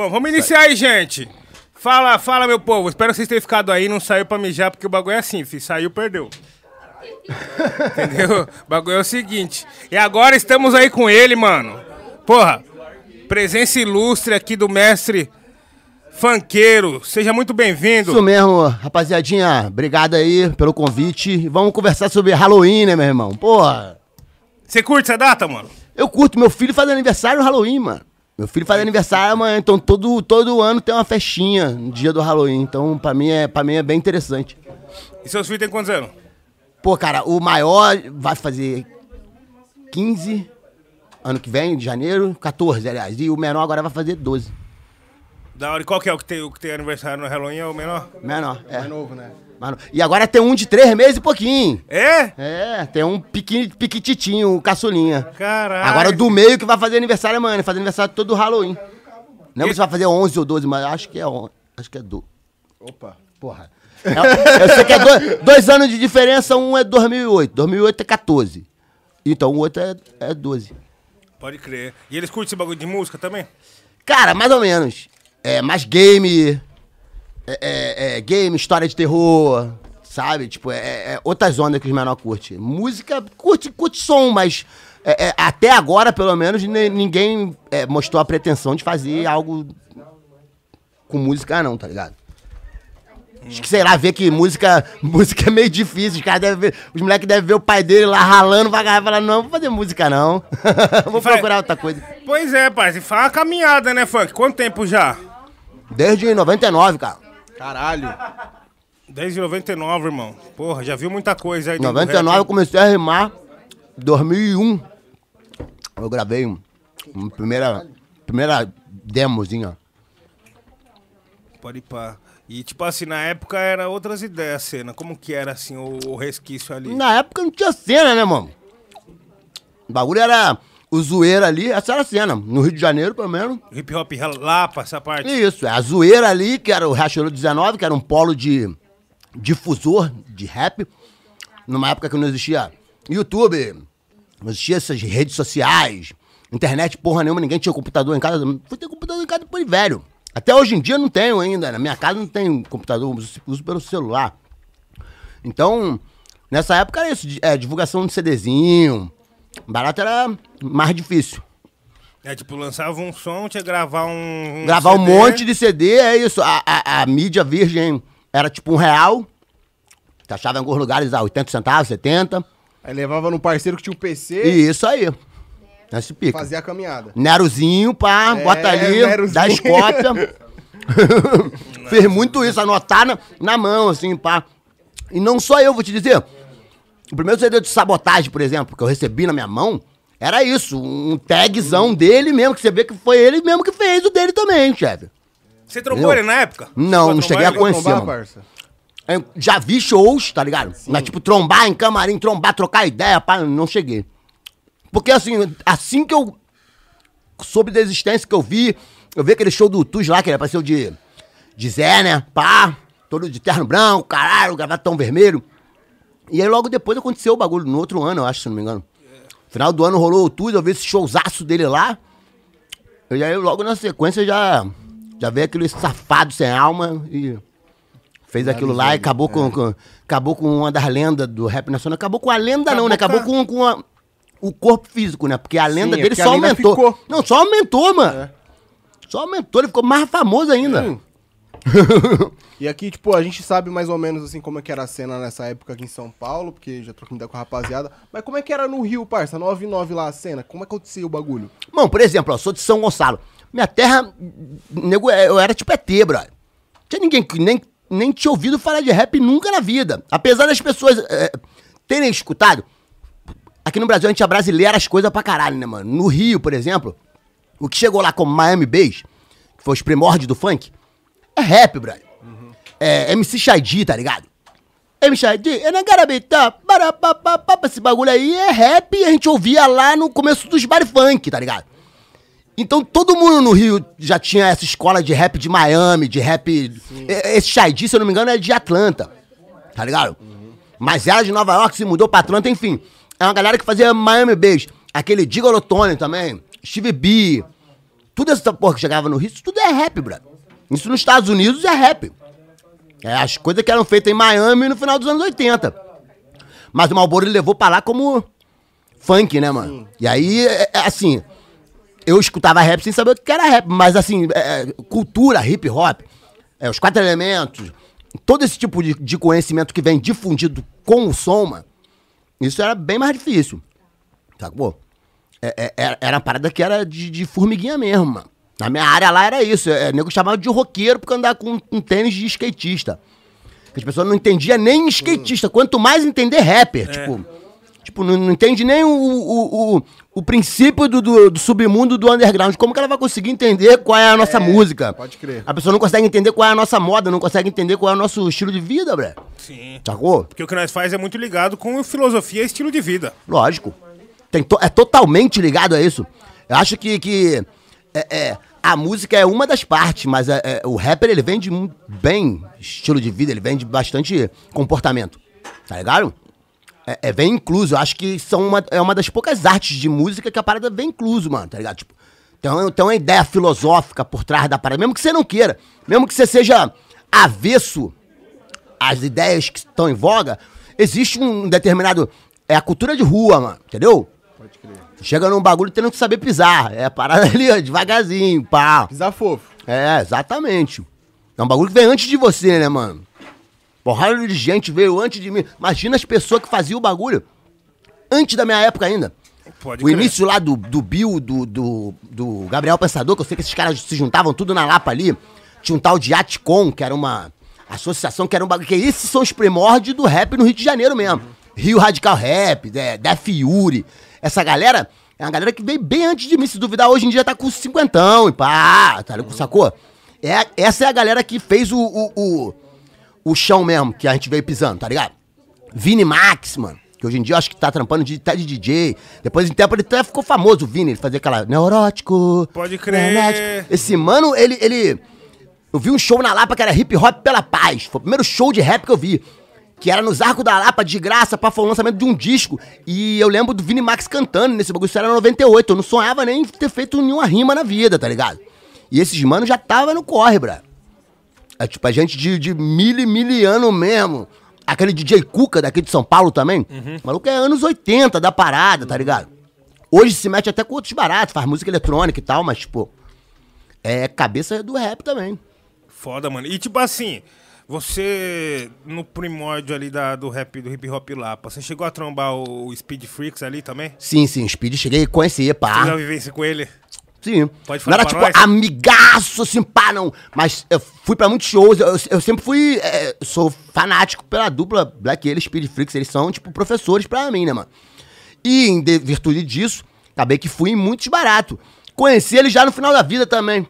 Bom, vamos iniciar aí, gente. Fala, fala, meu povo. Espero que vocês tenham ficado aí, não saiu pra mijar, porque o bagulho é assim, filho. Saiu, perdeu. Entendeu? O bagulho é o seguinte. E agora estamos aí com ele, mano. Porra, presença ilustre aqui do mestre Fanqueiro. Seja muito bem-vindo. Isso mesmo, rapaziadinha. Obrigado aí pelo convite. Vamos conversar sobre Halloween, né, meu irmão? Porra. Você curte essa data, mano? Eu curto. Meu filho faz aniversário no Halloween, mano. Meu filho faz aniversário amanhã, então todo, todo ano tem uma festinha no dia do Halloween. Então, pra mim, é, pra mim é bem interessante. E seus filhos têm quantos anos? Pô, cara, o maior vai fazer 15 ano que vem, de janeiro, 14, aliás. E o menor agora vai fazer 12. Da hora. E qual que é o que tem, o que tem aniversário no Halloween? É o menor? Menor, é. É novo, né? Mano, E agora tem um de 3 meses e pouquinho. É? É, tem um piqui, piquititinho, o caçulinha. Caralho. Agora o do meio que vai fazer aniversário amanhã, ele faz aniversário todo Halloween. Lembra E- se vai fazer 11 ou 12, mas acho que é 11. Acho que é 12. Opa. Porra. É, eu sei que é dois, dois anos de diferença, um é 2008. 2008 é 14. Então o outro é, é 12. Pode crer. E eles curtem esse bagulho de música também? Cara, mais ou menos. É mais game. É, é- é game, história de terror. Sabe? Tipo, é, é outras ondas que os menores curtem. Música, curte, curte som, mas é, é, até agora, pelo menos, ni- ninguém é, mostrou a pretensão de fazer algo com música, não, tá ligado? Acho que, sei lá, ver que música, música é meio difícil. Os, caras devem ver, os moleques devem ver o pai dele lá ralando pra caralho e falar, não, vou fazer música não. vou Vai- procurar outra coisa. Pois é, parceiro. Faz uma caminhada, né, Funk? Quanto tempo já? Desde 99, cara. Caralho. Desde 99, irmão. Porra, já viu muita coisa aí. Em dentro do 99 eu comecei a rimar. 2001 eu gravei um, uma primeira, primeira demozinha. Pode ir pá. E, tipo assim, na época era outras ideias a cena. Como que era, assim, o, o resquício ali? Na época não tinha cena, né, mano? O bagulho era o zoeira ali, essa era a cena. No Rio de Janeiro, pelo menos. Hip hop Lapa, essa parte. Isso, é a zoeira ali, que era o Rachelo 19, que era um polo de difusor de rap. Numa época que não existia YouTube, não existia essas redes sociais, internet porra nenhuma, ninguém tinha computador em casa. Fui ter computador em casa depois de velho. Até hoje em dia não tenho ainda, na minha casa não tem computador, uso, pelo celular. Então, nessa época era isso, é, divulgação de CDzinho. Barato era mais difícil. É, tipo, lançava um som, tinha que gravar um. um Gravar um CD. monte de CD, é isso. A, a, a mídia virgem era tipo um real. Achava em alguns lugares a 80 centavos, 70. Aí levava no parceiro que tinha um PC E isso aí. Nesse pica. fazia a caminhada. Nerozinho, pá, É, bota ali, Nerozinho. dá as cópias. Fez muito isso, anotar na, na mão, assim, pá. E não só eu, vou te dizer. O primeiro CD de sabotagem, por exemplo, que eu recebi na minha mão, era isso, um tagzão dele mesmo, que você vê que foi ele mesmo que fez o dele também, chefe. Você Entendeu? ele na época? Não, não cheguei a conhecer, Trombar, mano. parça? Eu já vi shows, tá ligado? Mas, tipo, trombar em camarim, trombar, trocar ideia, pá, não cheguei. Porque, assim, assim que eu soube da existência, que eu vi, eu vi aquele show do Tuz lá, que ele apareceu de, de Zé, né? Pá, todo de terno branco, caralho, gravatão vermelho. E aí, logo depois, aconteceu o bagulho, no outro ano, eu acho, se não me engano. Final do ano rolou o Tuz, eu vi esse showzaço dele lá. E aí, logo na sequência, já, já veio aquele safado sem alma e fez aquilo lá e acabou com, com- acabou com uma das lendas do rap nacional. Acabou com a lenda, não, né? Acabou Acabou com, com a- o corpo físico, né? Porque a lenda é dele porque só a lenda aumentou. ficou. Não, só aumentou, mano. É. Só aumentou, ele ficou mais famoso ainda. Hum. E aqui, tipo, a gente sabe mais ou menos, assim, como é que era a cena nessa época aqui em São Paulo, porque já troquei ideia com a rapaziada. Mas como é que era no Rio, parça? 99 lá a cena? Como é que acontecia o bagulho? Bom, por exemplo, ó, sou de São Gonçalo. Minha terra, nego, é, eu era tipo ET, brother. Tinha ninguém que nem, nem tinha ouvido falar de rap nunca na vida. Apesar das pessoas é, terem escutado, aqui no Brasil a gente brasileira as coisas pra caralho, né, mano? No Rio, por exemplo, o que chegou lá como Miami Bass, que foi os primórdios do funk, é rap, brother. É MC Shadi, tá ligado? MC Shadi, eu não quero habitar, esse bagulho aí é rap e a gente ouvia lá no começo dos bar funk, tá ligado? Então todo mundo no Rio já tinha essa escola de rap de Miami, de rap. E- Esse Shadi, se eu não me engano, é de Atlanta. Tá ligado? Mas ela de Nova York se mudou pra Atlanta, enfim. É uma galera que fazia Miami Bass. Aquele Digolotone também, Steve B, Tudo essa porra que chegava no Rio, isso tudo é rap, brother. Isso nos Estados Unidos é rap. É as coisas que eram feitas em Miami no final dos anos 80. Mas o Malboro ele levou pra lá como funk, né, mano? E aí, é, é, assim, eu escutava rap sem saber o que era rap, mas assim, é, é, cultura, hip hop, é, os quatro elementos, todo esse tipo de, de conhecimento que vem difundido com o som, mano, isso era bem mais difícil. Sacou? É, é, era, era uma parada que era de, de formiguinha mesmo, mano. Na minha área lá era isso. É, nego chamava de roqueiro porque andava com um tênis de skatista. As pessoas não entendiam nem skatista, quanto mais entender rapper. Tipo, tipo não, não entende nem o, o, o, o princípio do, do, do submundo do underground. Como que ela vai conseguir entender qual é a nossa música? pode crer. A pessoa não consegue entender qual é a nossa moda, não consegue entender qual é o nosso estilo de vida, bre. Sim. Sacou? Porque o que nós faz é muito ligado com filosofia e estilo de vida. Lógico. Tem to- é totalmente ligado a isso. Eu acho que, que é, é, a música é uma das partes, mas é, é, o rapper ele vende bem estilo de vida, ele vende bastante comportamento. Tá ligado? É, é bem incluso. Eu acho que são uma, é uma das poucas artes de música que a parada vem incluso, mano, tá ligado? Tipo, uma- tem uma ideia filosófica por trás da parada, mesmo que você não queira, mesmo que você seja avesso as ideias que estão em voga, existe um determinado. É a cultura de rua, mano, entendeu? Pode crer. Chega num bagulho tendo que saber pisar. É parada ali, ó, devagarzinho, pá. Pisar fofo. É, exatamente. É um bagulho que vem antes de você, né, mano? Porrada de gente veio antes de mim. Imagina as pessoas que faziam o bagulho antes da minha época ainda. Pode o crer. início lá do, do Bill, do, do, do Gabriel Pensador, que eu sei que esses caras se juntavam tudo na Lapa ali. Tinha um tal de Atcom, que era uma associação, que era um bagulho. Que esses são os primórdios do rap no Rio de Janeiro mesmo. Rio Radical Rap, é, Def Yuri. Essa galera é uma galera que veio bem antes de mim. Se duvidar, hoje em dia tá com cinquentão e pá, tá ligado? Sacou? É, essa é a galera que fez o, o, o, o chão mesmo, que a gente veio pisando, tá ligado? Vini Max, mano. Que hoje em dia eu acho que tá trampando de, tá de DJ. Depois de um tempo ele até ficou famoso, o Vini. Ele fazia aquela neurótico. Pode crer. neurótico. Esse mano, ele, ele. Eu vi um show na Lapa que era hip hop pela paz. Foi o primeiro show de rap que eu vi. Que era nos Arcos da Lapa, de graça, pra foi o lançamento de um disco. E eu lembro do Vini Max cantando nesse bagulho. Isso era 98. Eu não sonhava nem ter feito nenhuma rima na vida, tá ligado? E esses manos já tava no corre, bra. É tipo, a gente de, de mil e mil anos mesmo. Aquele DJ Cuca daqui de São Paulo também. O maluco é anos 80 da parada, tá ligado? Hoje se mete até com outros baratos, faz música eletrônica e tal, mas, tipo, é cabeça do rap também. Foda, mano. E tipo assim, você, no primórdio ali da, do rap, do hip hop Lapa, você chegou a trombar o Speed Freaks ali também? Sim, sim, Speed, cheguei a conhecer, Você pá. já vivência com ele? Sim. Pode não falar era pra tipo nós? amigaço, assim, pá, não. Mas eu fui pra muitos shows. Eu, eu sempre fui. é, sou fanático pela dupla Black Alien e Speed Freaks. Eles são, tipo, professores pra mim, né, mano? E em de- virtude disso, acabei que fui em muitos baratos. Conheci eles já no final da vida também.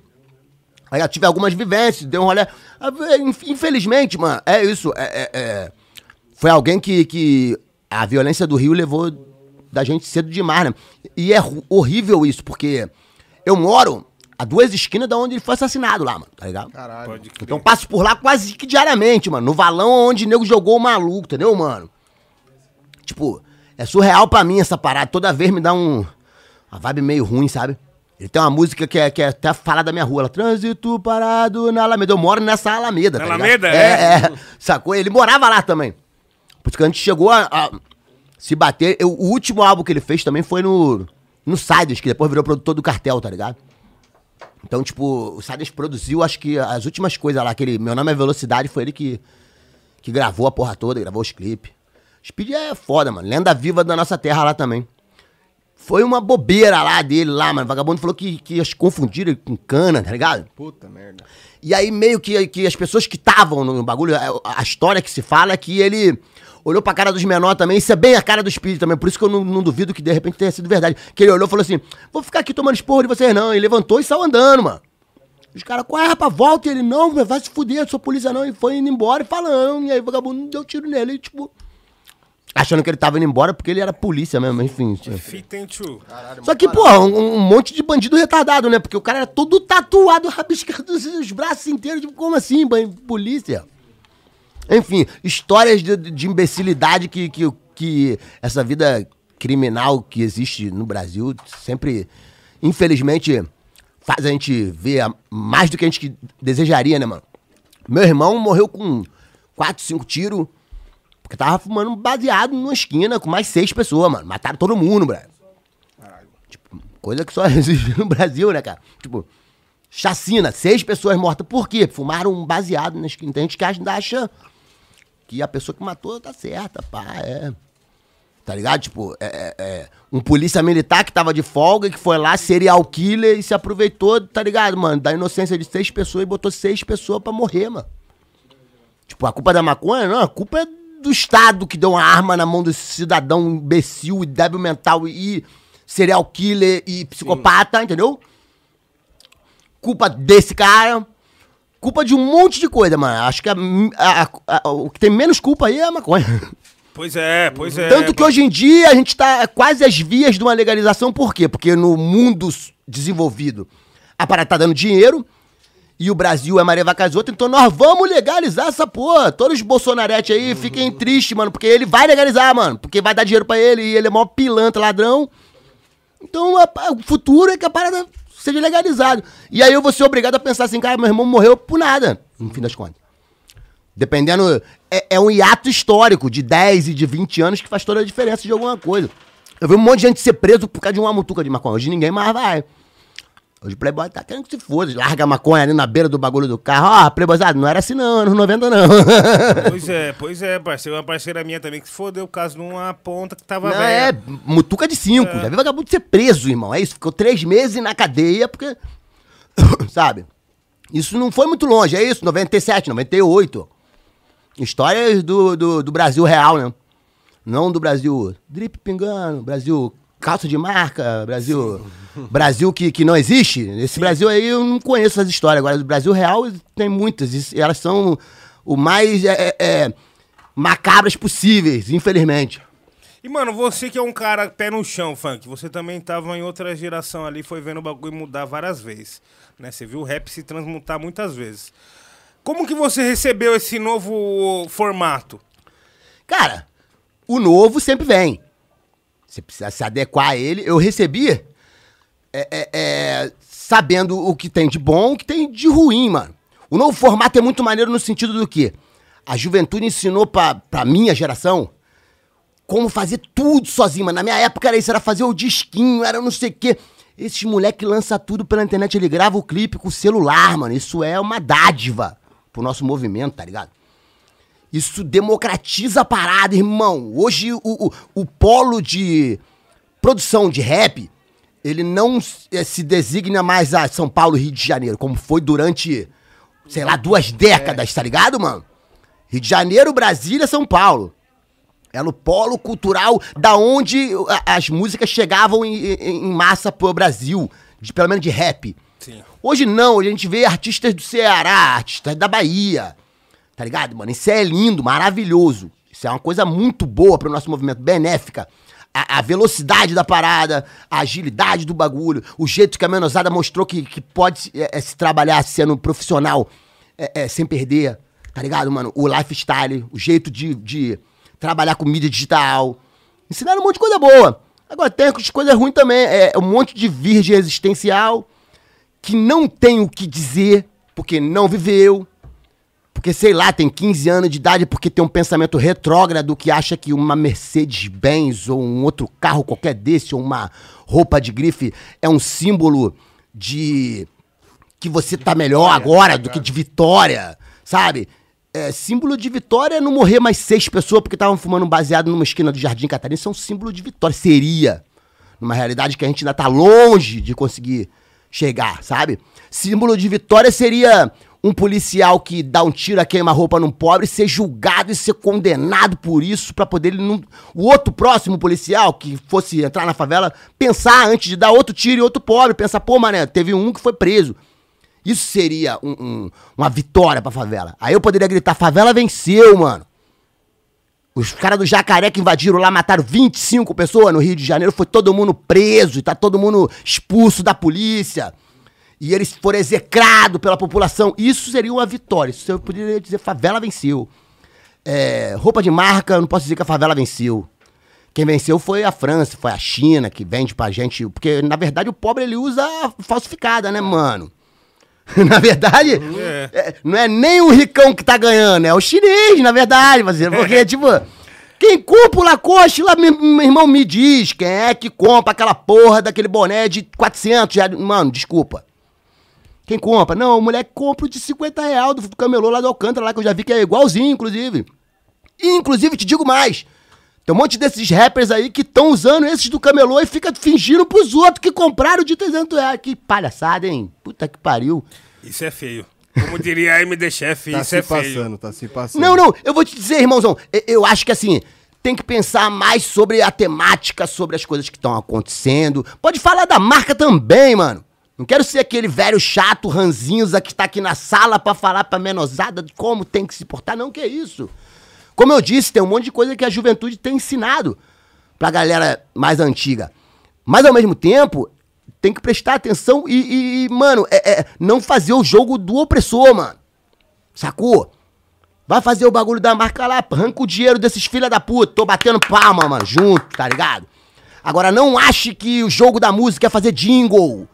Aí eu tive algumas vivências, dei um rolê. Ah, inf- Infelizmente, mano, é isso. é- é- é. Foi alguém que, que a violência do Rio levou da gente cedo demais, né? E é horrível isso, porque eu moro a duas esquinas da onde ele foi assassinado lá, mano, tá ligado? Caralho. Pode crer. Então eu passo por lá quase que diariamente, mano. No valão onde o nego jogou o maluco, entendeu, mano? Tipo, é surreal pra mim essa parada. Toda vez me dá um. Uma vibe meio ruim, sabe? Ele tem uma música que é, que é até fala da minha rua. Ela, Trânsito parado na Alameda. Eu moro nessa Alameda, tá? Alameda, É, é? é. Sacou? Ele morava lá também. Por isso que a gente chegou a, a se bater. Eu- o último álbum que ele fez também foi no. No Sides, que depois virou produtor do cartel, tá ligado? Então, tipo, o Sides produziu, acho que as últimas coisas lá, aquele Meu Nome é Velocidade, foi ele que, que gravou a porra toda, gravou os clipes. Speed é foda, mano. Lenda viva da nossa terra lá também. Foi uma bobeira lá dele, lá, mano. Vagabundo falou que, que ia se confundir com cana, tá ligado? Puta merda. E aí, meio que, que as pessoas que estavam no bagulho, a, a história que se fala é que ele olhou pra cara dos menores também. Isso é bem a cara do espírito também. Por isso que eu não, não duvido que de repente tenha sido verdade. Que ele olhou e falou assim: vou ficar aqui tomando esporro de vocês, não. E levantou e saiu andando, mano. Os caras, qual é, rapaz? Volta. E ele, não, vai se fuder, eu sou polícia não. E foi indo embora e falando. E aí o vagabundo deu tiro nele. E, tipo, achando que ele tava indo embora porque ele era polícia mesmo, enfim. Só que, pô, um, um monte de bandido retardado, né? Porque o cara era todo tatuado, rabiscado os, os braços inteiros. Tipo, como assim, polícia? Enfim, histórias de, de imbecilidade que, que, que essa vida criminal que existe no Brasil sempre, infelizmente, faz a gente ver mais do que a gente desejaria, né, mano? Meu irmão morreu com 4, 5 tiros, porque tava fumando um baseado numa esquina com mais seis pessoas, mano. Mataram todo mundo, velho. Tipo, coisa que só existe no Brasil, né, cara? Tipo, chacina, seis pessoas mortas. Por quê? Fumaram um baseado na esquina. Tem gente que ainda acha que a pessoa que matou tá certa, pá, é. Tá ligado? Tipo, é, é, é, um polícia militar que tava de folga, que foi lá, serial killer, e se aproveitou, tá ligado, mano? Da inocência de seis pessoas e botou seis pessoas pra morrer, mano. Tipo, a culpa da maconha? Não, a culpa é do Estado que deu uma arma na mão desse cidadão imbecil e débil mental e serial killer e psicopata, entendeu? Culpa desse cara. Culpa de um monte de coisa, mano. Acho que a- a- a- o que tem menos culpa aí é a maconha. Pois é, pois é. Tanto que hoje em dia a gente tá quase às vias de uma legalização, por quê? Porque no mundo desenvolvido a parada tá dando dinheiro e o Brasil é Maria Vacas outra, então nós vamos legalizar essa porra. Todos os bolsonaretes aí fiquem tristes, mano, porque ele vai legalizar, mano, porque vai dar dinheiro pra ele e ele é maior pilantra, ladrão. Então a- a- o futuro é que a parada seja legalizada. E aí eu vou ser obrigado a pensar assim, cara, meu irmão morreu por nada, no fim das contas. Dependendo. É, é um hiato histórico de 10 e de 20 anos que faz toda a diferença de alguma coisa. Eu vi um monte de gente ser preso por causa de uma mutuca de maconha. Hoje ninguém mais vai. Hoje o Playboy tá querendo que se foda. Larga a maconha ali na beira do bagulho do carro. Ó, Playboyzado, não era assim não, anos 90 não. Pois é, pois é, parceiro. Uma parceira minha também que se fodeu por causa de uma ponta que tava Não, velha. é mutuca de 5. Já vi vagabundo ser preso, irmão. É isso. Ficou três meses na cadeia porque. Sabe? Isso não foi muito longe, é isso. 97, 98. Histórias do, do, do Brasil real, né? Não do Brasil drip pingando, Brasil calça de marca, Brasil. Brasil que, que não existe. Esse Brasil aí eu não conheço as histórias. Agora, do Brasil real tem muitas. E elas são o mais é, é, é, macabras possíveis, infelizmente. E, mano, você que é um cara pé no chão, funk, você também tava em outra geração ali, foi vendo o bagulho mudar várias vezes. Né? Você viu o rap se transmutar muitas vezes. Como que você recebeu esse novo formato? Cara, o novo sempre vem. Você precisa se adequar a ele. Eu recebi é, é, é, sabendo o que tem de bom, o que tem de ruim, mano. O novo formato é muito maneiro no sentido do que a juventude ensinou pra, pra minha geração como fazer tudo sozinho, mano. Na minha época era isso, era fazer o disquinho, era não sei o quê. Esses moleque lança tudo pela internet, ele grava o clipe com o celular, mano. Isso é uma dádiva pro nosso movimento, tá ligado? Isso democratiza a parada, irmão. Hoje o, o, o polo de produção de rap, ele não eh, se designa mais a São Paulo e Rio de Janeiro, como foi durante, sei lá, duas décadas, tá ligado, mano? Rio de Janeiro, Brasília, São Paulo. Era o polo cultural da onde as músicas chegavam em, em- em massa pro Brasil, de- pelo menos de rap. Sim. Hoje não, hoje a gente vê artistas do Ceará, artistas da Bahia. Tá ligado, mano? Isso é lindo, maravilhoso. Isso é uma coisa muito boa pro nosso movimento, benéfica. A, a velocidade da parada, a agilidade do bagulho, o jeito que a menosada mostrou que, que pode é, é, se trabalhar sendo profissional é, é, sem perder, tá ligado, mano? O lifestyle, o jeito de, de trabalhar com mídia digital. Ensinaram um monte de coisa boa. Agora tem as coisas ruins também. É um monte de virgem existencial que não tem o que dizer porque não viveu. Porque, sei lá, tem 15 anos de idade porque tem um pensamento retrógrado que acha que uma Mercedes-Benz ou um outro carro qualquer desse, ou uma roupa de grife, é um símbolo de que você tá melhor agora do que de vitória, sabe? É, símbolo de vitória é não morrer mais seis pessoas porque estavam fumando um baseado numa esquina do Jardim Catarina. Isso é um símbolo de vitória. Seria. Numa realidade que a gente ainda tá longe de conseguir chegar, sabe? Símbolo de vitória seria um policial que dá um tiro a queima-roupa num pobre ser julgado e ser condenado por isso pra poder ele não... o outro próximo policial que fosse entrar na favela pensar antes de dar outro tiro em outro pobre, pensar, pô, mané, teve um que foi preso. Isso seria um- um- uma vitória pra favela. Aí eu poderia gritar, favela venceu, mano. Os caras do Jacaré que invadiram lá, mataram 25 pessoas no Rio de Janeiro, foi todo mundo preso e tá todo mundo expulso da polícia. E eles foram execrados pela população. Isso seria uma vitória. Isso eu poderia dizer, favela venceu. É, roupa de marca, eu não posso dizer que a favela venceu. Quem venceu foi a França, foi a China, que vende pra gente. Porque, na verdade, o pobre ele usa falsificada, né, mano? na verdade, É. é, não é nem o ricão que tá ganhando, é o chinês, na verdade, parceiro. Porque, tipo, quem compra o Lacoste lá, meu, meu irmão, me diz quem é que compra aquela porra daquele boné de 400 reais. Mano, desculpa. Quem compra? Não, o moleque compra o de 50 reais do camelô lá do Alcântara, lá que eu já vi que é igualzinho, inclusive. E, inclusive, te digo mais. Tem um monte desses rappers aí que estão usando esses do camelô e fica fingindo pros outros que compraram de 300 reais. Que palhaçada, hein? Puta que pariu. Isso é feio. Como diria a MD Chef, Tá isso se é feio. passando, tá se passando. Não, não, eu vou te dizer, irmãozão, eu acho que assim, tem que pensar mais sobre a temática, sobre as coisas que estão acontecendo. Pode falar da marca também, mano. Não quero ser aquele velho chato, ranzinza, que tá aqui na sala pra falar pra menosada de como tem que se portar. Não, que isso. Como eu disse, tem um monte de coisa que a juventude tem ensinado pra galera mais antiga. Mas ao mesmo tempo, tem que prestar atenção e, e- e, mano, é- é, não fazer o jogo do opressor, mano. Sacou? Vai fazer o bagulho da marca lá, arranca o dinheiro desses filha da puta. Tô batendo palma, mano, junto, tá ligado? Agora, não ache que o jogo da música é fazer jingle.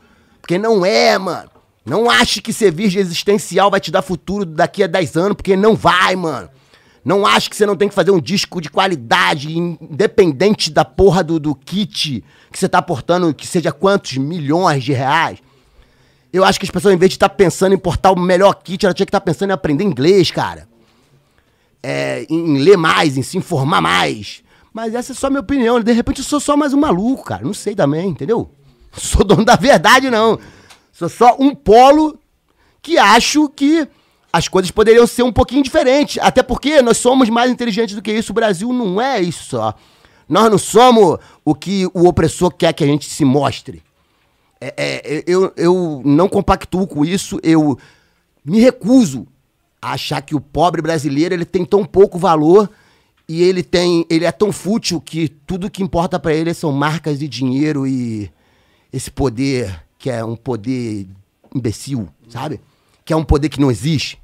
Porque não é, mano. Não ache que ser virgem existencial vai te dar futuro daqui a 10 anos, porque não vai, mano. Não ache que você não tem que fazer um disco de qualidade, independente da porra do, do kit que você tá portando, que seja quantos milhões de reais. Eu acho que as pessoas, em vez de estar pensando em importar o melhor kit, ela tinha que estar pensando em aprender inglês, cara. É, em ler mais, em se informar mais. Mas essa é só minha opinião. De repente eu sou só mais um maluco, cara. Não sei também, entendeu? Sou dono da verdade, não. Sou só um polo que acho que as coisas poderiam ser um pouquinho diferentes. Até porque nós somos mais inteligentes do que isso. O Brasil não é isso só. Nós não somos o que o opressor quer que a gente se mostre. É, é, eu, eu não compactuo com isso, eu me recuso a achar que o pobre brasileiro ele tem tão pouco valor e ele tem ele é tão fútil que tudo que importa pra ele são marcas e dinheiro e esse poder que é um poder imbecil, sabe? Que é um poder que não existe.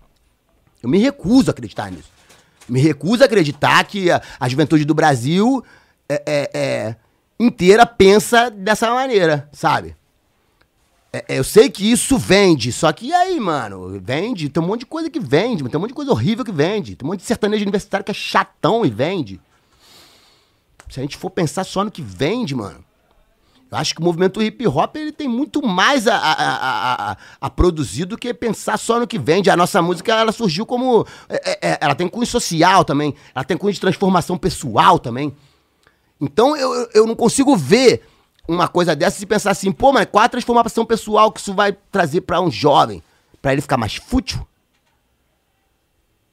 Eu me recuso a acreditar nisso. Me recuso a acreditar que a, a juventude do Brasil é, é- é, inteira pensa dessa maneira, sabe? É, é, eu sei que isso vende, só que aí, mano? Vende, tem um monte de coisa que vende, tem um monte de coisa horrível que vende, tem um monte de sertanejo universitário que é chatão e vende. Se a gente for pensar só no que vende, mano, acho que o movimento hip hop ele tem muito mais a, a, a, a, produzir do que pensar só no que vende. A nossa música ela surgiu como. é, é, é, ela tem cunho social também, ela tem cunho de transformação pessoal também. Então eu, eu- não consigo ver uma coisa dessa e pensar assim, pô, mas qual a transformação pessoal que isso vai trazer pra um jovem? Pra ele ficar mais fútil?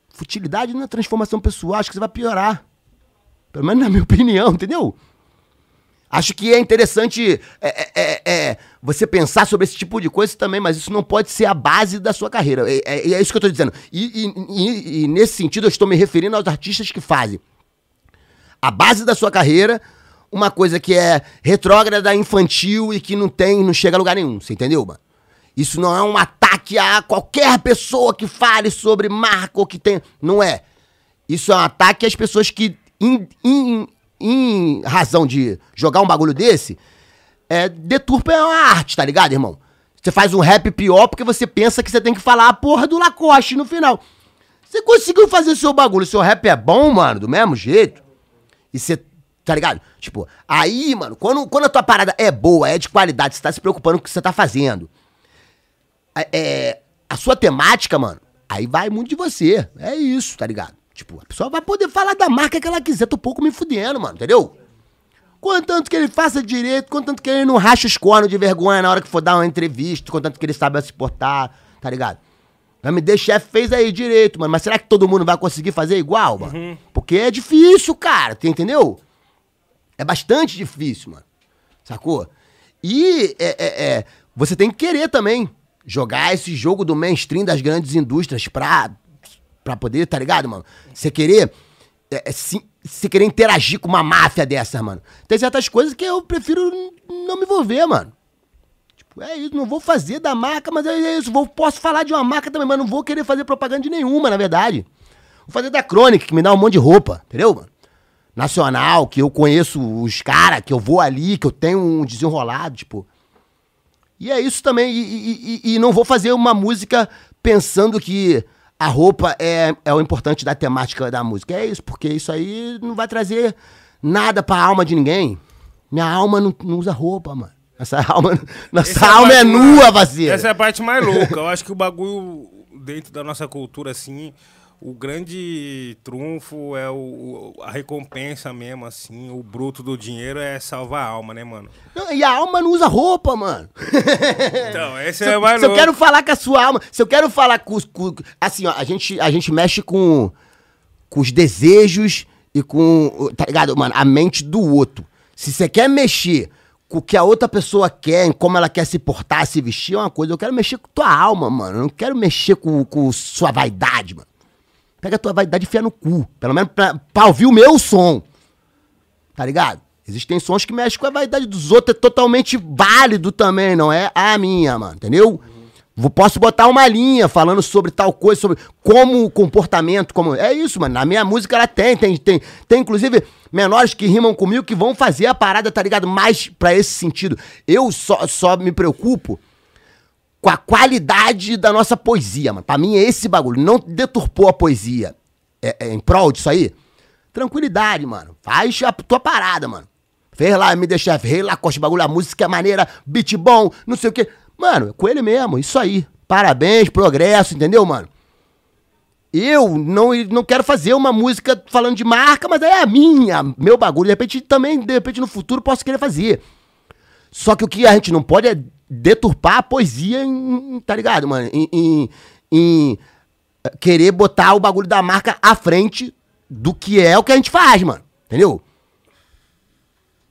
Futilidade não é transformação pessoal, acho que você vai piorar. Pelo menos na minha opinião, entendeu? Acho que é interessante é, é, é, é, você pensar sobre esse tipo de coisa também, mas isso não pode ser a base da sua carreira. É, é- é isso que eu tô dizendo. E, e- e- e nesse sentido eu estou me referindo aos artistas que fazem a base da sua carreira, uma coisa que é retrógrada, infantil e que não tem, não chega a lugar nenhum. Você entendeu, mano? Isso não é um ataque a qualquer pessoa que fale sobre marca ou que tem. Não é. Isso é um ataque às pessoas que, em, em- em razão de jogar um bagulho desse, é, deturpa a arte, tá ligado, irmão? Você faz um rap pior porque você pensa que você tem que falar a porra do Lacoste no final. Você conseguiu fazer seu bagulho, seu rap é bom, mano, do mesmo jeito. E você, tá ligado? Tipo, aí, mano, quando, quando a tua parada é boa, é de qualidade, você tá se preocupando com o que você tá fazendo. É, é, a sua temática, mano, aí vai muito de você. É isso, tá ligado? Tipo, a pessoa vai poder falar da marca que ela quiser. Tô pouco me fudendo, mano, entendeu? Contanto que ele faça direito, contanto que ele não racha os cornos de vergonha na hora que for dar uma entrevista, contanto que ele saiba se portar, tá ligado? O MD Chef fez aí direito, mano. Mas será que todo mundo vai conseguir fazer igual, mano? Porque é difícil, cara, entendeu? É bastante difícil, mano. Sacou? E é, é, é, você tem que querer também jogar esse jogo do mainstream das grandes indústrias pra, pra poder, tá ligado, mano? Você querer. É, é, se, você querer interagir com uma máfia dessa, mano. Tem certas coisas que eu prefiro não me envolver, mano. Tipo, é isso, não vou fazer da marca, mas é isso. Vou, posso falar de uma marca também, mas não vou querer fazer propaganda de nenhuma, na verdade. Vou fazer da Chronic, que me dá um monte de roupa, entendeu, mano? nacional, que eu conheço os caras, que eu vou ali, que eu tenho um desenrolado, tipo. E é isso também. E, e- e- e não vou fazer uma música pensando que a roupa é, é o importante da temática da música. É isso, porque isso aí não vai trazer nada pra alma de ninguém. Minha alma não, não usa roupa, mano. Essa alma, nossa Essa alma é mais- nua, vazia. Essa é a parte mais louca. Eu acho que o bagulho, dentro da nossa cultura, assim, o grande trunfo é o, o- a recompensa mesmo, assim. O bruto do dinheiro é salvar a alma, né, mano? Não, E a alma não usa roupa, mano. Então, esse Se, é eu- mais se eu quero falar com a sua alma, se eu quero falar com, os- com- assim, ó, a gente, a gente mexe com, com os desejos e com, tá ligado, mano, a mente do outro. Se você quer mexer com o que a outra pessoa quer, em como ela quer se portar, se vestir, é uma coisa. Eu quero mexer com tua alma, mano. Eu não quero mexer com, com sua vaidade, mano. Pega a tua vaidade e enfia no cu. Pelo menos pra, pra ouvir o meu som. Tá ligado? Existem sons que mexem com a vaidade dos outros, é totalmente válido também, não é a minha, mano, entendeu? Vou- Posso botar uma linha falando sobre tal coisa, sobre como o comportamento, como. É isso, mano. Na minha música ela tem, tem, tem, tem inclusive menores que rimam comigo que vão fazer a parada, tá ligado? Mais pra esse sentido. Eu só, só me preocupo com a qualidade da nossa poesia, mano. Pra mim é esse bagulho. Não deturpou a poesia é, é, em prol disso aí. Tranquilidade, mano. Faz a tua parada, mano. Fez lá, me deixa, rei Lacoste, bagulho, a música é maneira, beat bom, não sei o quê. Mano, é com ele mesmo, isso aí. Parabéns, progresso, entendeu, mano? Eu não, não quero fazer uma música falando de marca, mas é a minha, meu bagulho. De repente, também, de repente, no futuro, posso querer fazer. Só que o que a gente não pode é deturpar a poesia em, tá ligado, mano? Em, em- em, eh, querer botar o bagulho da marca à frente do que é o que a gente faz, mano. Entendeu?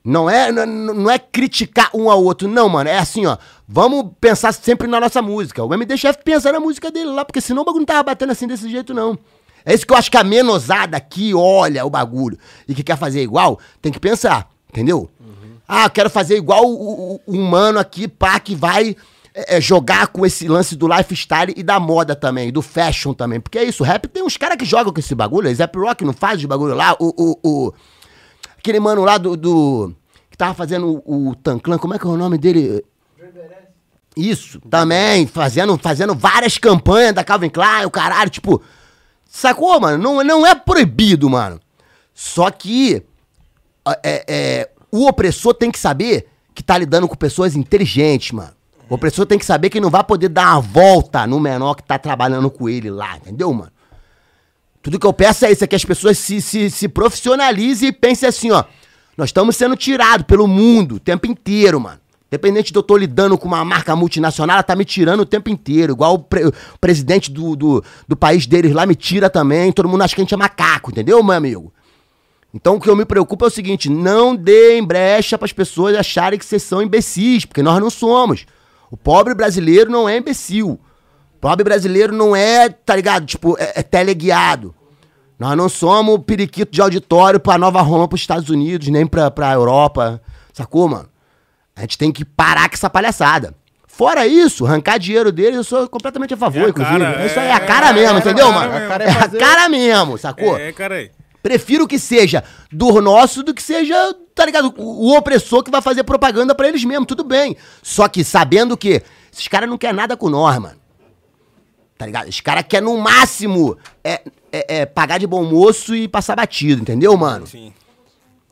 Não é, não, não é criticar um ao outro, não, mano. É assim, ó. Vamos pensar sempre na nossa música. O MD Chef pensa na música dele lá, porque senão o bagulho não tava batendo assim desse jeito, não. É isso que eu acho que a menosada que olha o bagulho e que quer fazer igual, tem que pensar, entendeu? Ah, quero fazer igual o, o, o mano aqui, pá, que vai é, é, jogar com esse lance do lifestyle e da moda também, do fashion também. Porque é isso, rap tem uns caras que jogam com esse bagulho, Zap Rock não faz os bagulho lá, o, o, o- aquele mano lá do, do- que tava fazendo o, o Tanclan, como é que é o nome dele? Isso, também, fazendo, fazendo várias campanhas da Calvin Klein, o caralho, tipo, sacou, mano? Não, não é proibido, mano. Só que é, é, o opressor tem que saber que tá lidando com pessoas inteligentes, mano. O opressor tem que saber que não vai poder dar uma volta no menor que tá trabalhando com ele lá, entendeu, mano? Tudo que eu peço é isso, é que as pessoas se, se, se profissionalizem e pensem assim, ó. Nós estamos sendo tirados pelo mundo o tempo inteiro, mano. Independente de eu tô lidando com uma marca multinacional, ela tá me tirando o tempo inteiro. Igual o, pre- o presidente do, do, do país deles lá me tira também. Todo mundo acha que a gente é macaco, entendeu, meu amigo? Então o que eu me preocupo é o seguinte: não deem brecha para as pessoas acharem que vocês são imbecis, porque nós não somos. O pobre brasileiro não é imbecil. O pobre brasileiro não é, tá ligado? Tipo, é, é teleguiado. Nós não somos periquito de auditório pra Nova Roma, pros Estados Unidos, nem pra, pra Europa. Sacou, mano? A gente tem que parar com essa palhaçada. Fora isso, arrancar dinheiro deles, eu sou completamente a favor, É a inclusive. cara, isso aí é- é a cara é a mesmo, cara, entendeu, é a mano? É a cara mesmo, sacou? É, cara aí. Prefiro que seja do nosso do que seja, tá ligado? O, o opressor que vai fazer propaganda pra eles mesmo, tudo bem. Só que sabendo que esses caras não querem nada com nós, mano. Tá ligado? Os caras querem no máximo é, é, é, pagar de bom moço e passar batido, entendeu, mano? Sim.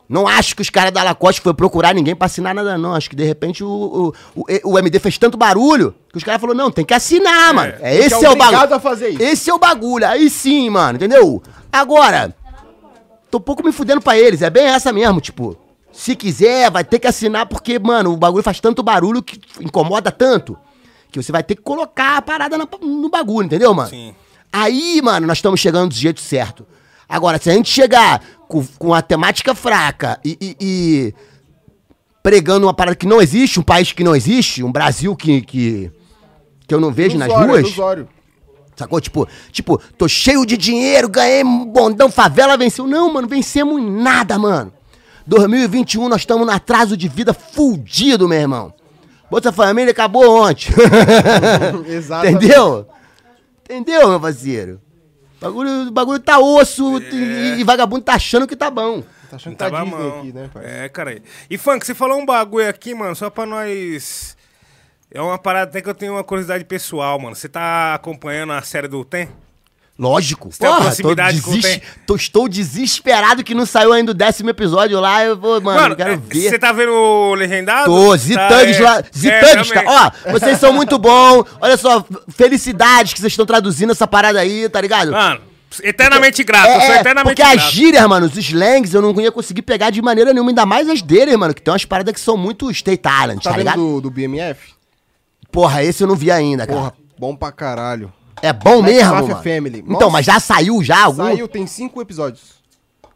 Não acho que os caras da Lacoste foi procurar ninguém pra assinar nada, não. Acho que de repente o, o, o, o MD fez tanto barulho que os caras falaram, não, tem que assinar, mano. É, esse é é o bagulho. a fazer isso. Esse é o bagulho. Aí sim, mano, entendeu? Agora, tô um pouco me fudendo pra eles. É bem essa mesmo, tipo. Se quiser, vai ter que assinar porque, mano, o bagulho faz tanto barulho que incomoda tanto que você vai ter que colocar a parada na- no bagulho, entendeu, mano? Sim. Aí, mano, nós estamos chegando do jeito certo. Agora, se a gente chegar com, com a temática fraca e, e- e pregando uma parada que não existe, um país que não existe, um Brasil que, que, que eu não vejo nas Ilusório, ruas. ilusório. Sacou? Tipo, tipo, tô cheio de dinheiro, ganhei um bondão, favela venceu. Não, mano, vencemos em nada, mano. 2021 nós estamos no atraso de vida fudido, meu irmão. Bolsa Família acabou ontem. Exatamente. Entendeu? Entendeu, meu parceiro? O bagulho, o bagulho tá osso e, e vagabundo tá achando que tá bom. Tá achando que tá Disney mão. aqui, né, pai? É, cara. E Funk, você falou um bagulho aqui, mano, só pra nós. É uma parada até que eu tenho uma curiosidade pessoal, mano. Você tá acompanhando a série do Tem? Lógico. Você tem uma Porra, tô proximidade com o desis- Tem? tô- estou desesperado que não saiu ainda o décimo episódio lá. Eu vou, mano, eu quero é, ver. Você tá vendo o legendado? Tô, Tá, Zitangues é. lá. É, Zitangues, tá? também. Ó, vocês são muito bons. Olha só, felicidades que vocês estão traduzindo essa parada aí, tá ligado? Mano, eternamente grato. eu sou É, é, eternamente porque as grato. gírias, mano, os slangs, eu não ia conseguir pegar de maneira nenhuma, ainda mais as deles, mano, que tem umas paradas que são muito state talent, Tá tá, ligado? do, do BMF? Porra, esse eu não vi ainda, cara. Porra, bom pra caralho. É bom Black mesmo, Mafia mano. Family. Então, Nossa. mas já saiu já algum? Saiu, tem cinco episódios.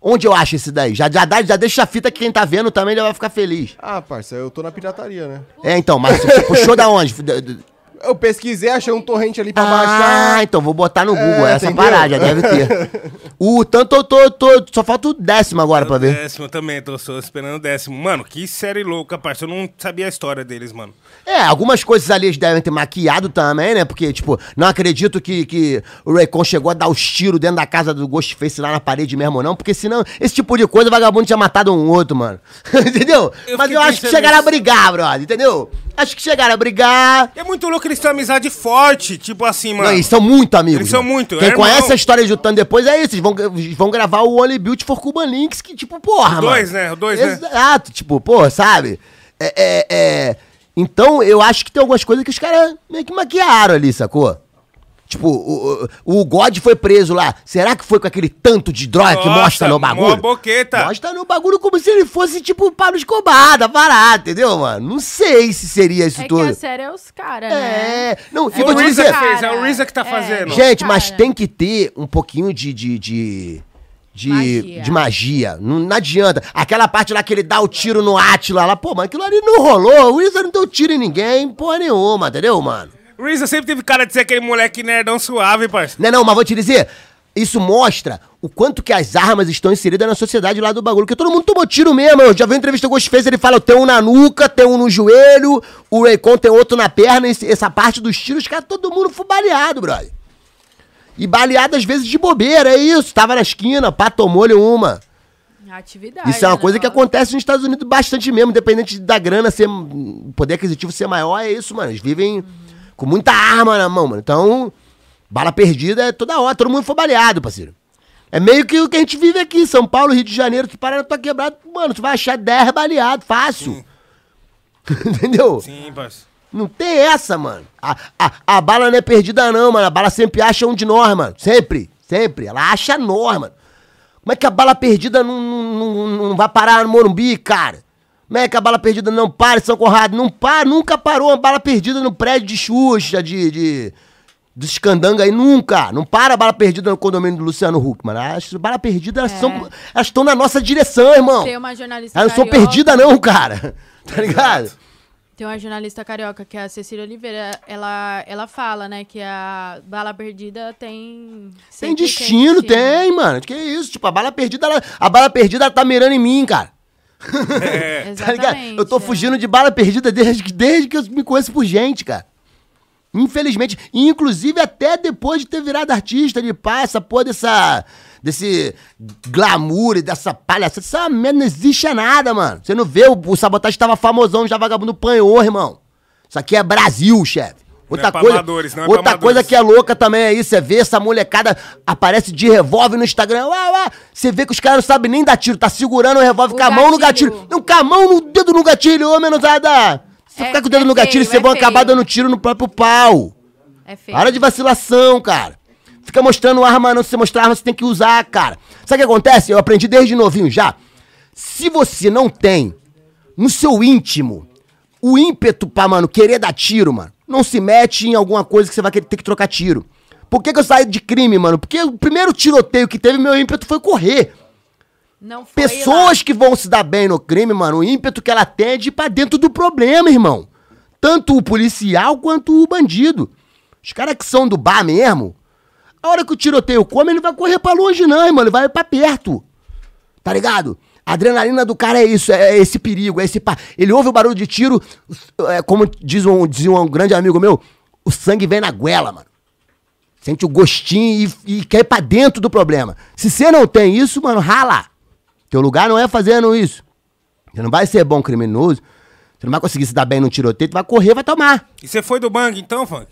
Onde eu acho esse daí? Já, já, dá- já deixa a fita que quem tá vendo também já vai ficar feliz. Ah, parça, eu tô na pirataria, né? É, então, mas você puxou da onde? Eu pesquisei, achei um torrente ali pra Ah, baixar. então vou botar no Google É, essa entendeu? parada, já deve ter. O tanto eu tô, tô- só falta o décimo agora pra ver. Décimo também, tô só esperando o décimo. Mano, que série louca, parceiro. Eu não sabia a história deles, mano. É, algumas coisas ali eles devem ter maquiado também, né? Porque, tipo, não acredito que, que o Raycon chegou a dar os tiros dentro da casa do Ghostface lá na parede mesmo, não. Porque senão, esse tipo de coisa, o vagabundo tinha matado um outro, mano. entendeu? Eu Mas eu acho que chegaram a nisso. brigar, brother, entendeu? Acho que chegaram a brigar. É muito louco eles têm uma amizade forte, tipo assim, mano. Não, eles são muito amigos. Eles são mano. muito, Quem é conhece irmão. a história de Utan depois é isso. Eles vão, vão gravar o Only Built for Cuban Links, que, tipo, porra, O mano. dois, né? O dois, né? Exato, tipo, pô, sabe? É, é, é... Então, eu acho que tem algumas coisas que os caras meio que maquiaram ali, sacou? Tipo, o, o, o God foi preso lá. Será que foi com aquele tanto de droga que Nossa, mostra no bagulho? boqueta. Mostra no bagulho como se ele fosse, tipo, o Pablo Escobar, da parada, entendeu, mano? Não sei se seria isso É que tudo. a série é os caras, né? É, não, e Foi vou o te Reza dizer... que fez, é o Reza que tá é. fazendo. Gente, mas tem que ter um pouquinho de. de, de... De Magia. de magia. Não, não adianta. Aquela parte lá que ele dá o tiro no Atila lá, pô, mas aquilo ali não rolou. O Wizard não deu tiro em ninguém, porra nenhuma, entendeu, mano? O Reza sempre teve cara de ser aquele moleque nerdão suave, parceiro. Não, é não, mas vou te dizer, isso mostra o quanto que as armas estão inseridas na sociedade lá do bagulho. Porque todo mundo tomou tiro mesmo. Eu já vi uma entrevista com o Ghostface, ele fala, eu tenho um na nuca, tem um no joelho, o Raycon tem outro na perna, esse- essa parte dos tiros, cara, todo mundo foi baleado, brother. E baleado às vezes de bobeira, é isso. Tava na esquina, pá, tomou-lhe uma. Atividade. Isso é uma né, coisa que acontece nos Estados Unidos bastante mesmo, independente da grana ser. o poder aquisitivo ser maior, é isso, mano. Eles vivem com muita arma na mão, mano. Então, bala perdida é toda hora, todo mundo foi baleado, parceiro. É meio que o que a gente vive aqui, São Paulo, Rio de Janeiro, tu para na tua quebrada, mano, tu vai achar 10 baleados, fácil. Entendeu? Sim, parceiro. Não tem essa, mano. A, a, a bala não é perdida, não, mano. A bala sempre acha um de nós, mano. Sempre, sempre. Ela acha nós, mano. Como é que a bala perdida não, não, não, não vai parar no Morumbi, cara? Como é que a bala perdida não para São Conrado? Não para, nunca parou uma bala perdida no prédio de Xuxa, de. de dos candanga aí, nunca. Não para a bala perdida no condomínio do Luciano Huck, mano. As balas perdidas, elas, É. são, elas estão na nossa direção, irmão. Tem uma jornalista Elas não são carioca- perdidas, não, cara. Tá ligado? Tem uma jornalista carioca, que é a Cecília Oliveira, ela, ela fala, né, que a bala perdida tem... Tem sempre destino, tem, mano. Que isso? Tipo, a bala perdida, ela- a bala perdida ela tá mirando em mim, cara. Tá ligado? Eu tô é. fugindo de bala perdida desde, que- desde que eu me conheço por gente, cara. Infelizmente. Inclusive, até depois de ter virado artista de pá, essa porra dessa. Desse glamour e dessa palhaçada. Essa merda não existe nada, mano. Você não vê, o, o sabotagem tava famosão, já vagabundo panhou, irmão. Isso aqui é Brasil, chefe. Outra é coisa, amadores, não é outra coisa que é louca também é isso, é ver essa molecada aparece de revólver no Instagram, uá, uá. você vê que os caras não sabem nem dar tiro, tá segurando o revólver O com a mão no gatilho. gatilho. Não, com a mão no dedo no gatilho, ô menosada. Se É- ficar com o dedo é no gatilho, feio, vocês é vão acabar feio. dando tiro no próprio pau. É feio. Para de vacilação, cara. Fica mostrando arma, não. Se você mostrar arma, você tem que usar, cara. Sabe o que acontece? Eu aprendi desde novinho já. Se você não tem no seu íntimo o ímpeto pra, mano, querer dar tiro, mano, não se mete em alguma coisa que você vai ter que trocar tiro. Por que, que eu saí de crime, mano? Porque o primeiro tiroteio que teve, meu ímpeto foi correr. Não foi Pessoas que vão se dar bem no crime, mano, o ímpeto que ela tem é de ir pra dentro do problema, irmão. Tanto o policial quanto o bandido. Os caras que são do bar mesmo, a hora que o tiroteio come, ele não vai correr pra longe, não, irmão. Ele vai pra perto. Tá ligado? A adrenalina do cara é isso, é esse perigo, é esse pá. Ele ouve o barulho de tiro, é, como diz um, dizia um grande amigo meu, o sangue vem na goela, mano. Sente o gostinho e, e quer ir pra dentro do problema. Se você não tem isso, mano, rala. Teu lugar não é fazendo isso. Você não vai ser bom criminoso. Você não vai conseguir se dar bem no tiroteio, tu vai correr, vai tomar. E você foi do bang então, Funk?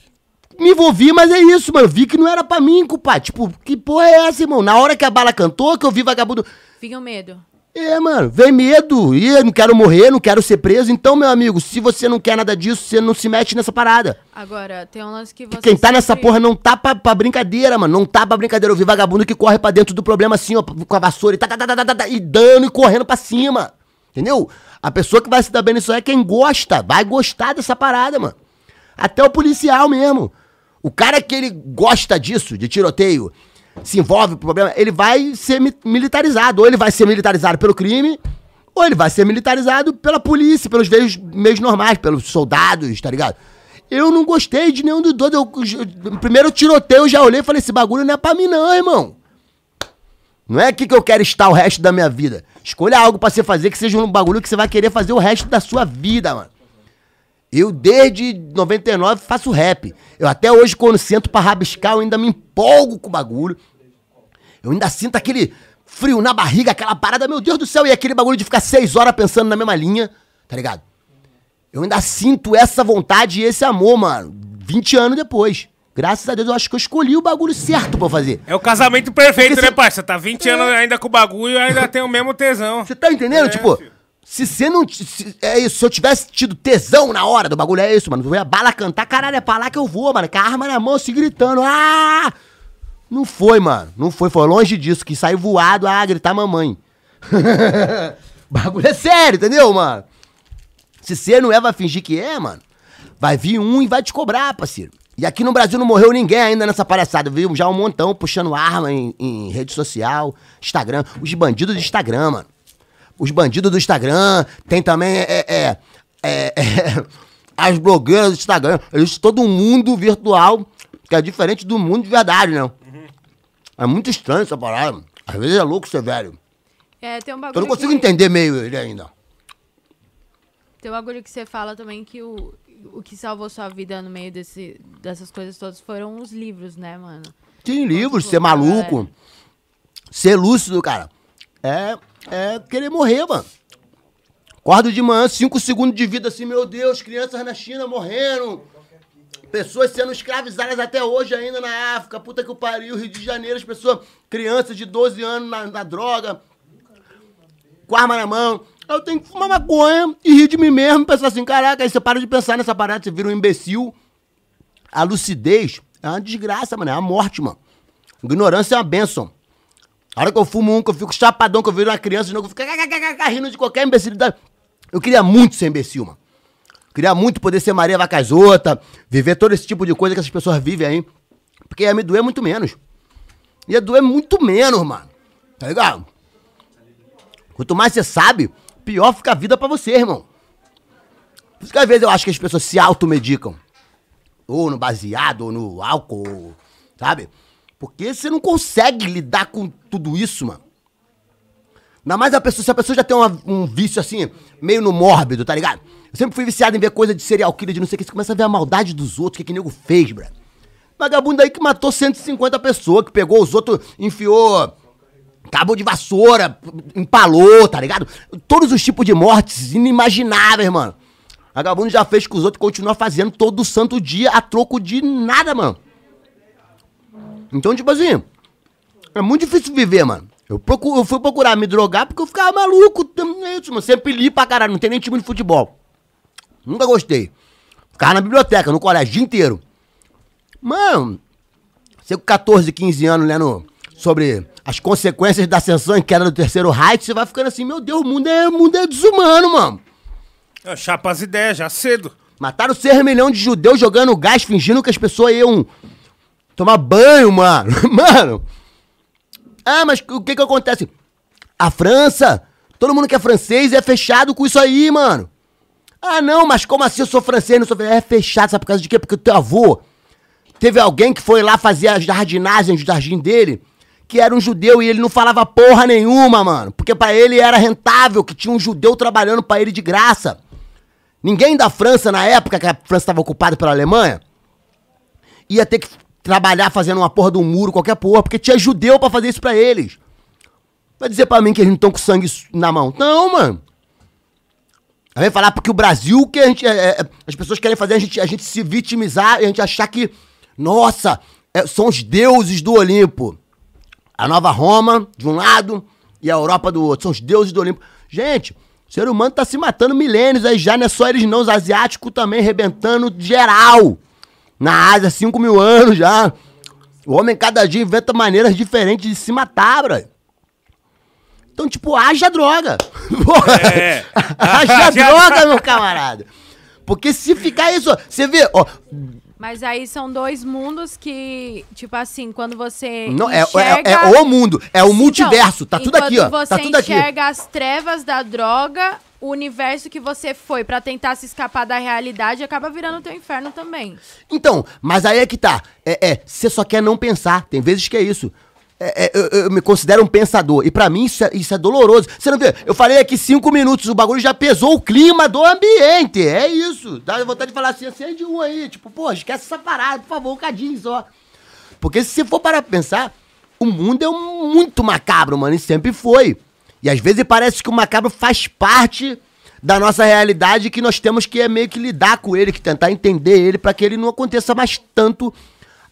Me envolvi, mas é isso, mano. Vi que não era pra mim, compadre. Tipo, que porra é essa, irmão? Na hora que a bala cantou, que eu vi vagabundo. Fica o medo. É, mano, vem medo. E eu não quero morrer, não quero ser preso. Então, meu amigo, se você não quer nada disso, você não se mete nessa parada. Agora, tem um lance que você. Quem tá nessa sempre- porra não tá pra, pra brincadeira, mano. Não tá pra brincadeira. Eu vi vagabundo que corre pra dentro do problema assim, ó, com a vassoura e tá, tá, tá, tá, tá, tá, e dando e correndo pra cima. Entendeu? A pessoa que vai se dar bem nisso é quem gosta. Vai gostar dessa parada, mano. Até o policial mesmo. O cara que ele gosta disso, de tiroteio, se envolve com o problema, ele vai ser mi- militarizado. Ou ele vai ser militarizado pelo crime, ou ele vai ser militarizado pela polícia, pelos meios, meios normais, pelos soldados, tá ligado? Eu não gostei de nenhum dos dois. Eu, eu- primeiro tiroteio, eu já olhei e falei: esse bagulho não é pra mim, não, irmão. Não é aqui que eu quero estar o resto da minha vida. Escolha algo pra você fazer que seja um bagulho que você vai querer fazer o resto da sua vida, mano. Eu, desde 99, faço rap. Eu até hoje, quando sento pra rabiscar, eu ainda me empolgo com o bagulho. Eu ainda sinto aquele frio na barriga, aquela parada, meu Deus do céu, e aquele bagulho de ficar seis horas pensando na mesma linha, tá ligado? Eu ainda sinto essa vontade e esse amor, mano. 20 anos depois. Graças a Deus, eu acho que eu escolhi o bagulho certo pra fazer. É o casamento perfeito, Porque né, cê- parça? Tá 20 anos ainda com o bagulho e ainda tem o mesmo tesão. Você tá entendendo? É, tipo, filho. se você não. se- é isso, se eu tivesse tido tesão na hora do bagulho, é isso, mano. Eu ia bala cantar, caralho, é pra lá que eu vou, mano. Com a arma na mão, se gritando. Ah! Não foi, mano. Não foi, foi longe disso. Que saiu voado, ah, gritar mamãe. bagulho é sério, entendeu, mano? Se você não é, vai fingir que é, mano. Vai vir um e vai te cobrar, parceiro. E aqui no Brasil não morreu ninguém ainda nessa palhaçada, viu? Já um montão puxando arma em, em rede social, Instagram. Os bandidos do Instagram, mano. Os bandidos do Instagram. Tem também, é, é, é, é, as blogueiras do Instagram. Existe todo um mundo virtual que é diferente do mundo de verdade, né? É muito estranho essa parada. Às vezes é louco ser velho. É, tem um bagulho. Eu não consigo que, entender meio ele ainda. Tem um bagulho que você fala também que o, o que salvou sua vida no meio desse, dessas coisas todas foram os livros, né, mano? Tem livros, ser maluco, é. ser lúcido, cara. É, é querer morrer, mano. Acordo de manhã, cinco segundos de vida assim, meu Deus, crianças na China morrendo. Pessoas sendo escravizadas até hoje ainda na África, puta que o pariu, Rio de Janeiro, as pessoas, crianças de 12 anos na, na droga, com arma na mão. Eu tenho que fumar maconha e rir de mim mesmo, pensar assim, caraca, aí você para de pensar nessa parada, você vira um imbecil. A lucidez é uma desgraça, mano, é a morte, mano. Ignorância é uma benção. A hora que eu fumo um, que eu fico chapadão, que eu viro uma criança, de novo, eu fico rindo de qualquer imbecilidade. Eu queria muito ser imbecil, mano. Queria muito poder ser Maria Vacazota, viver todo esse tipo de coisa que essas pessoas vivem aí. Porque ia me doer muito menos. Ia doer muito menos, mano. Tá ligado? Quanto mais você sabe, pior fica a vida pra você, irmão. Por isso que às vezes eu acho que as pessoas se automedicam. Ou no baseado, ou no álcool, sabe? Porque você não consegue lidar com tudo isso, mano. Ainda mais a pessoa, se a pessoa já tem uma- um vício assim, meio no mórbido, tá ligado? Eu sempre fui viciado em ver coisa de serial killer, de não sei o que. Você começa a ver a maldade dos outros, o que que nego fez, bro. Vagabundo aí que matou 150 pessoas, que pegou os outros, enfiou cabo de vassoura, empalou, tá ligado? Todos os tipos de mortes inimagináveis, mano. Vagabundo já fez com os outros e continua fazendo todo santo dia a troco de nada, mano. Então, tipo assim, é muito difícil viver, mano. Eu, eu fui procurar me drogar porque eu ficava maluco. É. Sempre li pra caralho. Não tem nem time de futebol. Nunca gostei. Ficava na biblioteca, no colégio, o dia inteiro. Mano, você com 14, 15 anos lendo sobre as consequências da ascensão em queda do terceiro Reich, você vai ficando assim, meu Deus, o mundo é, o mundo é desumano, mano. Ah, Chapa as ideias, já cedo. Mataram 6 milhões de judeus jogando gás, fingindo que as pessoas iam tomar banho, mano. Mano. Ah, mas o que que acontece? A França, todo mundo que é francês é fechado com isso aí, mano. Ah, não, mas como assim eu sou francês, não sou? É fechado, sabe por causa de quê? Porque o teu avô teve alguém que foi lá fazer a jardinagem do jardim dele, que era um judeu e ele não falava porra nenhuma, mano. Porque pra ele era rentável, que tinha um judeu trabalhando pra ele de graça. Ninguém da França, na época que a França estava ocupada pela Alemanha, ia ter que trabalhar fazendo uma porra de um muro, qualquer porra, porque tinha judeu pra fazer isso pra eles. Vai dizer pra mim que eles não estão com sangue na mão. Não, mano. Vem falar porque o Brasil que a gente. é, é, as pessoas querem fazer a gente, a gente se vitimizar e a gente achar que, nossa, é, são os deuses do Olimpo. A nova Roma, de um lado, e a Europa do outro. São os deuses do Olimpo. Gente, o ser humano tá se matando milênios aí já, não é só eles não, os asiáticos também rebentando geral. Na Ásia, 5 mil anos já. O homem cada dia inventa maneiras diferentes de se matar, bro. Então, tipo, haja droga. Porra. É. haja droga, meu camarada. Porque se ficar isso, você vê, ó, Mas aí são dois mundos que, tipo assim, quando você não, é, enxerga... é, é o mundo, é o Então, multiverso, tá tudo aqui, ó. Tá você tudo aqui. enxerga as trevas da droga, o universo que você foi pra tentar se escapar da realidade acaba virando teu inferno também. Então, mas aí é que tá. É, é, você só quer não pensar. Tem vezes que é isso. É, é, eu, eu me considero um pensador. E pra mim isso é, isso é doloroso. Você não vê? Eu falei aqui cinco minutos, o bagulho já pesou o clima do ambiente. É isso. Dá vontade de falar assim, acende um aí. Tipo, pô, esquece essa parada, por favor, um cadinho só. Porque se você for parar pra pensar, o mundo é um- muito macabro, mano, e sempre foi. E às vezes parece que o macabro faz parte da nossa realidade que nós temos que é meio que lidar com ele, que tentar entender ele pra que ele não aconteça mais tanto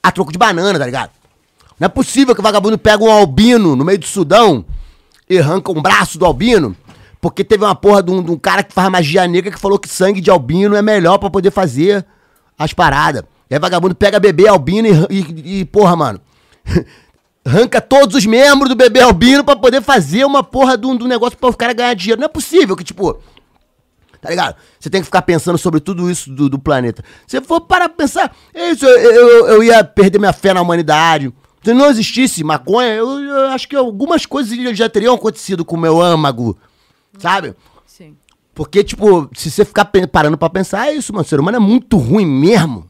a troco de banana, tá ligado? Não é possível que o vagabundo pega um albino no meio do Sudão e arranca um braço do albino, porque teve uma porra de um, de um cara que faz magia negra que falou que sangue de albino é melhor pra poder fazer as paradas. E aí vagabundo pega bebê albino e, e, e, porra, mano, arranca todos os membros do bebê albino pra poder fazer uma porra de um, negócio pra os caras ganhar dinheiro. Não é possível que, tipo, Tá ligado? Você tem que ficar pensando sobre tudo isso do, do planeta. Se for para pensar, é isso, eu, eu, eu ia perder minha fé na humanidade. Se não existisse maconha, eu, eu acho que algumas coisas já- teriam acontecido com o meu âmago. Sabe? Sim. Porque, tipo, se você ficar parando pra pensar, é isso, mano. O ser humano é muito ruim mesmo.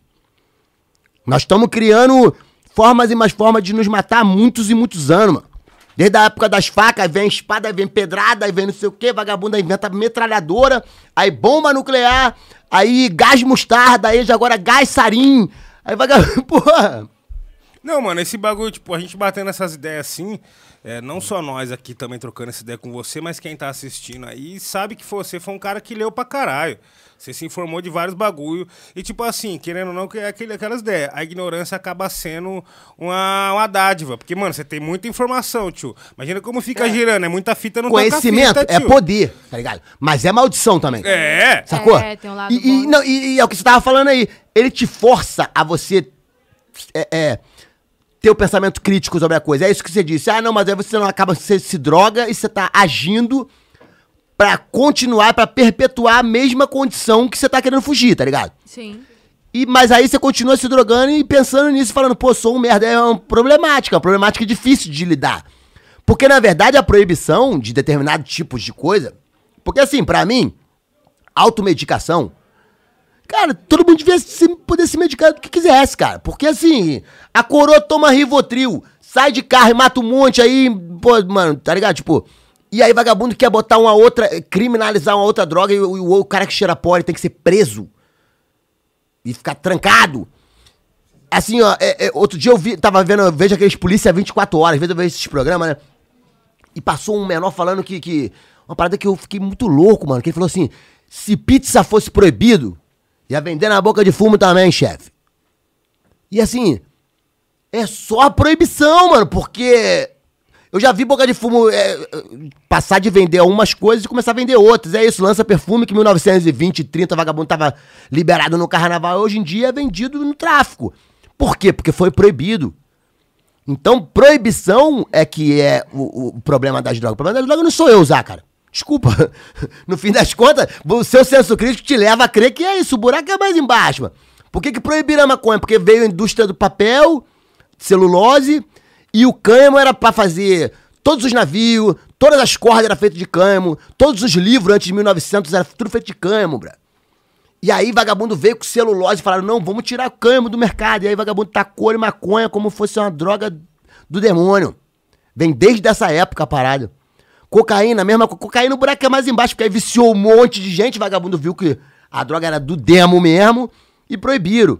Nós estamos criando formas e mais formas de nos matar há muitos e muitos anos, mano. Desde a época das facas, vem espada, vem pedrada, aí vem não sei o que, vagabundo aí inventa metralhadora, aí bomba nuclear, aí gás mostarda, aí agora gás sarim, aí vagabundo, porra. Não, mano, esse bagulho, tipo, a gente batendo essas ideias assim, é, não só nós aqui também trocando essa ideia com você, mas quem tá assistindo aí sabe que você foi um cara que leu pra caralho. Você se informou de vários bagulho. E, tipo assim, querendo ou não, que é aquele, aquelas ideias. A ignorância acaba sendo uma, uma dádiva. Porque, mano, você tem muita informação, tio. Imagina como fica girando. É muita fita no Conhecimento toca-fita, é tio. poder, tá ligado? Mas é maldição também. É. Sacou? É, tem um lado e, e- não, e- e é o que você tava falando aí. Ele te força a você é, é, ter o pensamento crítico sobre a coisa. É isso que você disse. Ah, não, mas aí você não acaba, você se droga e você tá agindo pra continuar, pra perpetuar a mesma condição que você tá querendo fugir, tá ligado? Sim. E, mas aí você continua se drogando e pensando nisso, falando, pô, sou um merda. É uma problemática, uma problemática difícil de lidar. Porque, na verdade, a proibição de determinados tipos de coisa. Porque, assim, pra mim, automedicação. Cara, todo mundo devia se- poder se medicar do que quisesse, cara. Porque, assim, a coroa toma Rivotril, sai de carro e mata um monte aí, pô, mano, tá ligado? Tipo. E aí, vagabundo quer botar uma outra. criminalizar uma outra droga e, o- o, cara que cheira pó tem que ser preso e ficar trancado. Assim, ó, é- é, outro dia eu vi, tava vendo, eu vejo aqueles polícia 24 horas, às vezes eu vejo esses programas, né? E passou um menor falando que, que. Uma parada que eu fiquei muito louco, mano. Que ele falou assim: se pizza fosse proibido, ia vender na boca de fumo também, chefe. E assim, é só a proibição, mano, porque. Eu já vi boca de fumo é, passar de vender algumas coisas e começar a vender outras. É isso, lança perfume que em 1920, 30, vagabundo tava liberado no carnaval. Hoje em dia é vendido no tráfico. Por quê? Porque foi proibido. Então, proibição é que é o, o problema das drogas. O problema das drogas não sou eu usar, cara. Desculpa. No fim das contas, o seu senso crítico te leva a crer que é isso. O buraco é mais embaixo, mano. Por que, que proibiram a maconha? Porque veio a indústria do papel, celulose, e o cânhamo era pra fazer todos os navios, todas as cordas eram feitas de cânhamo, todos os livros antes de 1900 era tudo feito de cânhamo, bra. E aí vagabundo veio com celulose e falaram, não, vamos tirar o cânhamo do mercado. E aí vagabundo tacou ele maconha como fosse uma droga do demônio. Vem desde essa época a parada. Cocaína, mesma co- cocaína, o buraco é mais embaixo, porque aí viciou um monte de gente, vagabundo viu que a droga era do demo mesmo e proibiram.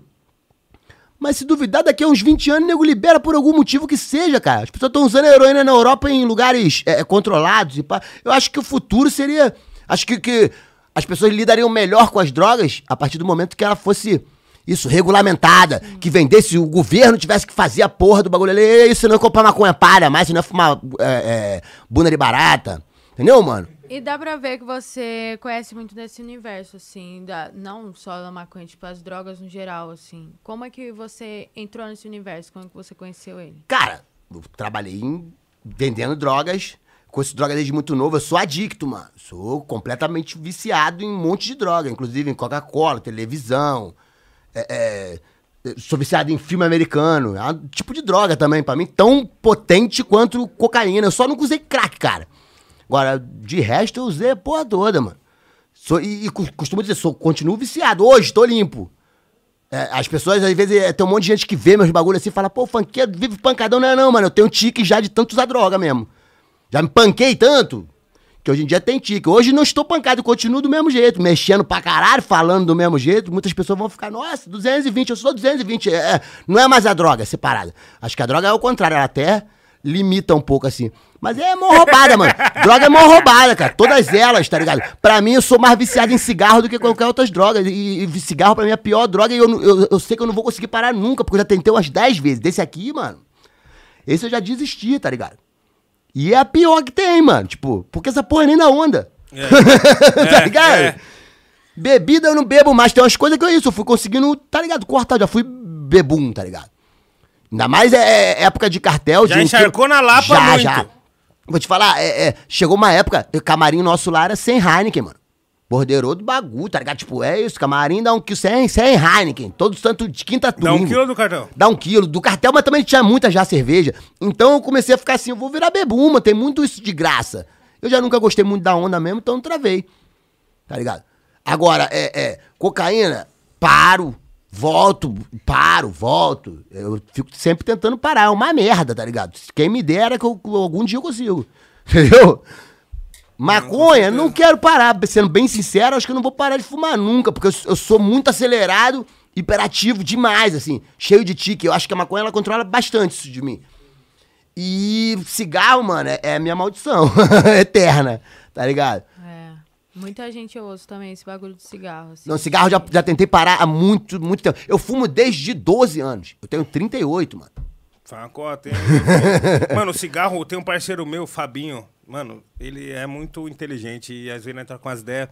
Mas se duvidar, daqui a uns 20 anos, o nego libera por algum motivo que seja, cara. As pessoas estão usando a heroína na Europa em lugares é, controlados. E pá. Eu acho que o futuro seria. Acho que, que as pessoas lidariam melhor com as drogas a partir do momento que ela fosse. Isso, regulamentada, que vendesse, o governo tivesse que fazer a porra do bagulho ali. Isso não é comprar maconha palha mais, isso não é fumar é, é, bunda de barata. Entendeu, mano? E dá pra ver que você conhece muito desse universo, assim, da, não só da maconha, tipo, as drogas no geral, assim. Como é que você entrou nesse universo? Como é que você conheceu ele? Cara, eu trabalhei em- vendendo drogas. Conheço droga desde muito novo. Eu sou adicto, mano. Sou completamente viciado em um monte de droga. Inclusive em Coca-Cola, televisão. É, é, sou viciado em filme americano. É um tipo de droga também, pra mim. Tão potente quanto cocaína. Eu só nunca usei crack, cara. Agora, de resto, eu usei a porra toda, mano. Sou, e, e costumo dizer, sou, continuo viciado. Hoje, tô limpo. É, as pessoas, às vezes, é, tem um monte de gente que vê meus bagulhos assim e fala, pô, funkeiro vive pancadão. Não é não, mano. Eu tenho tique já de tanto usar droga mesmo. Já me panquei tanto que hoje em dia tem tique. Hoje não estou pancado, continuo do mesmo jeito, mexendo pra caralho, falando do mesmo jeito. Muitas pessoas vão ficar, nossa, 220, eu sou 220. É, é, não é mais a droga separada. Acho que a droga é o contrário, ela até limita um pouco assim. Mas é mó roubada, mano. Droga é mó roubada, cara. Todas elas, tá ligado? Pra mim, eu sou mais viciado em cigarro do que qualquer outras drogas. E, e cigarro pra mim é a pior droga e eu, eu, eu sei que eu não vou conseguir parar nunca, porque eu já tentei umas 10 vezes. Desse aqui, mano, esse eu já desisti, tá ligado? E é a pior que tem, mano. Tipo, porque essa porra nem na onda. tá ligado? é. Bebida eu não bebo mais. Tem umas coisas que eu isso. Eu fui conseguindo, tá ligado? Cortar. Já fui bebum, tá ligado? Ainda mais é, é época de cartel. Já de encharcou na Lapa já, muito. Já, Vou te falar, é, é, chegou uma época, o camarim nosso lá era sem Heineken, mano. Bordeirou do bagulho, tá ligado? Tipo, é isso, camarim dá um quilo sem, sem Heineken. Todo santo de quinta Dá um quilo do cartão. Dá um quilo. Do cartel, mas também tinha muita já cerveja. Então eu comecei a ficar assim, eu vou virar bebuma, tem muito isso de graça. Eu já nunca gostei muito da onda mesmo, então eu travei. Tá ligado? Agora, é, é, cocaína, paro, volto, paro, volto. Eu fico sempre tentando parar, é uma merda, tá ligado? Quem me dera que eu- algum dia eu consigo. Entendeu? Maconha, não quero parar. Sendo bem sincero, acho que eu não vou parar de fumar nunca, porque eu, eu sou muito acelerado, hiperativo demais, assim, cheio de tique. Eu acho que a maconha ela controla bastante isso de mim. E cigarro, mano, é, é a minha maldição eterna, tá ligado? Muita gente eu ouço também esse bagulho de cigarro, assim. Não, cigarro já, já tentei parar há muito, muito tempo. Eu fumo desde 12 anos. Eu tenho 38, mano. Facota, hein? Mano, o cigarro, tem um parceiro meu, Fabinho. Mano, ele é muito inteligente e às vezes ele entra com as ideias.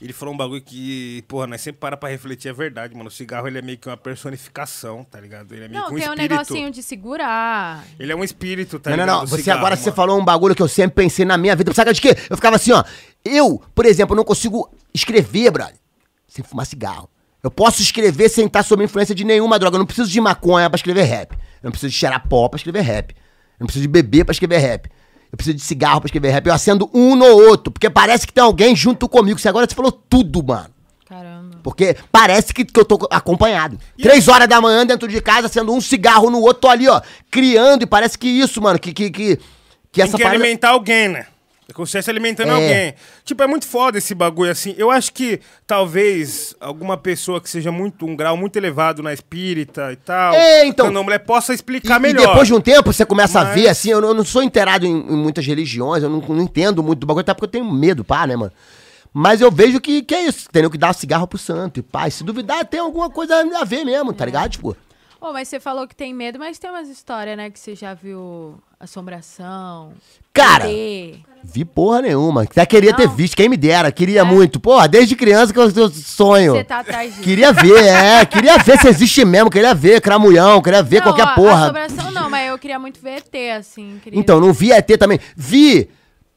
Ele falou um bagulho que, porra, nós sempre para pra refletir, é verdade, mano. O cigarro, ele é meio que uma personificação, tá ligado? Ele é meio Não, que um tem um negocinho de segurar. Ele é um espírito, tá não, ligado? não, não. O Você cigarro, agora você mano. falou um bagulho que eu sempre pensei na minha vida. Sabe de quê? Eu ficava assim, ó. Eu, por exemplo, não consigo escrever, brother, sem fumar cigarro. Eu posso escrever sem estar sob influência de nenhuma droga. Eu não preciso de maconha pra escrever rap. Eu não preciso de cheirar pó pra escrever rap. Eu não preciso de beber pra escrever rap. Eu preciso de cigarro pra escrever rap. Eu acendo um no outro, porque parece que tem alguém junto comigo. Você agora você falou tudo, mano. Caramba. Porque parece que, que eu tô acompanhado. Três horas da manhã dentro de casa, acendo um cigarro no outro, tô ali, ó, criando. E parece que isso, mano, que, que, que, que Tem essa que parada- alimentar alguém, né? É como se estivesse alimentando É. alguém. Tipo, é muito foda esse bagulho assim. Eu acho que talvez alguma pessoa que seja muito um grau muito elevado na espírita e tal, É, então. candomblé, possa E, explicar e melhor. depois de um tempo você começa a Mas- ver, assim, eu não, eu não sou inteirado em, em muitas religiões, eu não, não entendo muito do bagulho, até porque eu tenho medo, pá, né, mano? Mas eu vejo que, que é isso, entendeu? Que dá cigarro pro santo e pá. e Se duvidar, tem alguma coisa a ver mesmo, tá ligado? Tipo, Ô, mas você falou que tem medo, mas tem umas histórias, né? Que você já viu assombração. Cara, ET. Vi porra nenhuma. Até queria ter Não. visto, quem me dera, queria É? muito. Porra, desde criança que eu, eu sonho. Você tá atrás disso. Queria ver, é, queria ver se existe mesmo, queria ver cramulhão, queria ver Não, qualquer a- porra. Assombração não, mas eu queria muito ver ET, assim. queria- Então, não vi ET também. Vi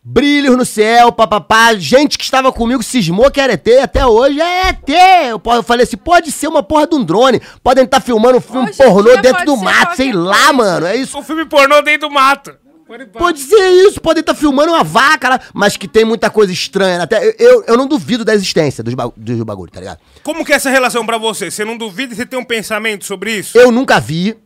brilhos no céu, papapá. Gente que estava comigo cismou que era ET. Até hoje é ET. Eu, falei assim, pode ser uma porra de um drone. Podem estar filmando um filme Hoje pornô dentro do mato, sei lá, coisa. mano. É isso. O filme pornô dentro do mato. Pode. Pode ser isso, podem estar filmando uma vaca lá, mas que tem muita coisa estranha. Até eu, eu, não duvido da existência dos, dos bagulho, tá ligado? Como que é essa relação pra você? Você não duvida e você tem um pensamento sobre isso? Eu nunca vi.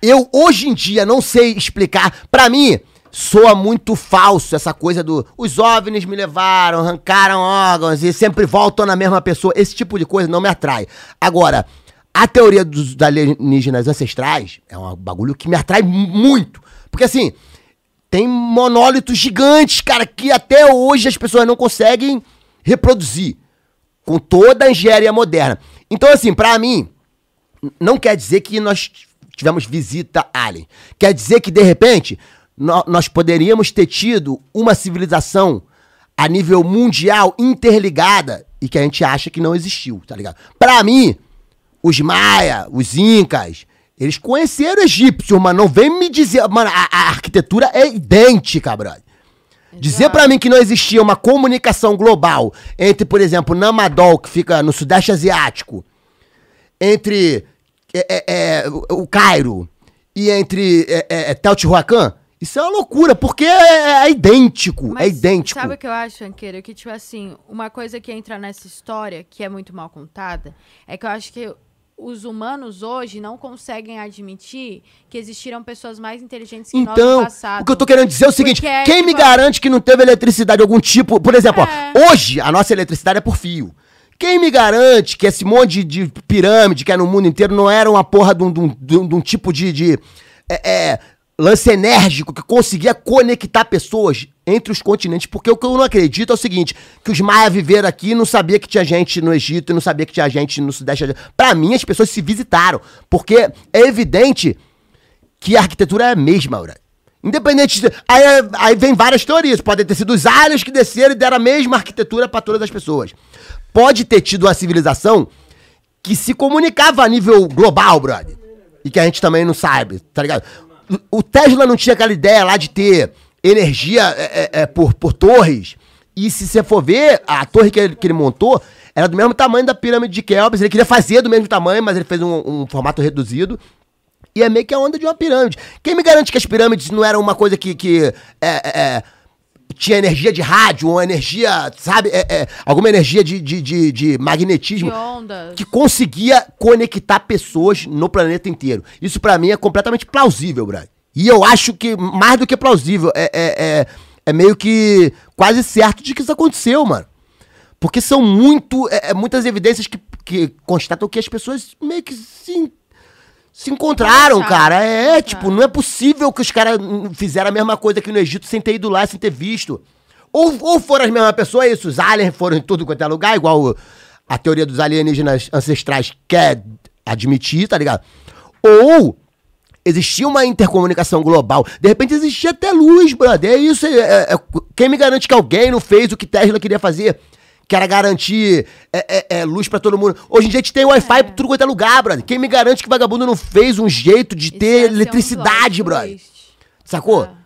Eu, hoje em dia, não sei explicar. Pra mim, soa muito falso essa coisa do. Os OVNIs me levaram, arrancaram órgãos e sempre voltam na mesma pessoa. Esse tipo de coisa não me atrai. Agora, a teoria dos alienígenas ancestrais é um bagulho que me atrai mu- muito. Porque assim, tem monólitos gigantes, cara, que até hoje as pessoas não conseguem reproduzir com toda a engenharia moderna. Então, assim, pra mim, não quer dizer que nós tivemos visita alien. Quer dizer que, de repente, nó- nós poderíamos ter tido uma civilização a nível mundial interligada e que a gente acha que não existiu, tá ligado? Pra mim, os maia, os incas, eles conheceram egípcios, mas não vem me dizer, mano, a, a arquitetura é idêntica, brother. Dizer pra mim que não existia uma comunicação global entre, por exemplo, Namadol, que fica no Sudeste Asiático, entre é, é, é, o Cairo e entre é, é, é, Teotihuacan, isso é uma loucura, porque é, é idêntico, é Mas idêntico. Sabe o que eu acho, Anqueiro? Que, tipo assim, uma coisa que entra nessa história, que é muito mal contada, é que eu acho que os humanos hoje não conseguem admitir que existiram pessoas mais inteligentes que nós no Então, passado. o que eu tô querendo dizer é o seguinte: Porque, quem me tipo, garante que não teve eletricidade de algum tipo? Por exemplo, É. ó, hoje a nossa eletricidade é por fio. Quem me garante que esse monte de, de pirâmide que é no mundo inteiro não era uma porra de um, de um- de um- de um tipo de, de, é, é, lance enérgico que conseguia conectar pessoas entre os continentes? Porque o que eu não acredito é o seguinte: que os maias viveram aqui e não sabia que tinha gente no Egito e não sabia que tinha gente no Sudeste Asiático. Pra mim, as pessoas se visitaram. Porque é evidente que a arquitetura é a mesma, Aura. Independente de. Aí, aí vem várias teorias. Podem ter sido os aliens que desceram e deram a mesma arquitetura pra todas as pessoas. Pode ter tido uma civilização que se comunicava a nível global, brother. E que a gente também não sabe, tá ligado? O- Tesla não tinha aquela ideia lá de ter energia é, é, é, por, por torres. E se você for ver, a torre que ele, que ele montou era do mesmo tamanho da pirâmide de Kelps. Ele queria fazer do mesmo tamanho, mas ele fez um, um formato reduzido. E é meio que a onda de uma pirâmide. Quem me garante que as pirâmides não eram uma coisa que, que é, é, tinha energia de rádio, uma energia, sabe? é, é, alguma energia de, de, de, de magnetismo De que conseguia conectar pessoas no planeta inteiro. Isso pra mim é completamente plausível, Brian. E eu acho que mais do que plausível, é, é, é, é meio que quase certo de que isso aconteceu, mano. Porque são muito, é, é muitas evidências que, que constatam que as pessoas meio que se, se encontraram, cara. É, encontraram. tipo, não é possível que os caras fizeram a mesma coisa aqui no Egito sem ter ido lá, sem ter visto. Ou, ou foram as mesmas pessoas, isso, os aliens foram em tudo quanto é lugar, igual a teoria dos alienígenas ancestrais quer admitir, tá ligado? Ou existia uma intercomunicação global. De repente existia até luz, brother. É isso. é- é- é- quem me garante que alguém não fez o que Tesla queria fazer? Que era garantir é, é, é, luz pra todo mundo. Hoje em dia a gente tem Wi-Fi pra tudo quanto é lugar, brother. Quem me garante que vagabundo não fez um jeito de Isso ter um eletricidade, plot brother? twist. Sacou? Ah.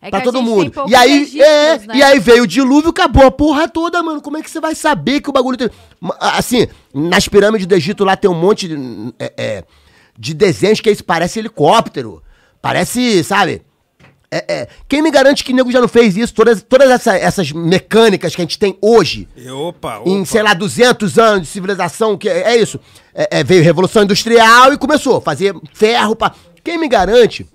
É pra todo mundo. E aí, registros, é, né? e aí veio o dilúvio, acabou a porra toda, mano. Como é que você vai saber que o bagulho tem. Assim, nas pirâmides do Egito lá tem um monte de, é, é, de desenhos que isso parece helicóptero. Parece, sabe? É, é. Quem me garante que o nego já não fez isso? Todas, todas essa- essas mecânicas que a gente tem hoje, E Opa, opa. em, sei lá, 200 anos de civilização, que é, é isso. É, é, veio Revolução Industrial e começou a fazer ferro pra... Quem me garante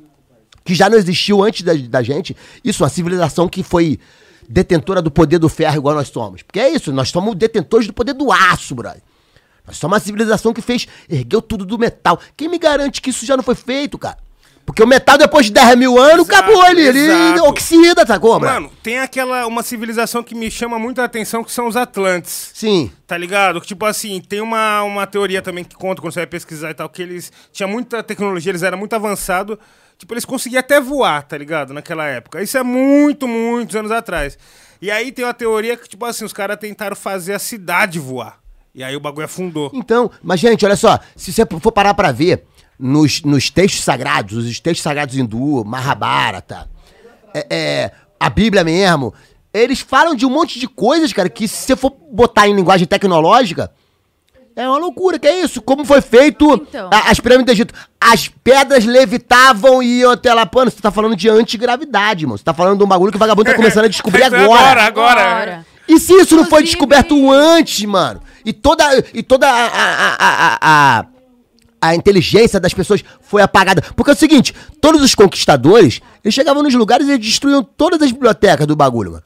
que já não existiu antes da, da gente isso, uma civilização que foi detentora do poder do ferro igual nós somos? Porque é isso, nós somos detentores do poder do aço, brother. Nós somos uma civilização que fez, ergueu tudo do metal. Quem me garante que isso já não foi feito, cara? Porque o metal, depois de 10 mil anos, Exato, acabou ali. Ele oxida, sacou, brother? Mano, tem aquela, uma civilização que me chama muita atenção, que são os Atlantes. Sim. Tá ligado? Que, tipo assim, tem uma, uma teoria também que conta quando você vai pesquisar e tal, que eles tinham muita tecnologia, eles eram muito avançados. Tipo, eles conseguiam até voar, tá ligado? Naquela época. Isso é muito, muitos anos atrás. E aí tem uma teoria que, tipo assim, os caras tentaram fazer a cidade voar. E aí o bagulho afundou. Então, mas gente, olha só, se você for parar pra ver nos, nos textos sagrados, os textos sagrados hindu, Mahabharata, é, é, a Bíblia mesmo, eles falam de um monte de coisas, cara, que se você for botar em linguagem tecnológica, é uma loucura, que é isso? Como foi feito Então. a- as pirâmides do Egito? As pedras levitavam e iam até lá. Mano, você tá falando de antigravidade, mano. Você tá falando de um bagulho que o vagabundo tá começando a descobrir agora. agora. Agora. E se isso não foi Inclusive- descoberto antes, mano? E toda, e toda a, a, a, a, a, inteligência das pessoas foi apagada. Porque é o seguinte, todos os conquistadores, eles chegavam nos lugares e eles destruíam todas as bibliotecas do bagulho, mano.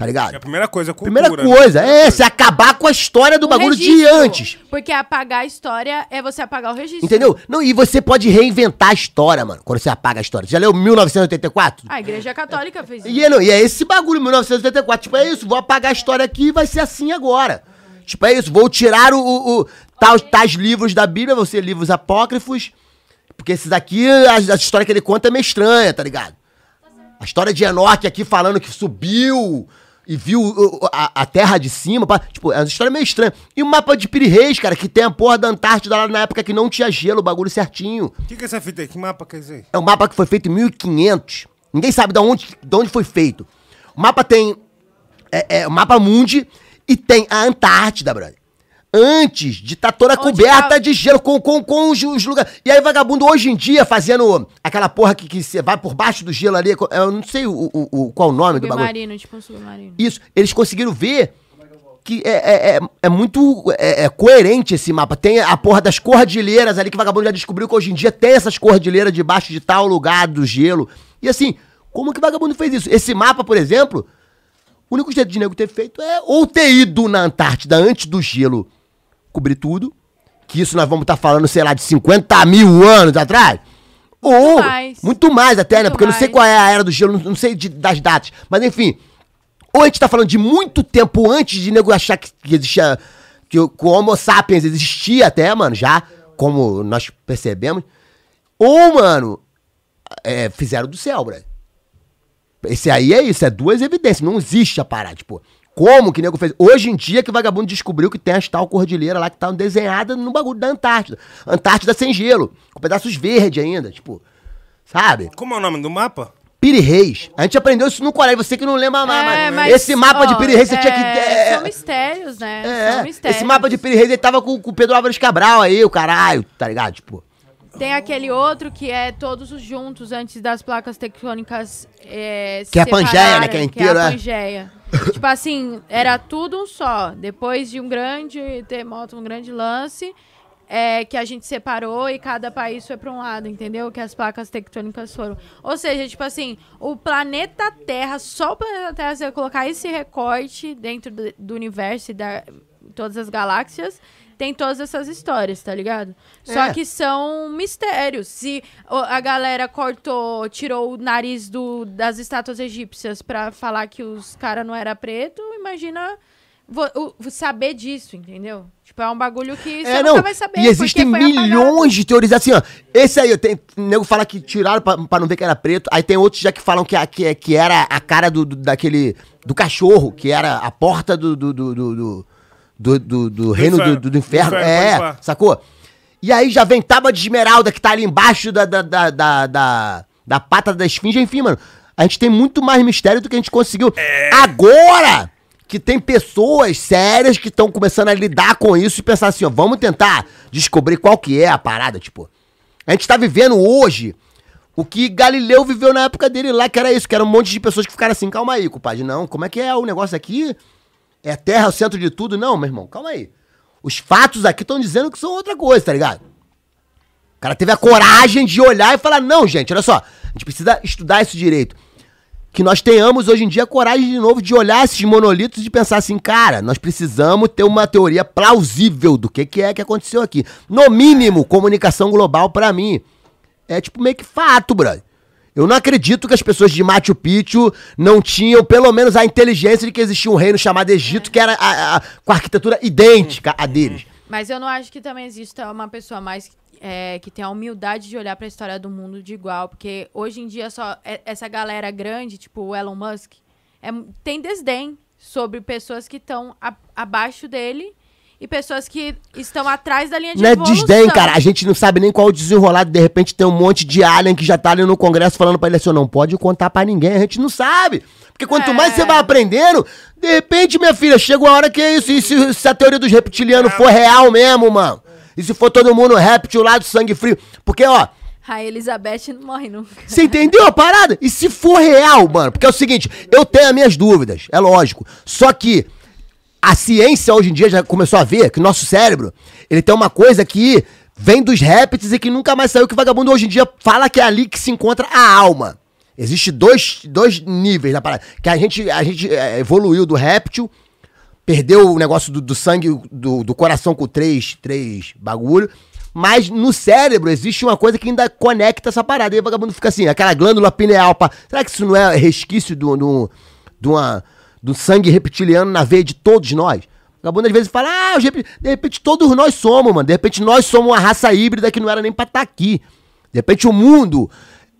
Tá ligado? É a primeira coisa, a cultura. Primeira né? coisa, Primeira é, se acabar com a história do O bagulho de registro, antes. Porque apagar a história é você apagar o registro. Entendeu? Não, e você pode reinventar a história, mano, quando você apaga a história. Você já leu 1984? A Igreja Católica fez isso. E é, não, e é esse bagulho, 1984. Tipo, é isso, vou apagar a história aqui e vai ser assim agora. Tipo, é isso, vou tirar o, o, o tais, tais livros da Bíblia, vão ser livros apócrifos. Porque esses aqui, a, a história que ele conta é meio estranha, tá ligado? A história de Enoque aqui falando que subiu e viu a, a terra de cima. pá, Tipo, é uma história meio estranha. E o mapa de Piri Reis, cara, que tem a porra da Antártida lá na época que não tinha gelo, o bagulho certinho. O que, que é essa fita aí? Que mapa quer dizer? É um mapa que foi feito em 1500. Ninguém sabe de onde, de onde foi feito. O mapa tem. É, é o mapa mundi e tem a Antártida, brother. Antes de estar toda Onde coberta tá- de gelo, com, com, com os, os lugares. E aí, vagabundo, hoje em dia, fazendo aquela porra que, que você vai por baixo do gelo ali. Eu não sei o, o, o- qual o nome do bagulho. Submarino, tipo um submarino. Isso, eles conseguiram ver que é, é, é, é muito é, é coerente esse mapa. Tem a porra das cordilheiras ali, que o vagabundo já descobriu que hoje em dia tem essas cordilheiras debaixo de tal lugar do gelo. E assim, como que o vagabundo fez isso? Esse mapa, por exemplo, o único jeito de nego ter feito é ou ter ido na Antártida antes do gelo cobrir tudo, que isso nós vamos estar falando, sei lá, de 50 mil anos atrás. ou mais. muito mais até, né? Muito Porque eu não sei mais. qual é a era do gelo, não, sei de- das datas. Mas enfim, ou a gente tá falando de muito tempo antes de nego achar que, que existia. Que o, que o Homo sapiens existia até, mano, já, como nós percebemos. Ou, mano, é, fizeram do céu, brother. Esse aí é isso, é duas evidências. Não existe a parada, tipo. Como que nego fez? Hoje em dia que o vagabundo descobriu que tem as tal cordilheira lá que tá desenhada no bagulho da Antártida. Antártida sem gelo, com pedaços verdes ainda, tipo. Sabe? Como é o nome do mapa? Piri Reis. A gente aprendeu isso no colégio, você que não lembra mais. É, mas esse mapa de ó, Piri Reis você tinha que. é, é, São mistérios, né? é, são mistérios. esse mapa de Piri Reis ele tava com, com o Pedro Álvares Cabral aí, o caralho, tá ligado? Tipo. Tem aquele outro que é todos os juntos antes das placas tectônicas é, se Que é a Pangeia, né? Que é inteiro, a é. Pangeia. tipo assim, era tudo um só. Depois de um grande terremoto, um grande lance, é, que a gente separou e cada país foi pra um lado, entendeu? Que as placas tectônicas foram. Ou seja, tipo assim, o planeta Terra, só o planeta Terra, se eu colocar esse recorte dentro do, do universo e da todas as galáxias, tem todas essas histórias, tá ligado? Só É. que são mistérios. Se a galera cortou, tirou o nariz do, das estátuas egípcias pra falar que os caras não era preto, imagina vo- o- saber disso, entendeu? Tipo, é um bagulho que você É, nunca não. vai saber. E existem milhões de teorias assim, ó. Esse aí, tem, o nego fala que tiraram pra, pra não ver que era preto. Aí tem outros já que falam que, a- que, que era a cara do, do- daquele. do cachorro, que era a porta do. do, do, do, do, do- do- reino do, inferno. do- do inferno. Inferno, é, sacou? E aí já vem tábua de esmeralda que tá ali embaixo da, da, da, da, da, da pata da esfinge, enfim, mano. A gente tem muito mais mistério do que a gente conseguiu. Agora que tem pessoas sérias que estão começando a lidar com isso e pensar assim, ó, vamos tentar descobrir qual que é a parada, tipo. A gente tá vivendo hoje o que Galileu viveu na época dele lá, que era isso, que era um monte de pessoas que ficaram assim, calma aí, compadre, não, como é que é o negócio aqui? É a Terra o centro de tudo? Não, meu irmão, calma aí. Os fatos aqui estão dizendo que são outra coisa, tá ligado? O cara teve a coragem de olhar e falar, não, gente, olha só, a gente precisa estudar isso direito. Que nós tenhamos hoje em dia a coragem de novo de olhar esses monolitos e pensar assim, cara, nós precisamos ter uma teoria plausível do que, que é que aconteceu aqui. No mínimo, comunicação global pra mim é tipo meio que fato, brother. Eu não acredito que as pessoas de Machu Picchu não tinham pelo menos a inteligência de que existia um reino chamado Egito que era a- a- com a arquitetura idêntica à deles. Mas eu não acho que também exista uma pessoa mais é, que tenha a humildade de olhar pra história do mundo de igual. Porque hoje em dia só é- essa galera grande, tipo o Elon Musk, é, tem desdém sobre pessoas que estão a- abaixo dele e pessoas que estão atrás da linha de Não é evolução. desdém, cara. A gente não sabe nem qual o desenrolado. De repente tem um monte de alien que já tá ali no Congresso falando pra ele assim: "Ó, não pode contar pra ninguém. A gente não sabe. Porque quanto É. mais você vai aprendendo, de repente, minha filha, chega uma hora que é isso. E se, se a teoria dos reptilianos for real mesmo, mano? E se for todo mundo réptil lá do sangue frio? Porque, ó, A Elizabeth não morre nunca. você entendeu a parada? E se for real, mano? Porque é o seguinte, eu tenho as minhas dúvidas, é lógico. Só que a ciência hoje em dia já começou a ver que o nosso cérebro, ele tem uma coisa que vem dos répteis e que nunca mais saiu, que o vagabundo hoje em dia fala que é ali que se encontra a alma. Existe dois, dois níveis da parada. Que a gente, a gente é, evoluiu do réptil, perdeu o negócio do, do sangue, do, do coração com três, três bagulho. Mas no cérebro existe uma coisa que ainda conecta essa parada. E o vagabundo fica assim, aquela glândula pineal. Pá. Será que isso não é resquício do, do, do, uma, do sangue reptiliano na veia de todos nós? Vagabundo às vezes fala, ah, de repente todos nós somos, mano. De repente nós somos uma raça híbrida que não era nem pra estar aqui. De repente o mundo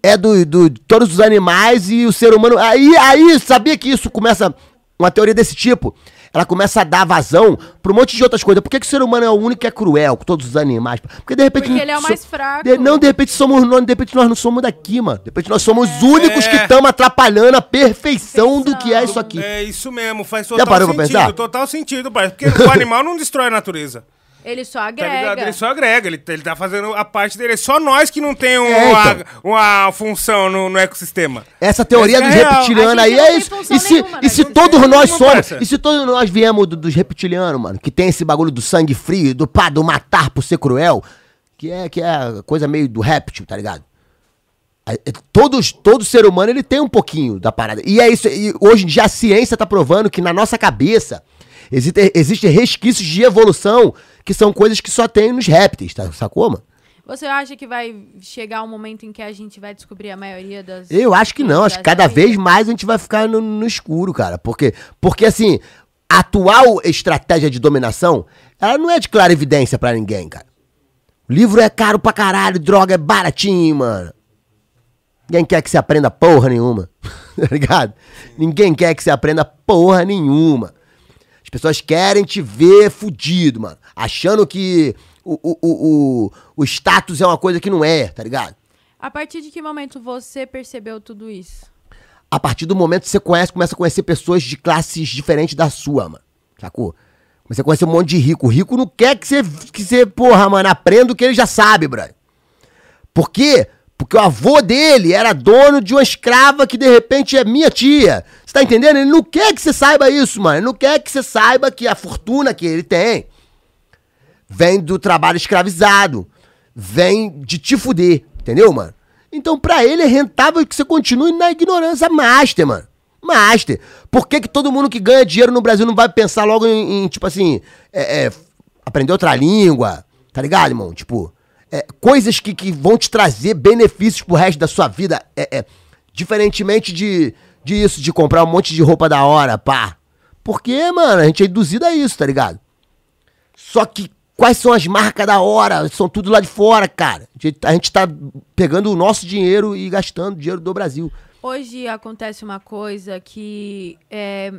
é do, do de todos os animais e o ser humano. Aí, aí, sabia que isso começa. Uma teoria desse tipo. Ela começa a dar vazão pra um monte de outras coisas. Por que, que o ser humano é o único que é cruel com todos os animais? Porque de repente. Porque ele é o so- mais fraco. de- não, de repente somos nós, de repente nós não somos daqui, mano. De repente nós somos os únicos É. que estamos atrapalhando a perfeição do que é isso aqui. É isso mesmo, faz Já total parou pra sentido. pensar? Total sentido, pai. Porque o animal não destrói a natureza. Ele só Tá agrega. Ele só agrega, ele, ele tá fazendo a parte dele. É só nós que não tem um- É, uma, então. uma função no, no ecossistema. Essa teoria Essa é dos real. reptilianos aí é isso. E se, nenhuma, e né? se todos nós somos, parça. e se todos nós viemos do- dos reptilianos, mano, que tem esse bagulho do sangue frio, do pá, do matar por ser cruel, que é, que é a coisa meio do réptil, tá ligado? É- é- Todos, todo ser humano ele tem um pouquinho da parada. E é isso. E hoje em dia a ciência tá provando que na nossa cabeça existe, existem resquícios de evolução que são coisas que só tem nos répteis, tá? Sacou, mano? Você acha que vai chegar um momento em que a gente vai descobrir a maioria das. Eu acho que não, acho que cada vez mais a gente vai ficar no, no escuro, cara. Porque, porque assim, a atual estratégia de dominação, ela não é de clara evidência pra ninguém, cara. O livro é caro pra caralho, droga é baratinho, mano. Ninguém quer que você aprenda porra nenhuma. tá ligado? Ninguém quer que você aprenda porra nenhuma. As pessoas querem te ver fudido, mano. Achando que o, o, o, o, status é uma coisa que não é, tá ligado? A partir de que momento você percebeu tudo isso? a partir do momento que você conhece, começa a conhecer pessoas de classes diferentes da sua, mano. Sacou? Começa a conhecer um monte de rico. O rico não quer que você, que você, porra, mano, aprenda o que ele já sabe, brother. Por quê? Porque o avô dele era dono de uma escrava que de repente é minha tia. Você tá entendendo? Ele não quer que você saiba isso, mano. Ele não quer que você saiba que a fortuna que ele tem vem do trabalho escravizado, vem de te fuder, entendeu, mano? Então, pra ele é rentável que você continue na ignorância master, mano. Master. Por que, que todo mundo que ganha dinheiro no Brasil não vai pensar logo em, em, tipo assim, é, é, aprender outra língua? Tá ligado, irmão? Tipo, é, coisas que, que vão te trazer benefícios pro resto da sua vida. É, é, diferentemente de, disso, de comprar um monte de roupa da hora, pá. Porque, mano, a gente é induzido a isso, tá ligado? Só que quais são as marcas da hora? São tudo lá de fora, cara. A gente, a gente tá pegando o nosso dinheiro e gastando dinheiro do Brasil. Hoje acontece uma coisa que é,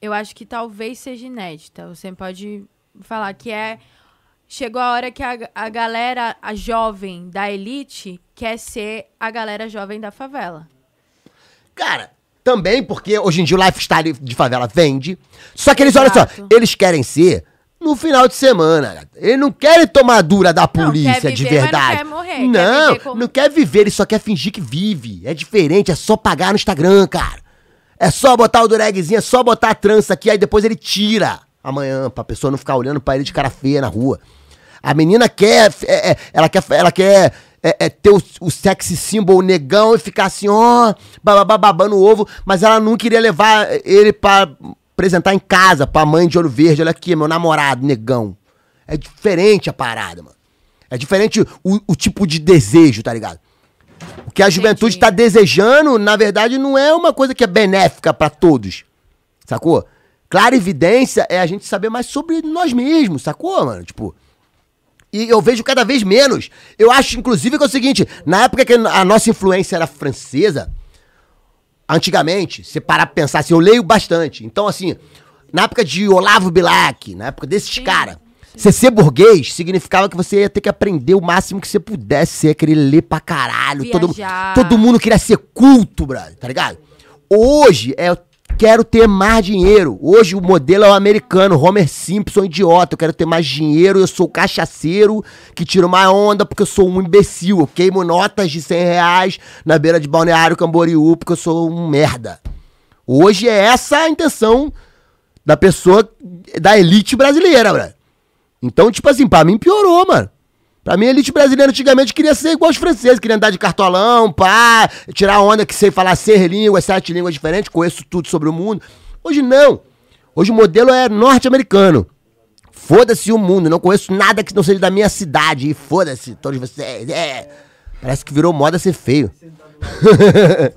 eu acho que talvez seja inédita. Você pode falar que é. Chegou a hora que a, a galera, a jovem da elite, quer ser a galera jovem da favela. Cara, também porque hoje em dia o lifestyle de favela vende. Só que eles, olha só, Exato. eles querem ser no final de semana. Eles não querem tomar dura da polícia quer de viver, mas não verdade. quer morrer, quer Não, viver como- não quer viver, ele só quer fingir que vive. É diferente, é só pagar no Instagram, cara. É só botar o duragzinho, é só botar a trança aqui, aí depois ele tira amanhã, pra pessoa não ficar olhando pra ele de cara feia na rua. A menina quer, é, é, ela quer, ela quer é, é, ter o, o sexy symbol negão e ficar assim, ó, bababá, babando o ovo, mas ela não queria levar ele pra apresentar em casa pra mãe de olho verde. Olha aqui, meu namorado, negão. É diferente a parada, mano. É diferente o, o tipo de desejo, tá ligado? O que a juventude tá desejando, na verdade, não é uma coisa que é benéfica pra todos. Sacou? Clara evidência é a gente saber mais sobre nós mesmos, sacou, mano? Tipo. E eu vejo cada vez menos. Eu acho, inclusive, que é o seguinte: na época que a nossa influência era francesa, antigamente, você parar pra pensar assim, eu leio bastante. Então, assim, na época de Olavo Bilac, na época desses caras, você ser burguês significava que você ia ter que aprender o máximo que você pudesse ser, querer ler pra caralho. Todo, todo mundo queria ser culto, brother, tá ligado? Hoje é. Quero ter mais dinheiro. Hoje o modelo é o americano, Homer Simpson, idiota. Eu quero ter mais dinheiro. Eu sou cachaceiro que tiro mais onda porque eu sou um imbecil. Eu queimo notas de 100 reais na beira de Balneário Camboriú porque eu sou um merda. Hoje é essa a intenção da pessoa, da elite brasileira, brother. Então, tipo assim, pra mim piorou, mano. Pra mim, a elite brasileira antigamente queria ser igual os franceses, queria andar de cartolão, pá, tirar onda que sei falar seis línguas, sete línguas diferentes, conheço tudo sobre o mundo. Hoje não. Hoje o modelo é norte-americano. Foda-se o mundo, não conheço nada que não seja da minha cidade. E foda-se todos vocês. É. Parece que virou moda ser feio.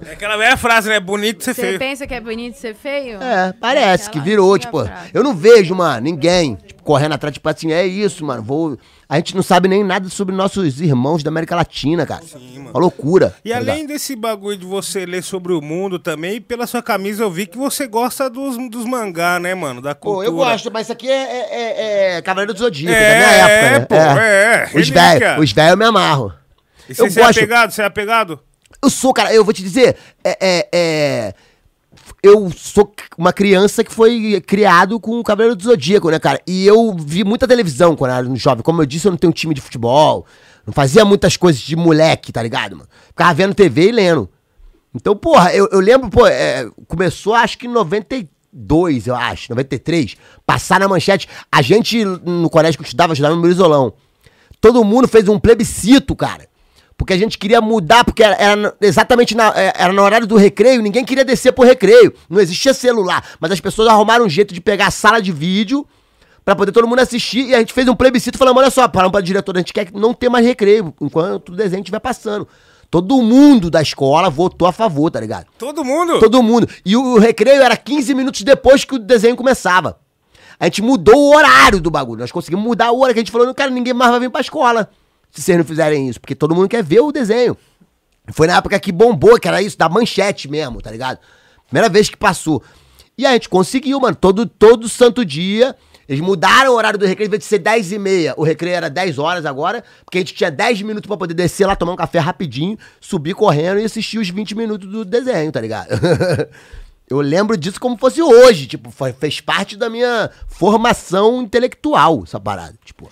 É aquela velha frase, né? Bonito ser Você feio. pensa que é bonito ser feio? É, parece que Aquela virou, tipo, frase. eu não vejo, mano, ninguém tipo, correndo atrás, tipo assim, é isso, mano, vou... A gente não sabe nem nada sobre nossos irmãos da América Latina, cara. mano. Uma loucura. E tá além ligado? desse bagulho de você ler sobre o mundo também, pela sua camisa eu vi que você gosta dos, dos mangá, né, mano? Da Pô, cultura. eu gosto, mas isso aqui é, é, é- é Cavaleiro do Zodíaco, É, da minha época, né? pô, é, Os relíquia. velhos, os velhos eu me amarro. E você, eu você é gosto. apegado? Você é apegado? Eu sou, cara, eu vou te dizer, é, é, é, eu sou uma criança que foi criado com o Cavaleiro do Zodíaco, né, cara? E eu vi muita televisão quando eu era jovem. Como eu disse, eu não tenho time de futebol, não fazia muitas coisas de moleque, tá ligado, mano? Ficava vendo TV e lendo. Então, porra, eu, eu lembro, pô, é, começou acho que em 92, eu acho, 93, passar na manchete. A gente, no colégio que eu estudava, eu estudava no Mirizolão. Todo mundo fez um plebiscito, cara. Porque a gente queria mudar, porque era, era exatamente na, é, era no horário do recreio, ninguém queria descer pro recreio. Não existia celular. Mas as pessoas arrumaram um jeito de pegar a sala de vídeo pra poder todo mundo assistir. E a gente fez um plebiscito falando: olha só, falando pra diretora, a gente quer não ter mais recreio enquanto o desenho estiver passando. Todo mundo da escola votou a favor, tá ligado? Todo mundo? Todo mundo. E o, o recreio era 15 minutos depois que o desenho começava. A gente mudou o horário do bagulho. Nós conseguimos mudar o horário, que a gente falou, cara, ninguém mais vai vir pra escola se vocês não fizerem isso. Porque todo mundo quer ver o desenho. Foi na época que bombou, que era isso, da manchete mesmo, tá ligado? Primeira vez que passou. E a gente conseguiu, mano, todo, todo santo dia. Eles mudaram o horário do recreio, em de ser 10 e meia, o recreio era 10 horas agora, porque a gente tinha 10 minutos pra poder descer lá, tomar um café rapidinho, subir correndo e assistir os 20 minutos do desenho, tá ligado? Eu lembro disso como fosse hoje, tipo, fez parte da minha formação intelectual, essa parada, tipo.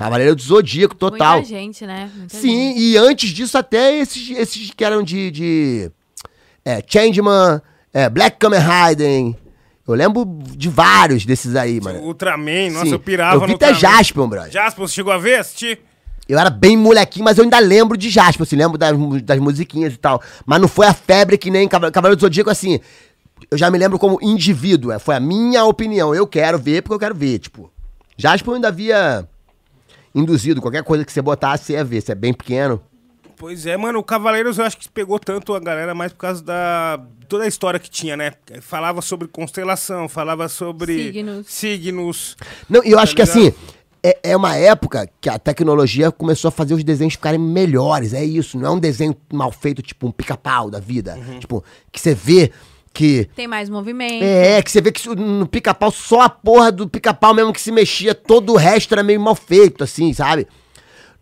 Cavaleiro do Zodíaco, total. Muita gente, né? Muita Sim, gente. e antes disso até esses, esses que eram de, de é, Changeman, é, Black Kamen Rider. Eu lembro de vários desses aí, mano. Ultraman, nossa, Sim. eu pirava Eu vi no até Ultraman. Jaspion, brother. Jasper, você chegou a ver, assistir? Eu era bem molequinho, mas eu ainda lembro de Jasper, assim, lembro das, das musiquinhas e tal. Mas não foi a febre que nem Cavaleiro, do Zodíaco, assim. Eu já me lembro como indivíduo, é, foi a minha opinião. Eu quero ver porque eu quero ver, tipo. Jasper eu ainda havia induzido, qualquer coisa que você botasse, você ia ver. Você é bem pequeno. Pois é, mano, o Cavaleiros eu acho que pegou tanto a galera mais por causa da toda a história que tinha, né? Falava sobre constelação, falava sobre Signos. signos. Não, e eu acho que assim, é, é uma época que a tecnologia começou a fazer os desenhos ficarem melhores. É isso, não é um desenho mal feito, tipo um pica-pau da vida. Tipo, que você vê que. Tem mais movimento. É, que você vê que no pica-pau só a porra do pica-pau mesmo que se mexia, todo o resto era meio mal feito, assim, sabe?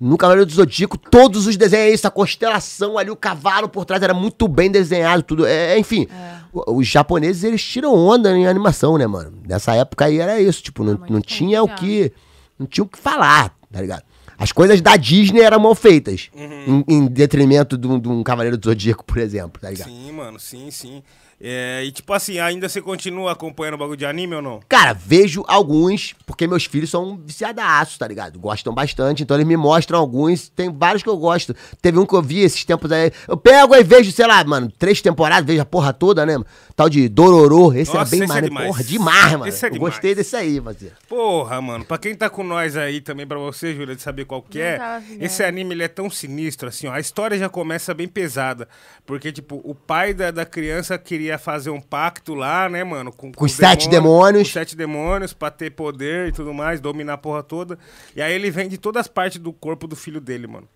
No Cavaleiro do Zodíaco, todos os desenhos, é isso, a constelação ali, o cavalo por trás era muito bem desenhado, tudo. É, enfim, o- os japoneses, eles tiram onda em animação, né, mano? Nessa época aí era isso, tipo, não, muito não tinha o que. Não tinha o que falar, tá ligado? As coisas da Disney eram mal feitas. Em, em detrimento de um, de um Cavaleiro do Zodíaco, por exemplo, tá ligado? Sim, mano, sim, sim. É, e tipo assim, ainda você continua acompanhando o bagulho de anime ou não? Cara, vejo alguns, porque meus filhos são viciadaços, tá ligado? Gostam bastante, então eles me mostram alguns. Tem vários que eu gosto. Teve um que eu vi esses tempos aí. Eu pego e vejo, sei lá, mano, três temporadas, vejo a porra toda, né? Tal de Dororô. Esse Nossa, era bem esse é demais. porra, demais, mano. Esse é eu demais. gostei desse aí, parceiro. Porra, mano, pra quem tá com nós aí também, pra você, Júlia, de saber qual que é, tava esse anime ele é tão sinistro, assim, ó, a história já começa bem pesada, porque, tipo, o pai da, da criança queria fazer um pacto lá, né, mano, com, os sete demônios. Com os sete demônios, pra ter poder e tudo mais, dominar a porra toda, e aí ele vende todas as partes do corpo do filho dele, mano.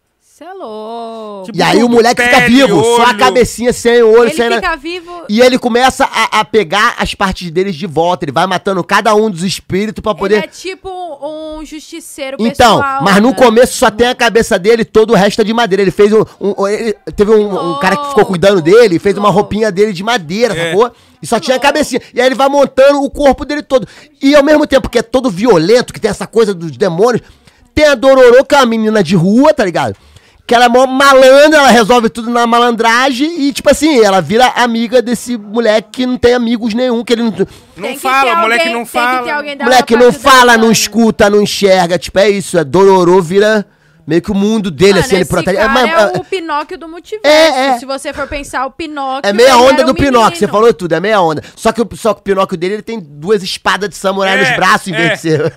Você é louco. Tipo, E aí o moleque fica vivo, só a olho. cabecinha sem olho, Ele sem nada. fica vivo. E ele começa a, a pegar as partes deles de volta. Ele vai matando cada um dos espíritos pra poder. Ele é tipo um justiceiro Então, pessoal. mas no né? começo só tem a cabeça dele, todo o resto é de madeira. Ele fez um. um- ele- teve um, um cara que ficou cuidando dele, fez uma roupinha dele de madeira, É. sacou? E só tinha a cabecinha. E aí ele vai montando o corpo dele todo. E ao mesmo tempo que é todo violento, que tem essa coisa dos demônios, tem a Dororô, que é uma menina de rua, tá ligado? Que ela é mó malandra, ela resolve tudo na malandragem e, tipo assim, ela vira amiga desse moleque que não tem amigos nenhum, que ele não. Não fala, o moleque alguém- não fala. alguém Moleque não fala, não escuta, não enxerga. Tipo, é isso. É Dororô vira meio que o mundo dele, Mano, assim, ele protege. cara mas, é, o Pinóquio do multiverso. É, é. Se você for pensar, o Pinóquio... É meia ele onda do um Pinóquio, você menino. falou tudo, é meia onda. Só que, o- só que o Pinóquio dele, ele tem duas espadas de samurai É, nos braços em vez é. de ser.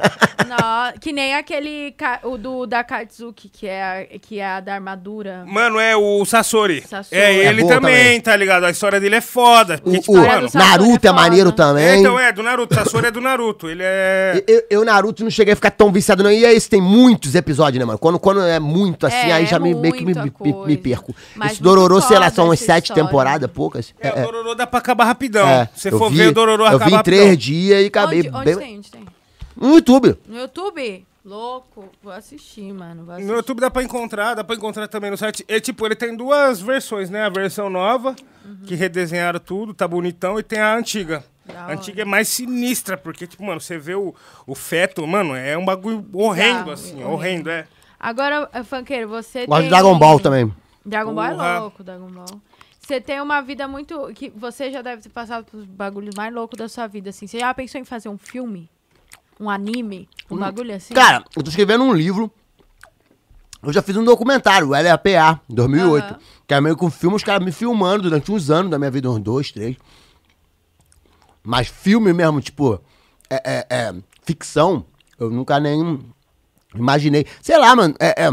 Não, que nem aquele, o do da Katsuki, que é, a- que é a da armadura. Mano, é o Sasori. Sasori. É ele É bom também, também. tá ligado? A história dele é foda. Porque, O, tipo, o mano, Sasori Naruto é é maneiro também. É, então é, do Naruto. Sasori é do Naruto. Ele é. Eu, eu, Naruto, não cheguei a ficar tão viciado, não. E é isso, tem muitos episódios, né, mano? Quando, quando é muito assim, É, aí já é me, meio que me, me- me perco. Mas Esse Dororô, sei lá, são umas sete história. temporadas, poucas. É, É, o Dororô dá pra acabar rapidão. é. Se Eu for vi- ver, o Dororô Eu acaba vi em rapidão. três dias e acabei Onde, onde bem... tem? Onde tem? No YouTube. No YouTube? Louco. Vou assistir, mano. Vou assistir. No YouTube dá pra encontrar, dá pra encontrar também no site. É tipo, ele tem duas versões, né? A versão nova, que redesenharam tudo, tá bonitão, e tem a antiga. Da a hora. antiga é mais sinistra, porque, tipo, mano, você vê o, o feto, mano, é um bagulho horrendo, Ah, assim, horrendo. horrendo, é. Agora, eh, funkeiro, você Gosto tem... de Dragon Ball também. Dragon Ball é Porra. louco, Dragon Ball. Você tem uma vida muito... que Você já deve ter passado pelos bagulhos mais loucos da sua vida, assim. Você já pensou em fazer um filme? Um anime? Um bagulho assim? Cara, eu tô escrevendo um livro. Eu já fiz um documentário, o LAPA, em 2008. Aham. Que é meio que um filme, os caras me filmando durante uns anos da minha vida, uns dois, três. Mas filme mesmo, tipo, é, é- é, ficção, eu nunca nem imaginei. Sei lá, mano, é- é,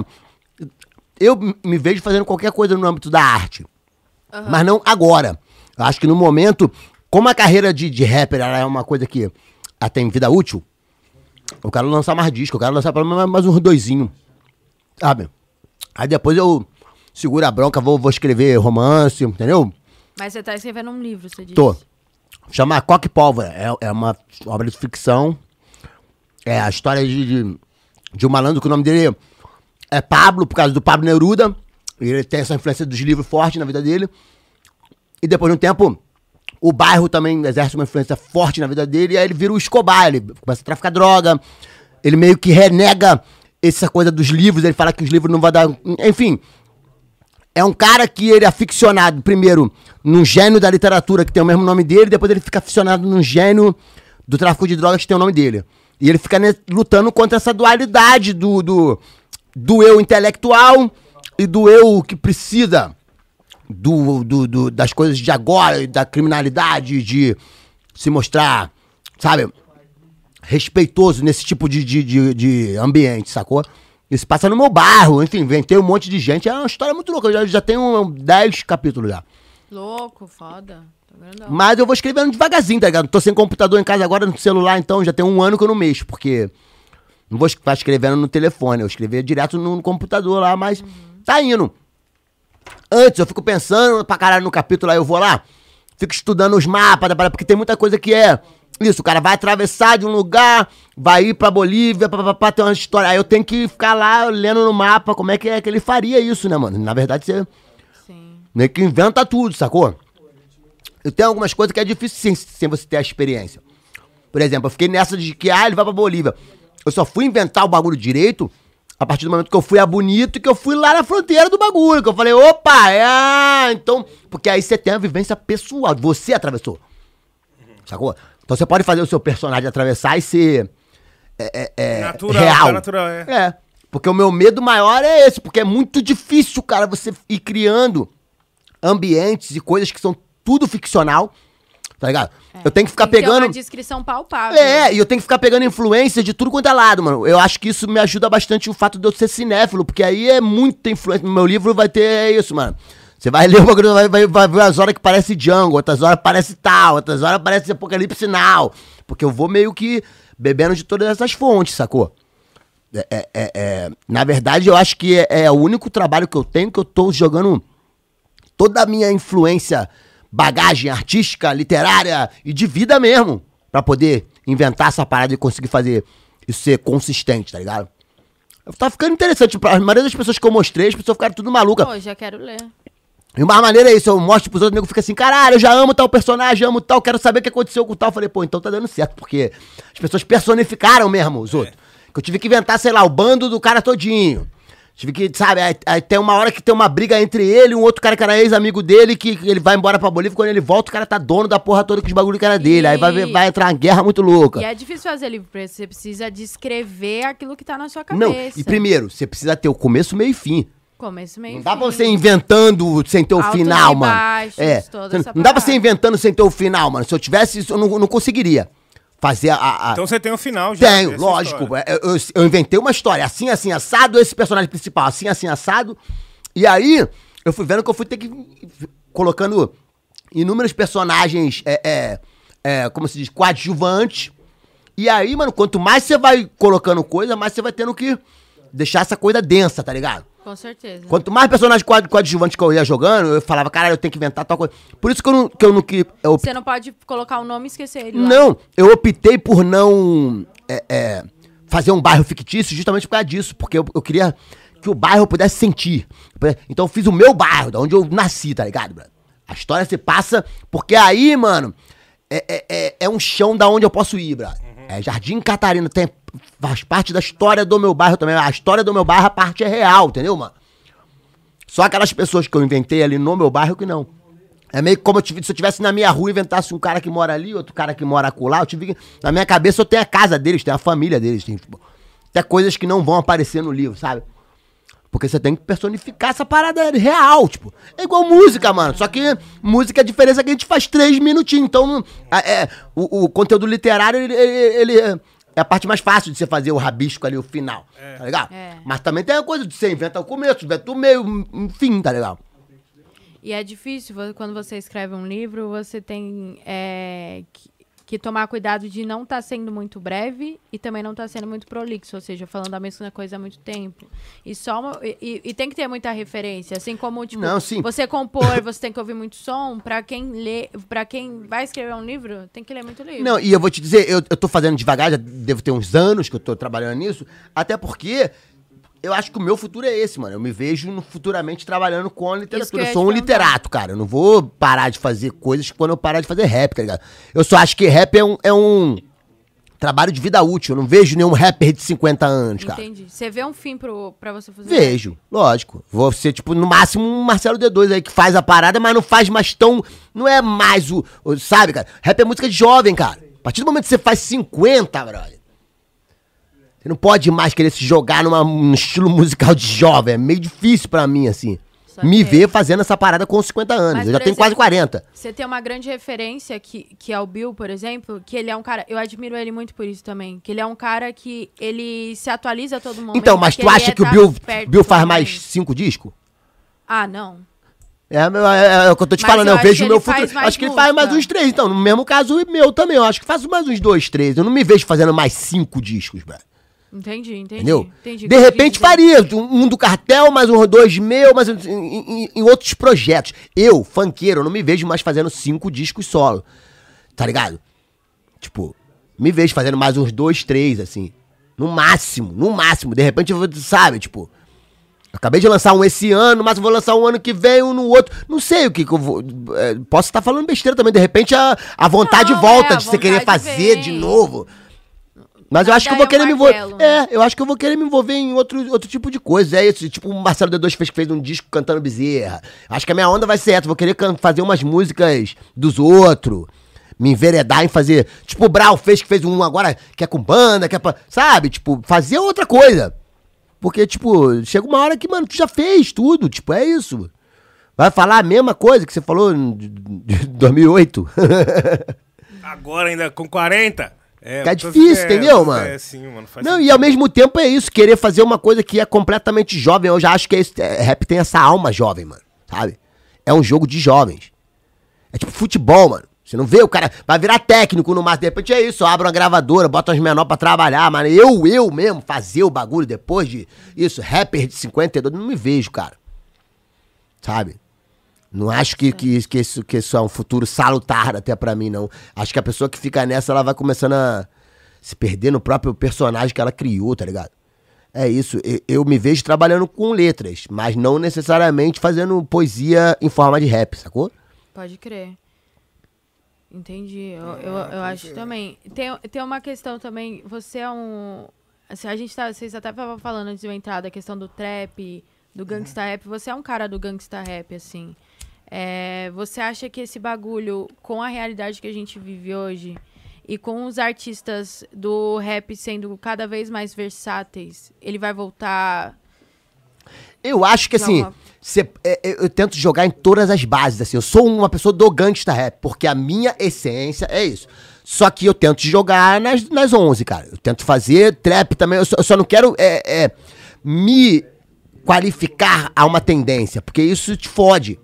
eu me vejo fazendo qualquer coisa no âmbito da arte. Mas não agora. Eu acho que no momento, como a carreira de, de rapper é uma coisa que ela tem vida útil, eu quero lançar mais disco, eu quero lançar pelo menos mais uns doisinho. Sabe? Aí depois eu seguro a bronca, vou, vou escrever romance, entendeu? Mas você tá escrevendo um livro, você disse. Tô. Chama Coque Pólvora. É, é uma obra de ficção. É a história de, de, de um malandro que o nome dele é Pablo, por causa do Pablo Neruda. Ele tem essa influência dos livros forte na vida dele. E depois de um tempo, o bairro também exerce uma influência forte na vida dele. E aí ele vira o Escobar, ele começa a traficar droga. Ele meio que renega essa coisa dos livros. Ele fala que os livros não vão dar. Enfim, é um cara que ele é aficionado, primeiro, num gênio da literatura que tem o mesmo nome dele, depois ele fica aficionado num gênio do tráfico de drogas que tem o nome dele. E ele fica lutando contra essa dualidade do, do, do eu intelectual e do eu que precisa do, do, do- das coisas de agora, da criminalidade, de se mostrar, sabe, respeitoso nesse tipo de, de, de, de ambiente, sacou? Isso passa no meu bairro, enfim, inventei um monte de gente. É uma história muito louca. Eu já, já tenho 10 capítulos já. Louco, foda. Tá. Mas eu vou escrevendo devagarzinho, tá ligado? Tô sem computador em casa agora no celular, então já tem um ano que eu não mexo, porque não vou ficar escrevendo no telefone. Eu escrevia direto no, no computador lá, mas tá indo. Antes eu fico pensando pra caralho no capítulo, aí eu vou lá, fico estudando os mapas, parada, porque tem muita coisa que é. Isso, o cara vai atravessar de um lugar, vai ir pra Bolívia, papapá, tem uma história. Aí eu tenho que ficar lá lendo no mapa como é que é que ele faria isso, né, mano? Na verdade, você Sim. meio que inventa tudo, sacou? Eu tenho algumas coisas que é difícil sem, sem você ter a experiência. Por exemplo, eu fiquei nessa de que, ah, ele vai pra Bolívia. Eu só fui inventar o bagulho direito a partir do momento que eu fui a Bonito e que eu fui lá na fronteira do bagulho. Que eu falei, opa, é. Então. Porque aí você tem a vivência pessoal. Você atravessou. Sacou? Então você pode fazer o seu personagem atravessar e ser. É, é, é, Natural, real. tá natural, é. É. Porque o meu medo maior é esse, porque é muito difícil, cara, você ir criando ambientes e coisas que são tudo ficcional, tá ligado? Eu tenho que ficar Tem que ter pegando. uma descrição palpável. É, e eu tenho que ficar pegando influência de tudo quanto é lado, mano. Eu acho que isso me ajuda bastante o fato de eu ser cinéfilo, porque aí é muita influência. No meu livro vai ter isso, mano. Você vai ler o bagulho, vai, vai, vai ver as horas que parece Django, outras horas parece tal, outras horas parece Apocalipse Now. Porque eu vou meio que bebendo de todas essas fontes, sacou? É, é, é, é, na verdade, eu acho que é, é o único trabalho que eu tenho que eu tô jogando toda a minha influência, bagagem artística, literária e de vida mesmo, pra poder inventar essa parada e conseguir fazer isso ser consistente, tá ligado? Tá ficando interessante. A maioria das pessoas que eu mostrei, as pessoas ficaram tudo malucas. Pô, já quero ler. E uma maneira é isso, eu mostro pros outros, o nego fica assim, caralho, eu já amo tal personagem, amo tal, quero saber o que aconteceu com tal. Eu falei, pô, então tá dando certo, porque as pessoas personificaram mesmo os outros. Que eu tive que inventar, sei lá, o bando do cara todinho. Tive que, sabe, aí, aí tem uma hora que tem uma briga entre ele e um outro cara que era ex-amigo dele, que ele vai embora pra Bolívia, quando ele volta, o cara tá dono da porra toda com os bagulho que era dele. Aí vai, vai entrar uma guerra muito louca. E é difícil fazer livro preto. Você precisa descrever aquilo que tá na sua Não, cabeça. e primeiro, você precisa ter o começo, meio e fim. Começo, meio Não dá fim. pra você ir inventando sem ter o Altos final, e mano. baixos, é. Não, não dá pra você inventando sem ter o final, mano. Se eu tivesse isso, eu não, não conseguiria fazer a. a- Então você tem um final já. Tenho, lógico. É, Eu, eu- eu inventei uma história assim, assim, assado, esse personagem principal, assim, assim, assado. E aí, eu fui vendo que eu fui ter que. colocando inúmeros personagens, é, é, é, como se diz, coadjuvantes. E aí, mano, quanto mais você vai colocando coisa, mais você vai tendo que deixar essa coisa densa, tá ligado? Com certeza. Quanto mais personagens coad- coadjuvantes que eu ia jogando, eu falava, caralho, eu tenho que inventar tal coisa. Por isso que eu não. Que eu não que, eu, Você não pode colocar o nome e esquecer ele lá. não, eu optei por não é, é, fazer um bairro fictício justamente por causa disso, porque eu, eu queria que o bairro pudesse sentir. Então eu fiz o meu bairro, da onde eu nasci, tá ligado, brother? A história se passa, porque aí, mano, é, é, é, é um chão da onde eu posso ir, brother. É Jardim Catarina, tem, faz parte da história do meu bairro também. A história do meu bairro, a parte é real, entendeu, mano? Só aquelas pessoas que eu inventei ali no meu bairro que não. É meio como eu tive- se eu tivesse na minha rua e inventasse um cara que mora ali, outro cara que mora acolá, eu tive Na minha cabeça eu tenho a casa deles, tenho a família deles, tem tipo, até coisas que não vão aparecer no livro, sabe? Porque você tem que personificar essa parada real, tipo. É igual música, mano. Só que música, a diferença é que a gente faz três minutinhos. Então, a- é, o, o conteúdo literário, ele, ele- ele é é a parte mais fácil de você fazer o rabisco ali, o final. Tá ligado? É. Mas também tem a coisa de você inventa o começo, inventa o meio, enfim, tá ligado? E é difícil quando você escreve um livro, você tem é, que, que tomar cuidado de não estar sendo muito breve e também não estar sendo muito prolixo, ou seja, falando a mesma coisa há muito tempo. E só uma- e, e- tem que ter muita referência, assim como tipo, Não, sim. você compor, você tem que ouvir muito som, Pra quem lê, para quem vai escrever um livro, tem que ler muito livro. Não, e eu vou te dizer, eu, eu tô fazendo devagar, já devo ter uns anos que eu tô trabalhando nisso, até porque eu acho que o meu futuro é esse, mano. Eu me vejo no- futuramente trabalhando com a literatura. eu sou um literato, cara. Eu não vou parar de fazer coisas quando eu parar de fazer rap, tá ligado? Eu só acho que rap é um, é um trabalho de vida útil. Eu não vejo nenhum rapper de 50 anos, cara. Entendi. Você vê um fim pro, pra você fazer? Vejo, lógico. Vou ser, tipo, no máximo um Marcelo D2 aí que faz a parada, mas não faz mais tão. Não é mais o. o- sabe, cara? Rap é música de jovem, cara. A partir do momento que você faz 50, brother. Você não pode mais querer se jogar numa, num estilo musical de jovem. É meio difícil pra mim, assim. Só Me ver fazendo essa parada com 50 anos. Mas, eu já tenho quase exemplo, 40. Você tem uma grande referência que, que é o Bill, por exemplo, que ele é um cara. Eu admiro ele muito por isso também. Que ele é um cara que ele se atualiza a todo momento. Então, mas tu acha é que o tá Bill, Bill faz mais mundo. cinco discos? Ah, não. É, meu- é, é o que eu tô te Mas falando, eu eu, vejo o meu futuro. Acho que ele faz mais uns três. Então, no mesmo caso, o meu também. Eu acho que faz mais uns dois, três. Eu não me vejo fazendo mais cinco discos, velho. Entendi, entendi. Entendeu? entendi De repente faria um, do cartel, mais um dois meu, mas em, em- em outros projetos. Eu, funkeiro, eu não me vejo mais fazendo cinco discos solo. Tá ligado? Tipo, me vejo fazendo mais uns dois, três, assim. No máximo, no máximo. De repente eu vou, sabe, tipo. Acabei de lançar um esse ano, mas eu vou lançar um ano que vem, um no outro. Não sei o que, que eu vou. é, posso estar falando besteira também. De repente a, a vontade Não, volta é, a de você querer fazer vem. de novo. Mas eu acho que eu vou querer me envolver. né? É, eu acho que eu vou querer me envolver em outro, outro tipo de coisa. É isso. Tipo, o Marcelo D2 fez, fez um disco cantando bezerra. Acho que a minha onda vai ser essa. Vou querer fazer umas músicas dos outros. Me enveredar em fazer. Tipo, o Brau fez que fez um agora que é com banda, que é pra. Sabe? Tipo, fazer outra coisa. Porque, tipo, chega uma hora que, mano, tu já fez tudo. Tipo, é isso. Vai falar a mesma coisa que você falou de 2008. Agora ainda com 40. É, tô- difícil, entendeu, mano? É, sim, mano. faz Não, sentido. e ao mesmo tempo é isso, querer fazer uma coisa que é completamente jovem. Eu já acho que é isso, é, rap tem essa alma jovem, mano. Sabe? É um jogo de jovens. É tipo futebol, mano. Você não vê o cara. Vai virar técnico no máximo. De repente é isso. Abre uma gravadora, bota uns menores pra trabalhar, mano. Eu, eu mesmo, fazer o bagulho depois de isso, rapper de 52, não me vejo, cara. Sabe? Não acho que, que, que, isso, que isso é um futuro salutar até pra mim, não. Acho que a pessoa que fica nessa, ela vai começando a se perder no próprio personagem que ela criou, tá ligado? É isso. Eu, eu me vejo trabalhando com letras, mas não necessariamente fazendo poesia em forma de rap, sacou? Pode crer. Entendi. Eu, eu, eu acho também. Tem, tem uma questão também. Você é um. assim, a gente tá, vocês até estavam falando antes de eu entrar da questão do trap, do gangsta rap. Você é um cara do gangsta rap, assim. É, você acha que esse bagulho, com a realidade que a gente vive hoje, e com os artistas do rap sendo cada vez mais versáteis, ele vai voltar. Eu acho que assim, cê- é, é, eu tento jogar em todas as bases, assim. Eu sou uma pessoa do gangsta rap, porque a minha essência é isso. Só que eu tento jogar nas, nas 11, cara. Eu tento fazer trap também. Eu só, eu só não quero é, é, me qualificar a uma tendência, porque isso te fode.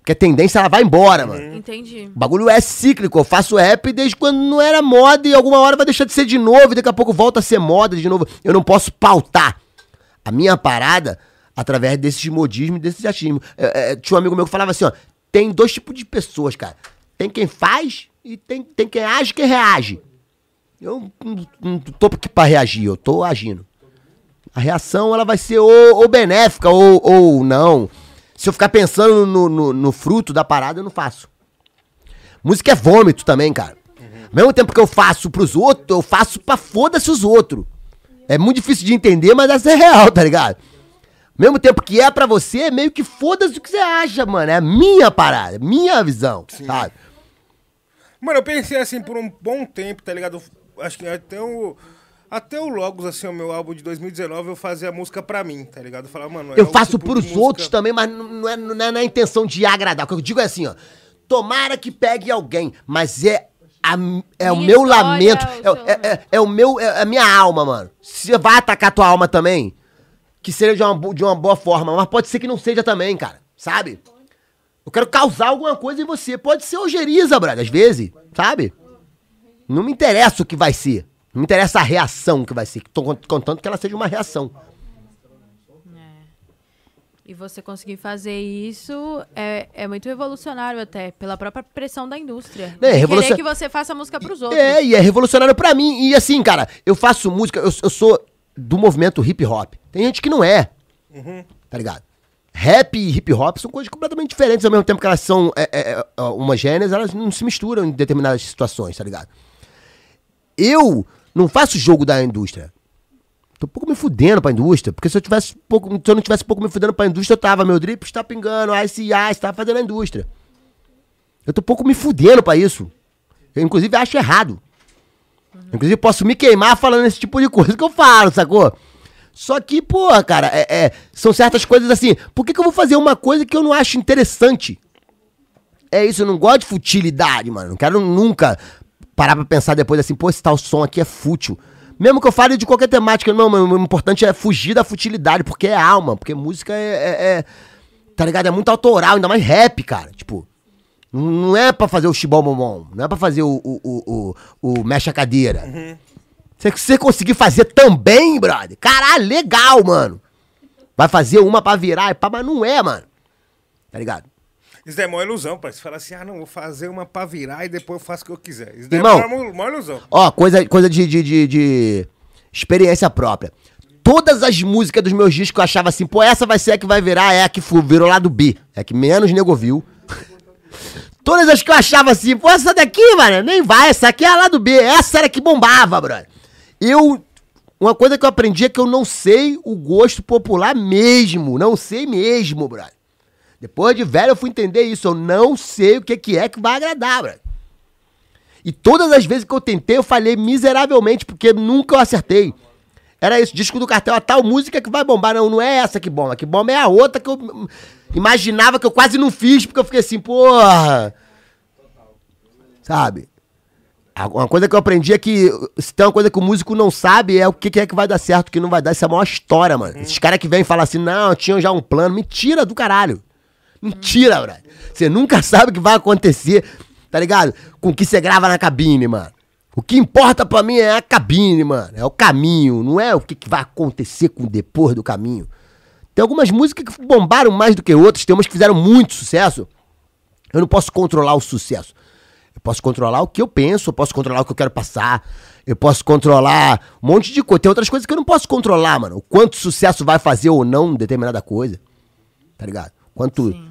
Porque a tendência ela vai embora, mano. Entendi. O bagulho é cíclico. Eu faço rap desde quando não era moda e alguma hora vai deixar de ser de novo e daqui a pouco volta a ser moda de novo. Eu não posso pautar a minha parada através desses modismos e desses achismos. É, é, tinha um amigo meu que falava assim, ó. Tem dois tipos de pessoas, cara. Tem quem faz e tem, tem quem age e quem reage. Eu não, não tô aqui pra reagir, eu tô agindo. A reação ela vai ser ou, ou benéfica ou, ou não. Se eu ficar pensando no, no, no fruto da parada, eu não faço. Música é vômito também, cara. Ao mesmo tempo que eu faço pros outros, eu faço pra foda-se os outros. É muito difícil de entender, mas essa é real, tá ligado? Ao mesmo tempo que é pra você, é meio que foda-se o que você acha, mano. É a minha parada, minha visão, sabe? Mano, eu pensei assim por um bom tempo, tá ligado? Acho que até o. Até o Logos, assim, o meu álbum de 2019, eu fazia música pra mim, tá ligado? Eu falava, mano. é Eu faço tipo pros música- outros também, mas não é, não é na intenção de agradar. O que eu digo é assim, ó. Tomara que pegue alguém, mas é, a, é o meu história, lamento. É, seu é- é- é o meu, é a minha alma, mano. Se vai atacar tua alma também, que seja de uma, de uma boa forma, mas pode ser que não seja também, cara. Sabe? Eu quero causar alguma coisa em você. Pode ser ojeriza, brother, às vezes, sabe? Não me interessa o que vai ser. Não me interessa a reação que vai ser. Tô cont- contando que ela seja uma reação. E você conseguir fazer isso é, é muito revolucionário até, pela própria pressão da indústria. É, revolucion- Querer que você faça música pros outros. É, e é revolucionário pra mim. E assim, cara, eu faço música, eu, eu sou do movimento hip hop. Tem gente que não é. Tá ligado? Rap e hip hop são coisas completamente diferentes, ao mesmo tempo que elas são é, é, é, homogêneas, elas não se misturam em determinadas situações, tá ligado? Eu não faço jogo da indústria. Tô um pouco me fudendo pra indústria, porque se eu tivesse pouco, se eu não tivesse pouco me fudendo pra indústria, eu tava, meu drip está pingando, Ice Ice, tava fazendo a indústria. Eu tô um pouco me fudendo pra isso. Eu, inclusive, acho errado. Inclusive, posso me queimar falando esse tipo de coisa que eu falo, sacou? Só que, pô, cara, é, é, são certas coisas assim. Por que, que eu vou fazer uma coisa que eu não acho interessante? É isso, eu não gosto de futilidade, mano. Não quero nunca parar pra pensar depois assim, pô, esse tal som aqui é fútil. Mesmo que eu fale de qualquer temática, não, o importante é fugir da futilidade, porque é alma, porque música é, é- é- Tá ligado? É muito autoral, ainda mais rap, cara. Tipo, não é pra fazer o chibom bombom, não é pra fazer o, o, o, o, o mexe a cadeira. Se você conseguir fazer também, brother, caralho, legal, mano. Vai fazer uma pra virar, e pá, mas não é, mano. Tá ligado? Isso daí é mó ilusão, pai. Você fala assim, ah, não, vou fazer uma pra virar e depois eu faço o que eu quiser. Isso daí Irmão. é mó, mó ilusão. Ó, coisa, coisa de, de, de, de experiência própria. Todas as músicas dos meus discos eu achava assim, pô, essa vai ser a que vai virar, é a que virou lado B. É a que menos nego viu. Todas as que eu achava assim, pô, essa daqui, mano, nem vai, essa aqui é a lado B. Essa era a que bombava, brother. Eu. Uma coisa que eu aprendi é que eu não sei o gosto popular mesmo. Não sei mesmo, brother. Depois de velho eu fui entender isso. Eu não sei o que, que é que vai agradar, brother. E todas as vezes que eu tentei, eu falhei miseravelmente, porque nunca eu acertei. Era isso, disco do cartel, a tal música que vai bombar. Não, não é essa que bomba. Que bomba é a outra que eu imaginava que eu quase não fiz, porque eu fiquei assim, porra. Sabe? Uma coisa que eu aprendi é que se tem uma coisa que o músico não sabe é o que que é que vai dar certo, o que não vai dar. Isso é a maior história, mano. Esses caras que vêm e falam assim, não, eu tinha já um plano. Mentira do caralho. Mentira, brother. Você nunca sabe o que vai acontecer, tá ligado? Com o que você grava na cabine, mano. O que importa pra mim é a cabine, mano. É o caminho, não é o que, que vai acontecer com o depois do caminho. Tem algumas músicas que bombaram mais do que outras, tem umas que fizeram muito sucesso. Eu não posso controlar o sucesso. Eu posso controlar o que eu penso, eu posso controlar o que eu quero passar, eu posso controlar um monte de coisa. Tem outras coisas que eu não posso controlar, mano. O quanto sucesso vai fazer ou não determinada coisa. Tá ligado? Quanto.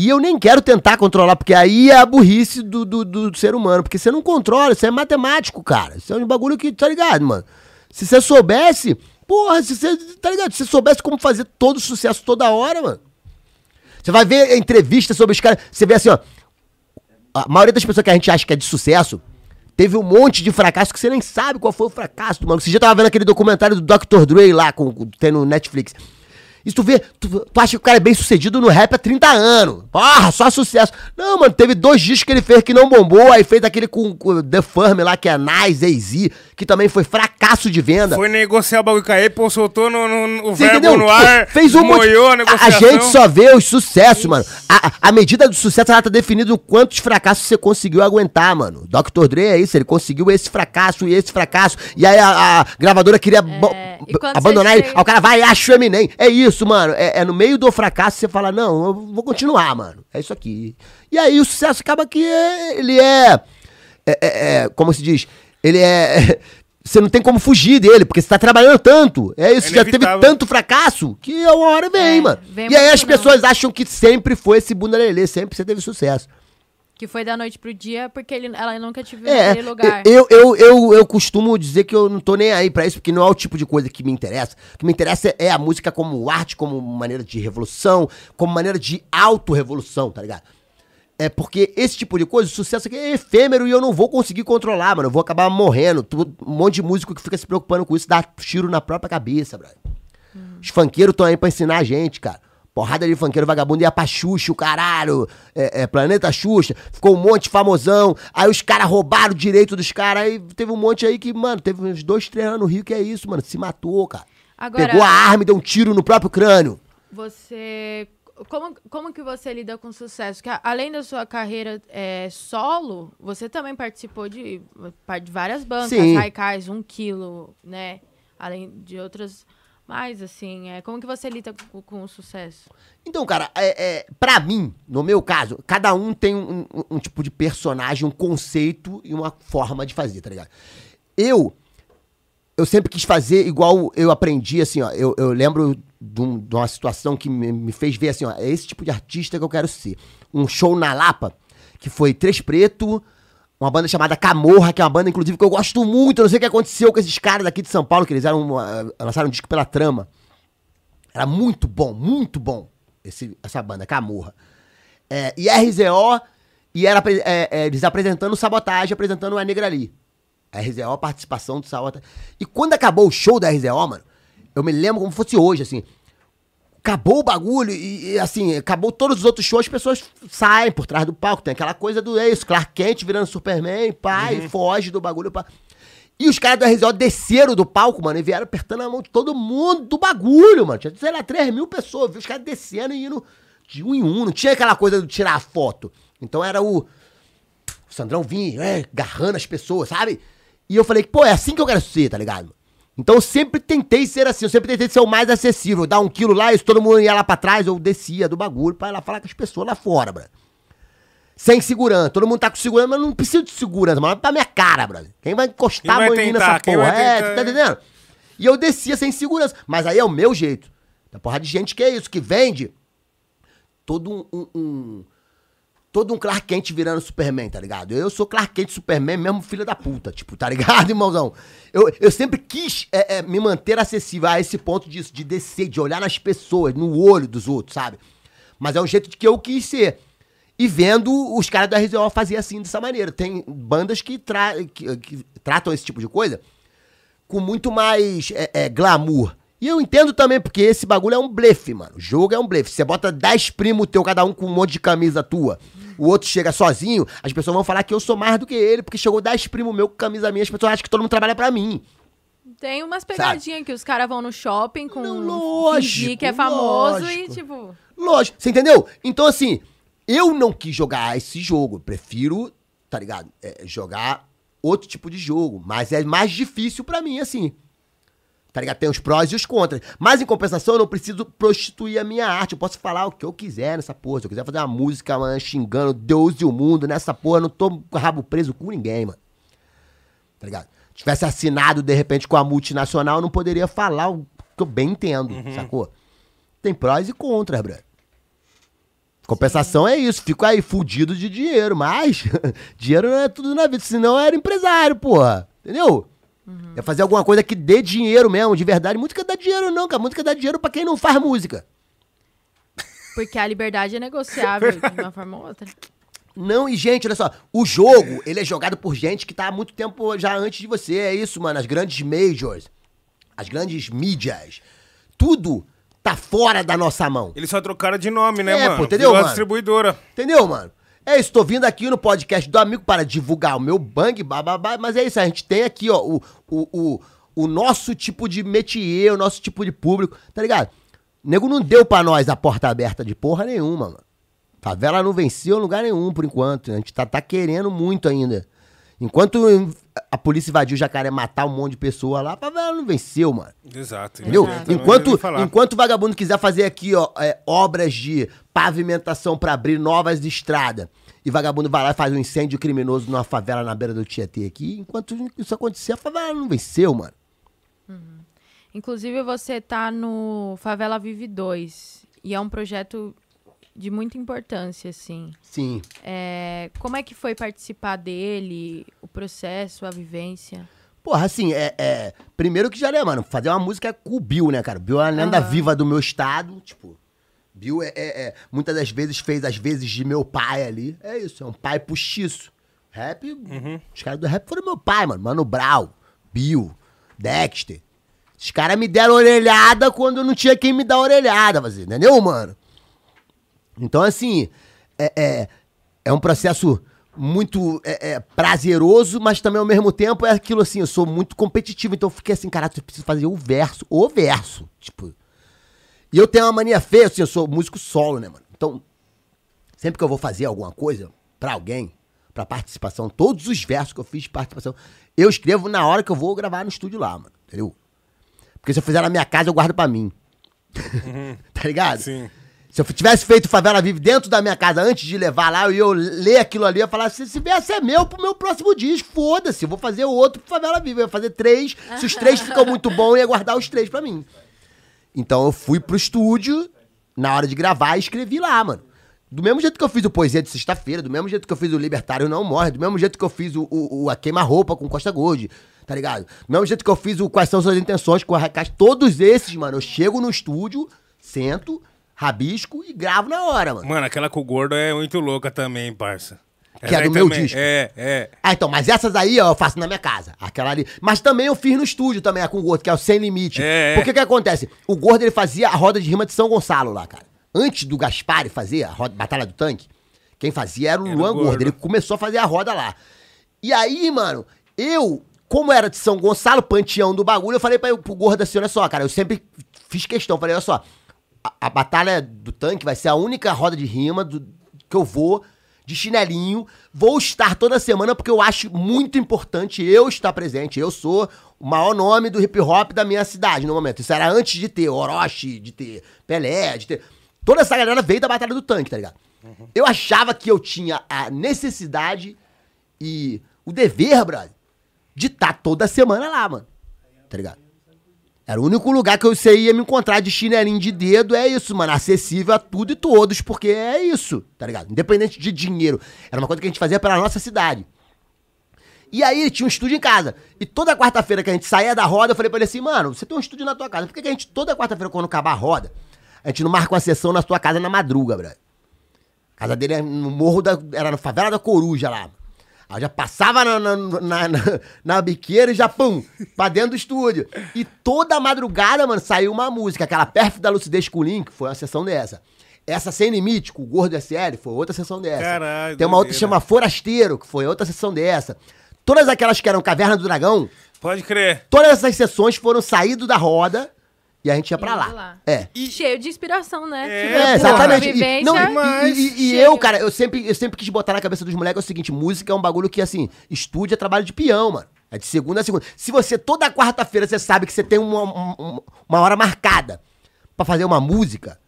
E eu nem quero tentar controlar, porque aí é a burrice do, do, do ser humano. Porque você não controla, isso é matemático, cara. Isso é um bagulho que, tá ligado, mano? Se você soubesse, porra, se você, tá ligado? Se você soubesse como fazer todo sucesso toda hora, mano. Você vai ver entrevistas sobre os caras, você vê assim, ó, a maioria das pessoas que a gente acha que é de sucesso, teve um monte de fracasso que você nem sabe qual foi o fracasso, mano. Você já tava vendo aquele documentário do Dr. Dre lá, com, tem no Netflix. Isso tu vê, tu, tu acha que o cara é bem sucedido no rap há 30 anos. Porra, só sucesso. Não, mano, teve dois discos que ele fez que não bombou, aí fez aquele com, com The Firm lá, que é Nice, AZ, que também foi fracasso de venda. Foi negociar o bagulho com a Apple, soltou no, no, o Você verbo entendeu? no ar, Fez um monte. a A, gente só vê os sucessos, mano. A, a- medida do sucesso ela tá definida no quantos fracassos você conseguiu aguentar, mano. Dr. Dre é isso, ele conseguiu esse fracasso e esse fracasso. E aí a, a gravadora queria quando abandonar ele. chega- Aí o cara vai e acha o Eminem. É isso, mano. É, é no meio do fracasso você fala, não, eu vou continuar, mano. É isso aqui. E aí o sucesso acaba que é- ele é, é, é- é- como se diz, ele é... Você não tem como fugir dele, porque você tá trabalhando tanto. É isso, É já teve tanto fracasso que a uma hora vem, É, mano. vem e aí as não. pessoas acham que sempre foi esse bunda lelê, sempre você teve sucesso. Que foi da noite pro dia, porque ele, ela nunca te viu É, naquele lugar. eu, eu, eu, eu costumo dizer que eu não tô nem aí pra isso, porque não é o tipo de coisa que me interessa. O que me interessa é a música como arte, como maneira de revolução, como maneira de auto-revolução, tá ligado? É porque esse tipo de coisa, o sucesso aqui é efêmero e eu não vou conseguir controlar, mano. Eu vou acabar morrendo. Um monte de músico que fica se preocupando com isso dá tiro na própria cabeça, brother. Os funkeiros estão aí pra ensinar a gente, cara. Porrada de funkeiro vagabundo ia pra Xuxa, o caralho. É, é, Planeta Xuxa. Ficou um monte famosão. Aí os caras roubaram o direito dos caras. Aí teve um monte aí que, mano, teve uns dois, três anos no Rio que é isso, mano. Se matou, cara. Agora- Pegou a arma e deu um tiro no próprio crânio. Você. Como, como que você lida com sucesso? Que além da sua carreira é, solo, você também participou de, de várias bancas, Sim. Raikais, um quilo, né? Além de outras. Mas, assim, é, como que você lida com, com o sucesso? Então, cara, é, é, pra mim, no meu caso, cada um tem um, um- um tipo de personagem, um conceito e uma forma de fazer, tá ligado? Eu, eu sempre quis fazer igual eu aprendi, assim, ó. Eu, eu lembro de, um- de uma situação que me, me fez ver, assim, ó. É esse tipo de artista que eu quero ser. Um show na Lapa, que foi Três Preto, uma banda chamada Camorra, que é uma banda, inclusive, que eu gosto muito. Eu não sei o que aconteceu com esses caras daqui de São Paulo, que eles eram uma- lançaram um disco pela trama. Era muito bom, muito bom esse, essa banda, Camorra. É, e RZO, e era é, é, eles apresentando Sabotagem, apresentando a Negra ali. A RZO, participação do Sabotagem. E quando acabou o show da RZO, mano, eu me lembro como fosse hoje, assim. Acabou o bagulho e, e, assim, acabou todos os outros shows, as pessoas saem por trás do palco. Tem aquela coisa do é isso, Clark Kent virando Superman, pai, foge do bagulho. Pá. E os caras do RZO desceram do palco, mano, e vieram apertando a mão de todo mundo do bagulho, mano. Tinha, sei lá, 3 mil pessoas. Vi os caras descendo e indo de um em um. Não tinha aquela coisa de tirar foto. Então era o. O Sandrão vinha, é, agarrando as pessoas, sabe? E eu falei, pô, é assim que eu quero ser, tá ligado? Então eu sempre tentei ser assim, eu sempre tentei ser o mais acessível. Dar um quilo lá, e se todo mundo ia lá pra trás, eu descia do bagulho pra ir lá falar com as pessoas lá fora, brother. Sem segurança. Todo mundo tá com segurança, mas não precisa de segurança, mano. Pra minha cara, brother. Quem vai encostar Quem vai a tentar? nessa porra? É, tu tá entendendo? E eu descia sem segurança. Mas aí é o meu jeito. Tem porra de gente que é isso, que vende todo um- um- um todo um Clark Kent virando Superman, tá ligado? Eu sou Clark Kent Superman, mesmo filho da puta, tipo, tá ligado, irmãozão? Eu, eu sempre quis é, é, me manter acessível a esse ponto disso, de descer, de olhar nas pessoas, no olho dos outros, sabe? Mas é um jeito de que eu quis ser. E vendo os caras do RZO fazer assim, dessa maneira. Tem bandas que, tra que, que tratam esse tipo de coisa com muito mais é, é, glamour. E eu entendo também, porque esse bagulho é um blefe, mano. O jogo é um blefe. Você bota 10 primos teu, cada um com um monte de camisa tua. O outro chega sozinho, as pessoas vão falar que eu sou mais do que ele, porque chegou 10 primos meu com camisa minha, as pessoas acham que todo mundo trabalha pra mim. Tem umas pegadinhas que os caras vão no shopping com Não, lógico, fingir que é famoso lógico. e, tipo. Lógico, você entendeu? Então, assim, eu não quis jogar esse jogo. Eu prefiro, tá ligado? É, jogar outro tipo de jogo. Mas é mais difícil pra mim, assim. Tá ligado? Tem os prós e os contras. Mas, em compensação, eu não preciso prostituir a minha arte. Eu posso falar o que eu quiser nessa porra. Se eu quiser fazer uma música, mano, xingando Deus e o mundo nessa porra, eu não tô com rabo preso com ninguém, mano. Tá ligado? Se tivesse assinado, de repente, com a multinacional, eu não poderia falar o que eu bem entendo, sacou? Tem prós e contras, brother. Compensação é isso, fico aí fudido de dinheiro, mas dinheiro não é tudo na vida, senão eu era empresário, porra. Entendeu? É fazer alguma coisa que dê dinheiro mesmo, de verdade. Música dá dinheiro não, cara. Música dá dinheiro pra quem não faz música. Porque a liberdade é negociável de uma forma ou outra. Não, e gente, olha só, o jogo, ele é jogado por gente que tá há muito tempo já antes de você. É isso, mano. As grandes majors, as grandes mídias, tudo tá fora da nossa mão. Eles só trocaram de nome, né, É, mano? pô, entendeu, Virou mano? distribuidora. Entendeu, mano? É isso, tô vindo aqui no podcast do amigo para divulgar o meu bang, bababá, mas é isso, a gente tem aqui, ó, o, o, o, o nosso tipo de métier, o nosso tipo de público, tá ligado? O nego não deu pra nós a porta aberta de porra nenhuma, mano. Favela não venceu em lugar nenhum por enquanto. A gente tá, tá querendo muito ainda. Enquanto a polícia invadiu o jacaré matar um monte de pessoa lá, a favela não venceu, mano. Exato. Entendeu? Exato, Enquanto, eu enquanto o vagabundo quiser fazer aqui, ó, é, obras de pavimentação pra abrir novas estradas, e vagabundo vai lá e faz um incêndio criminoso numa favela na beira do Tietê aqui, enquanto isso acontecer, a favela não venceu, mano. Inclusive, você tá no Favela Vive 2. E é um projeto de muita importância, assim. Sim. É, como é que foi participar dele, o processo, a vivência? Porra, assim, é, é- Primeiro que já é, mano, fazer uma música com o Bill, né, cara? Bill é uma lenda viva do meu estado, tipo. Bill é, é- é- Muitas das vezes fez as vezes de meu pai ali. É isso, é um pai postiço. Rap. Os caras do rap foram meu pai, mano. Mano Brown, Bill, Dexter. Os caras me deram orelhada quando não tinha quem me dar orelhada, você entendeu, mano? Então, assim, é, é, é um processo muito é, é, prazeroso, mas também ao mesmo tempo é aquilo assim, eu sou muito competitivo, então eu fiquei assim, caralho, eu preciso fazer o verso, o verso, tipo. E eu tenho uma mania feia, assim, eu sou músico solo, né, mano? Então, sempre que eu vou fazer alguma coisa pra alguém, pra participação, todos os versos que eu fiz de participação, eu escrevo na hora que eu vou gravar no estúdio lá, mano, entendeu? Porque se eu fizer na minha casa, eu guardo pra mim. tá ligado? Sim. Se eu tivesse feito Favela Vive dentro da minha casa antes de levar lá, eu ia ler aquilo ali e ia falar: assim, esse verso é meu pro meu próximo disco, foda-se, eu vou fazer outro pro Favela Vive. Eu ia fazer três. Se os três ficam muito bons, eu ia guardar os três pra mim. Então eu fui pro estúdio na hora de gravar e escrevi lá, mano. Do mesmo jeito que eu fiz o Poesia de Sexta-feira, do mesmo jeito que eu fiz o Libertário Não Morre, do mesmo jeito que eu fiz o, o, o A Queima-Roupa com Costa Gold, tá ligado? Do mesmo jeito que eu fiz o Quais São Suas Intenções com a Racaste, todos esses, mano, eu chego no estúdio, sento, rabisco e gravo na hora, mano. Mano, aquela com o gordo é muito louca também, parça. Que é do meu também- disco. É, é. Ah, então, mas essas aí, ó, eu faço na minha casa. Aquela ali. Mas também eu fiz no estúdio também, a com o Gordo, que é o Sem Limite. É, é. Porque que acontece? O Gordo, ele fazia a roda de rima de São Gonçalo lá, cara. Antes do Gaspari fazer a roda, Batalha do Tanque, quem fazia era o Era o Luan Gordo. Gordo. Ele começou a fazer a roda lá. E aí, mano, eu, como era de São Gonçalo, panteão do bagulho, eu falei pra, pro Gordo assim, olha só, cara, eu sempre fiz questão, falei, olha só, a, a Batalha do Tanque vai ser a única roda de rima do- que eu vou de chinelinho. Vou estar toda semana porque eu acho muito importante eu estar presente. Eu sou o maior nome do hip hop da minha cidade no momento. Isso era antes de ter Orochi, de ter Pelé, de ter. Toda essa galera veio da Batalha do Tanque, tá ligado? Eu achava que eu tinha a necessidade e o dever, brother, de estar toda semana lá, mano. Tá ligado? Era o único lugar que eu sei ia me encontrar de chinelinho de dedo, é isso, mano. Acessível a tudo e todos, porque é isso, tá ligado? Independente de dinheiro. Era uma coisa que a gente fazia pela nossa cidade. E aí tinha um estúdio em casa. E toda quarta-feira que a gente saía da roda, eu falei pra ele assim, mano, você tem um estúdio na tua casa. Por que, que a gente, toda quarta-feira, quando acabar a roda, a gente não marca uma sessão na tua casa na madruga, brother? A casa dele é no morro da. Era na favela da Coruja lá. Aí já passava na, na, na, na- na biqueira e já, pum, pra dentro do estúdio. E toda madrugada, mano, saiu uma música. Aquela Pérfida Lucidez com o Link, foi uma sessão dessa. Essa Sem Limite, com o Gordo SL, foi outra sessão dessa. Caralho, Tem uma outra que chama Forasteiro, que foi outra sessão dessa. Todas aquelas que eram Caverna do Dragão, Pode crer. todas essas sessões foram saído da roda e a gente ia pra lá. lá. É. Cheio de inspiração, né? É, Tipo, É, exatamente. E, não, e- Demais. e, e- e eu, cara, eu sempre, eu sempre quis botar na cabeça dos moleques é o seguinte: música é um bagulho que, assim, estúdio é trabalho de peão, mano. É de segunda a segunda. Se você, toda quarta-feira, você sabe que você tem uma, um- uma hora marcada pra fazer uma música,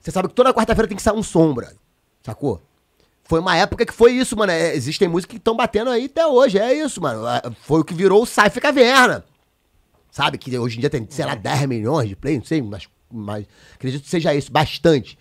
você sabe que toda quarta-feira tem que sair um sombra. Sacou? Foi uma época que foi isso, mano. É, existem músicas que estão batendo aí até hoje. É isso, mano. É, Foi o que virou o Cypher Caverna. Sabe? Que hoje em dia tem, sei lá, 10 milhões de play, não sei, mas, mas acredito que seja isso, bastante.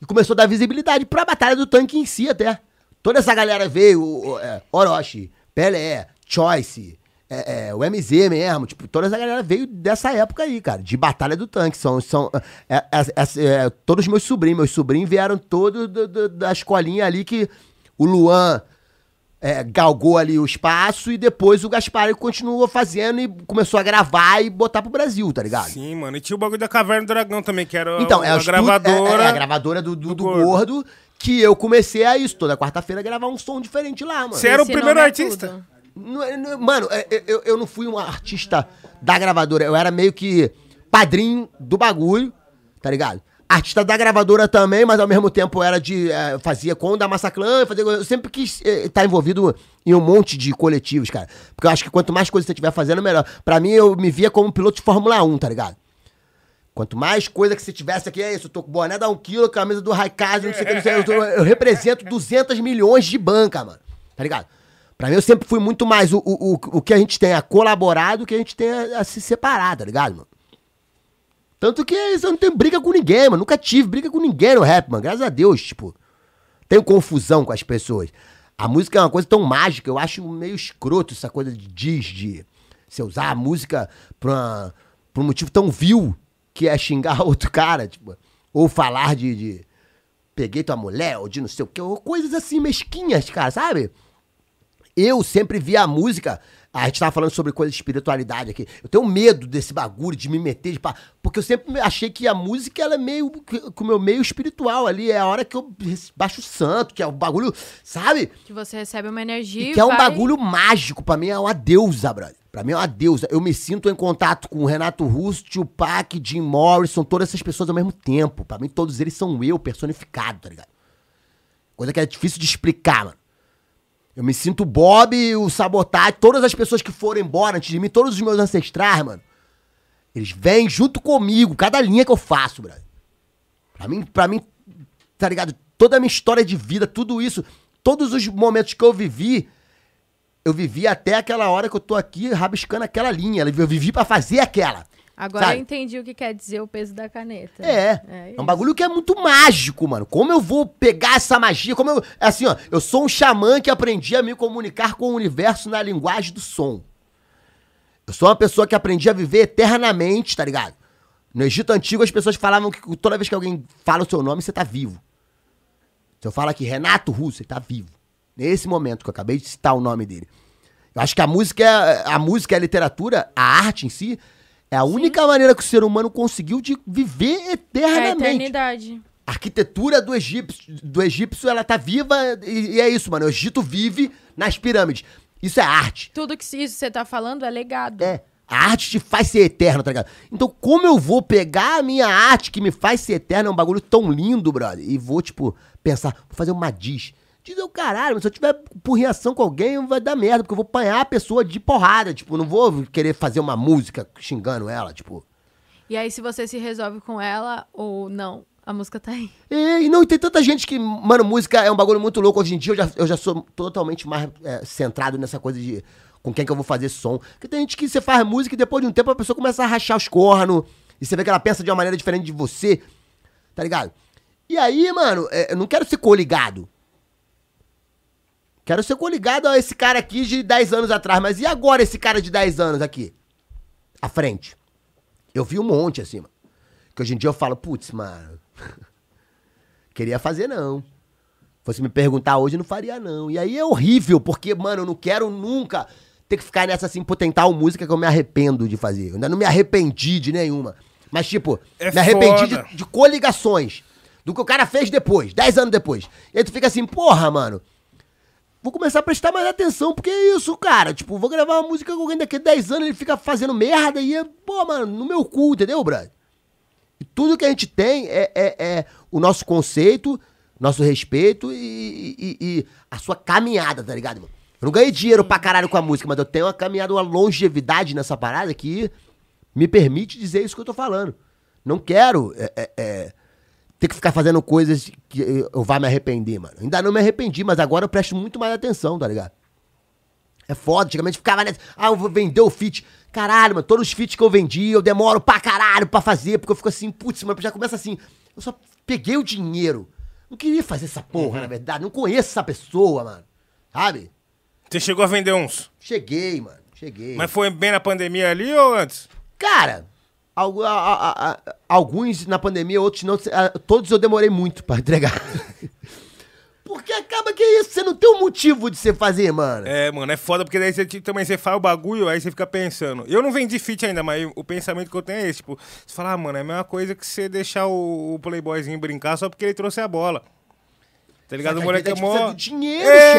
E começou a dar visibilidade pra Batalha do Tanque em si até. Toda essa galera veio, é, Orochi, Pelé, Choice, é, é, o MZ mesmo, tipo, toda essa galera veio dessa época aí, cara, de Batalha do Tanque. São, são é, é, é, é, todos meus sobrinhos, meus sobrinhos vieram todos do- do- da escolinha ali que o Luan é, galgou ali o espaço e depois o Gaspar continuou fazendo e começou a gravar e botar pro Brasil, tá ligado? Sim, mano. E tinha o bagulho da Caverna do Dragão também, que era Então, a, é, a gravadora. É, é a gravadora do, do, do do Gordo. gordo. que eu comecei a isso, toda quarta-feira gravar um som diferente lá, mano. Você era o primeiro é artista? tudo. Não é- não é- mano, é- é- eu, eu não fui um artista da gravadora, eu era meio que padrinho do bagulho, tá ligado? Artista da gravadora também, mas ao mesmo tempo era de. eh, fazia com da Massaclan, fazia, eu sempre quis estar envolvido em um monte de coletivos, cara. Porque eu acho que quanto mais coisa você estiver fazendo, melhor. Pra mim, eu me via como piloto de Fórmula 1, tá ligado? Quanto mais coisa que você tivesse aqui, é isso, eu tô com boné da 1 kg, camisa do Raikkonen, não sei o que, não sei, eu, tô- eu represento 200 milhões de banca, mano. Tá ligado? Pra mim, eu sempre fui muito mais o, o, o, o que a gente tem a colaborar do que a gente tem a, se separar, tá ligado, mano? Tanto que eu não tenho briga com ninguém, mano. Nunca tive briga com ninguém no rap, mano. Graças a Deus, tipo. Tenho confusão com as pessoas. A música é uma coisa tão mágica, eu acho meio escroto essa coisa de diz, de você usar a música pra, pra um motivo tão vil que é xingar outro cara, tipo, ou falar de, de peguei tua mulher, ou de não sei o que, ou coisas assim mesquinhas, cara, sabe? Eu sempre vi a música. A gente tava falando sobre coisa de espiritualidade aqui. Eu tenho medo desse bagulho, de me meter, de pá, porque eu sempre achei que a música ela é meio com o meu meio espiritual ali. É a hora que eu baixo o santo, que é o bagulho, sabe? Que você recebe uma energia. E que é um vai- bagulho mágico. Pra mim é uma deusa, brother. Pra mim é uma deusa. Eu me sinto em contato com o Renato Russo, Tupac, Jim Morrison, todas essas pessoas ao mesmo tempo. Pra mim, todos eles são eu personificado, tá ligado? Coisa que é difícil de explicar, mano. Eu me sinto Bob, o Sabotage, todas as pessoas que foram embora antes de mim, todos os meus ancestrais, mano. Eles vêm junto comigo, cada linha que eu faço, brother. Pra mim, pra mim, tá ligado? Toda a minha história de vida, tudo isso, todos os momentos que eu vivi, eu vivi até aquela hora que eu tô aqui rabiscando aquela linha. Eu vivi pra fazer aquela. Agora sabe? eu entendi o que quer dizer o peso da caneta. É. É, isso. um bagulho que é muito mágico, mano. Como eu vou pegar essa magia? Como eu. é Assim, ó, eu sou um xamã que aprendi a me comunicar com o universo na linguagem do som. Eu sou uma pessoa que aprendi a viver eternamente, tá ligado? No Egito Antigo, as pessoas falavam que toda vez que alguém fala o seu nome, você tá vivo. Se eu falo aqui Renato Russo, ele tá vivo. Nesse momento que eu acabei de citar o nome dele. Eu acho que a música, é- a música, a literatura, a arte em si, é a única maneira que o ser humano conseguiu de viver É a eternamente. eternidade. A arquitetura do egípcio, do egípcio, ela tá viva e, e é isso, mano. O Egito vive nas pirâmides. Isso é arte. Tudo que isso você tá falando é legado. É. A arte te faz ser eterno, tá ligado? Então, como eu vou pegar a minha arte que me faz ser eterno, é um bagulho tão lindo, brother, e vou, tipo, pensar, vou fazer uma diz. Diz o caralho, mas se eu tiver por reação com alguém, vai dar merda, porque eu vou apanhar a pessoa de porrada, tipo, não vou querer fazer uma música xingando ela, tipo. E aí, se você se resolve com ela ou não, a música tá aí. E, e não, e tem tanta gente que, mano, música é um bagulho muito louco. Hoje em dia eu já, eu já sou totalmente mais é, centrado nessa coisa de com quem que eu vou fazer som. Porque tem gente que você faz música e depois de um tempo a pessoa começa a rachar os cornos. E você vê que ela pensa de uma maneira diferente de você. Tá ligado? E aí, mano, é, eu não quero ser coligado. Quero ser coligado a esse cara aqui de 10 anos atrás. Mas e agora esse cara de 10 anos aqui? À frente. Eu vi um monte assim, mano. Que hoje em dia eu falo, putz, mano. Queria fazer, não. Fosse me perguntar hoje, não faria, não. E aí é horrível, porque, mano, eu não quero nunca ter que ficar nessa assim, tentar uma música que eu me arrependo de fazer. Eu ainda não me arrependi de nenhuma. Mas, tipo, É me arrependi de, de coligações. Do que o cara fez depois, 10 anos depois. E aí tu fica assim, porra, mano. Vou começar a prestar mais atenção, porque é isso, cara. Tipo, vou gravar uma música com alguém daqui a 10 anos, ele fica fazendo merda e é, pô, mano, no meu cu, entendeu, brother? E tudo que a gente tem é, é, é o nosso conceito, nosso respeito e, e- e a sua caminhada, tá ligado, mano? Eu não ganhei dinheiro pra caralho com a música, mas eu tenho uma caminhada, uma longevidade nessa parada que me permite dizer isso que eu tô falando. Não quero é, é, é, ter que ficar fazendo coisas que eu vá me arrepender, mano. Ainda não me arrependi, mas agora eu presto muito mais atenção, tá ligado? É foda, antigamente ficava nessa. Ah, eu vou vender o feat. Caralho, mano, todos os feats que eu vendi, eu demoro pra caralho pra fazer, porque eu fico assim, putz, mano, já começa assim. Eu só peguei o dinheiro. Não queria fazer essa porra, na verdade. Não conheço essa pessoa, mano. Sabe? Você chegou a vender uns. Cheguei, mano. Cheguei. Mas foi bem na pandemia ali ou antes? Cara, alguns na pandemia, outros não. Todos eu demorei muito pra entregar. Porque acaba que é isso, você não tem um motivo de você fazer, mano. É, mano, é foda, porque daí você também você faz o bagulho, aí você fica pensando. Eu não vendi fit ainda, mas o pensamento que eu tenho é esse, tipo, você fala, ah, mano, é a mesma coisa que você deixar o, o playboyzinho brincar só porque ele trouxe a bola. Tá ligado? Só O que moleque é vezes a mó... dinheiro, chefe.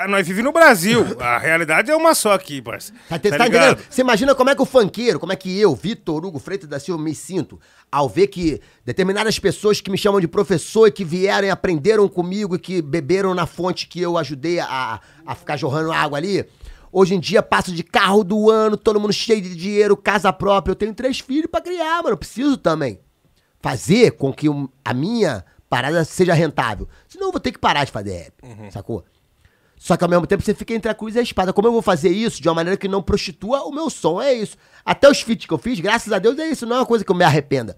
É, nós vivemos no Brasil. A realidade é uma só aqui, parceiro. Tá, Tá tá ligado? entendendo? Você imagina como é que o funkeiro, como é que eu, Vitor Hugo Freitas da Silva, me sinto ao ver que determinadas pessoas que me chamam de professor e que vieram e aprenderam comigo e que beberam na fonte que eu ajudei a, a ficar jorrando água ali. Hoje em dia passo de carro do ano, todo mundo cheio de dinheiro, casa própria. Eu tenho três filhos pra criar, mano. Eu preciso também fazer com que a minha parada seja rentável. Senão eu vou ter que parar de fazer rap, sacou? Só que ao mesmo tempo você fica entre a cruz e a espada. Como eu vou fazer isso de uma maneira que não prostitua o meu som? É isso. Até os feats que eu fiz, graças a Deus, é isso. Não é uma coisa que eu me arrependa.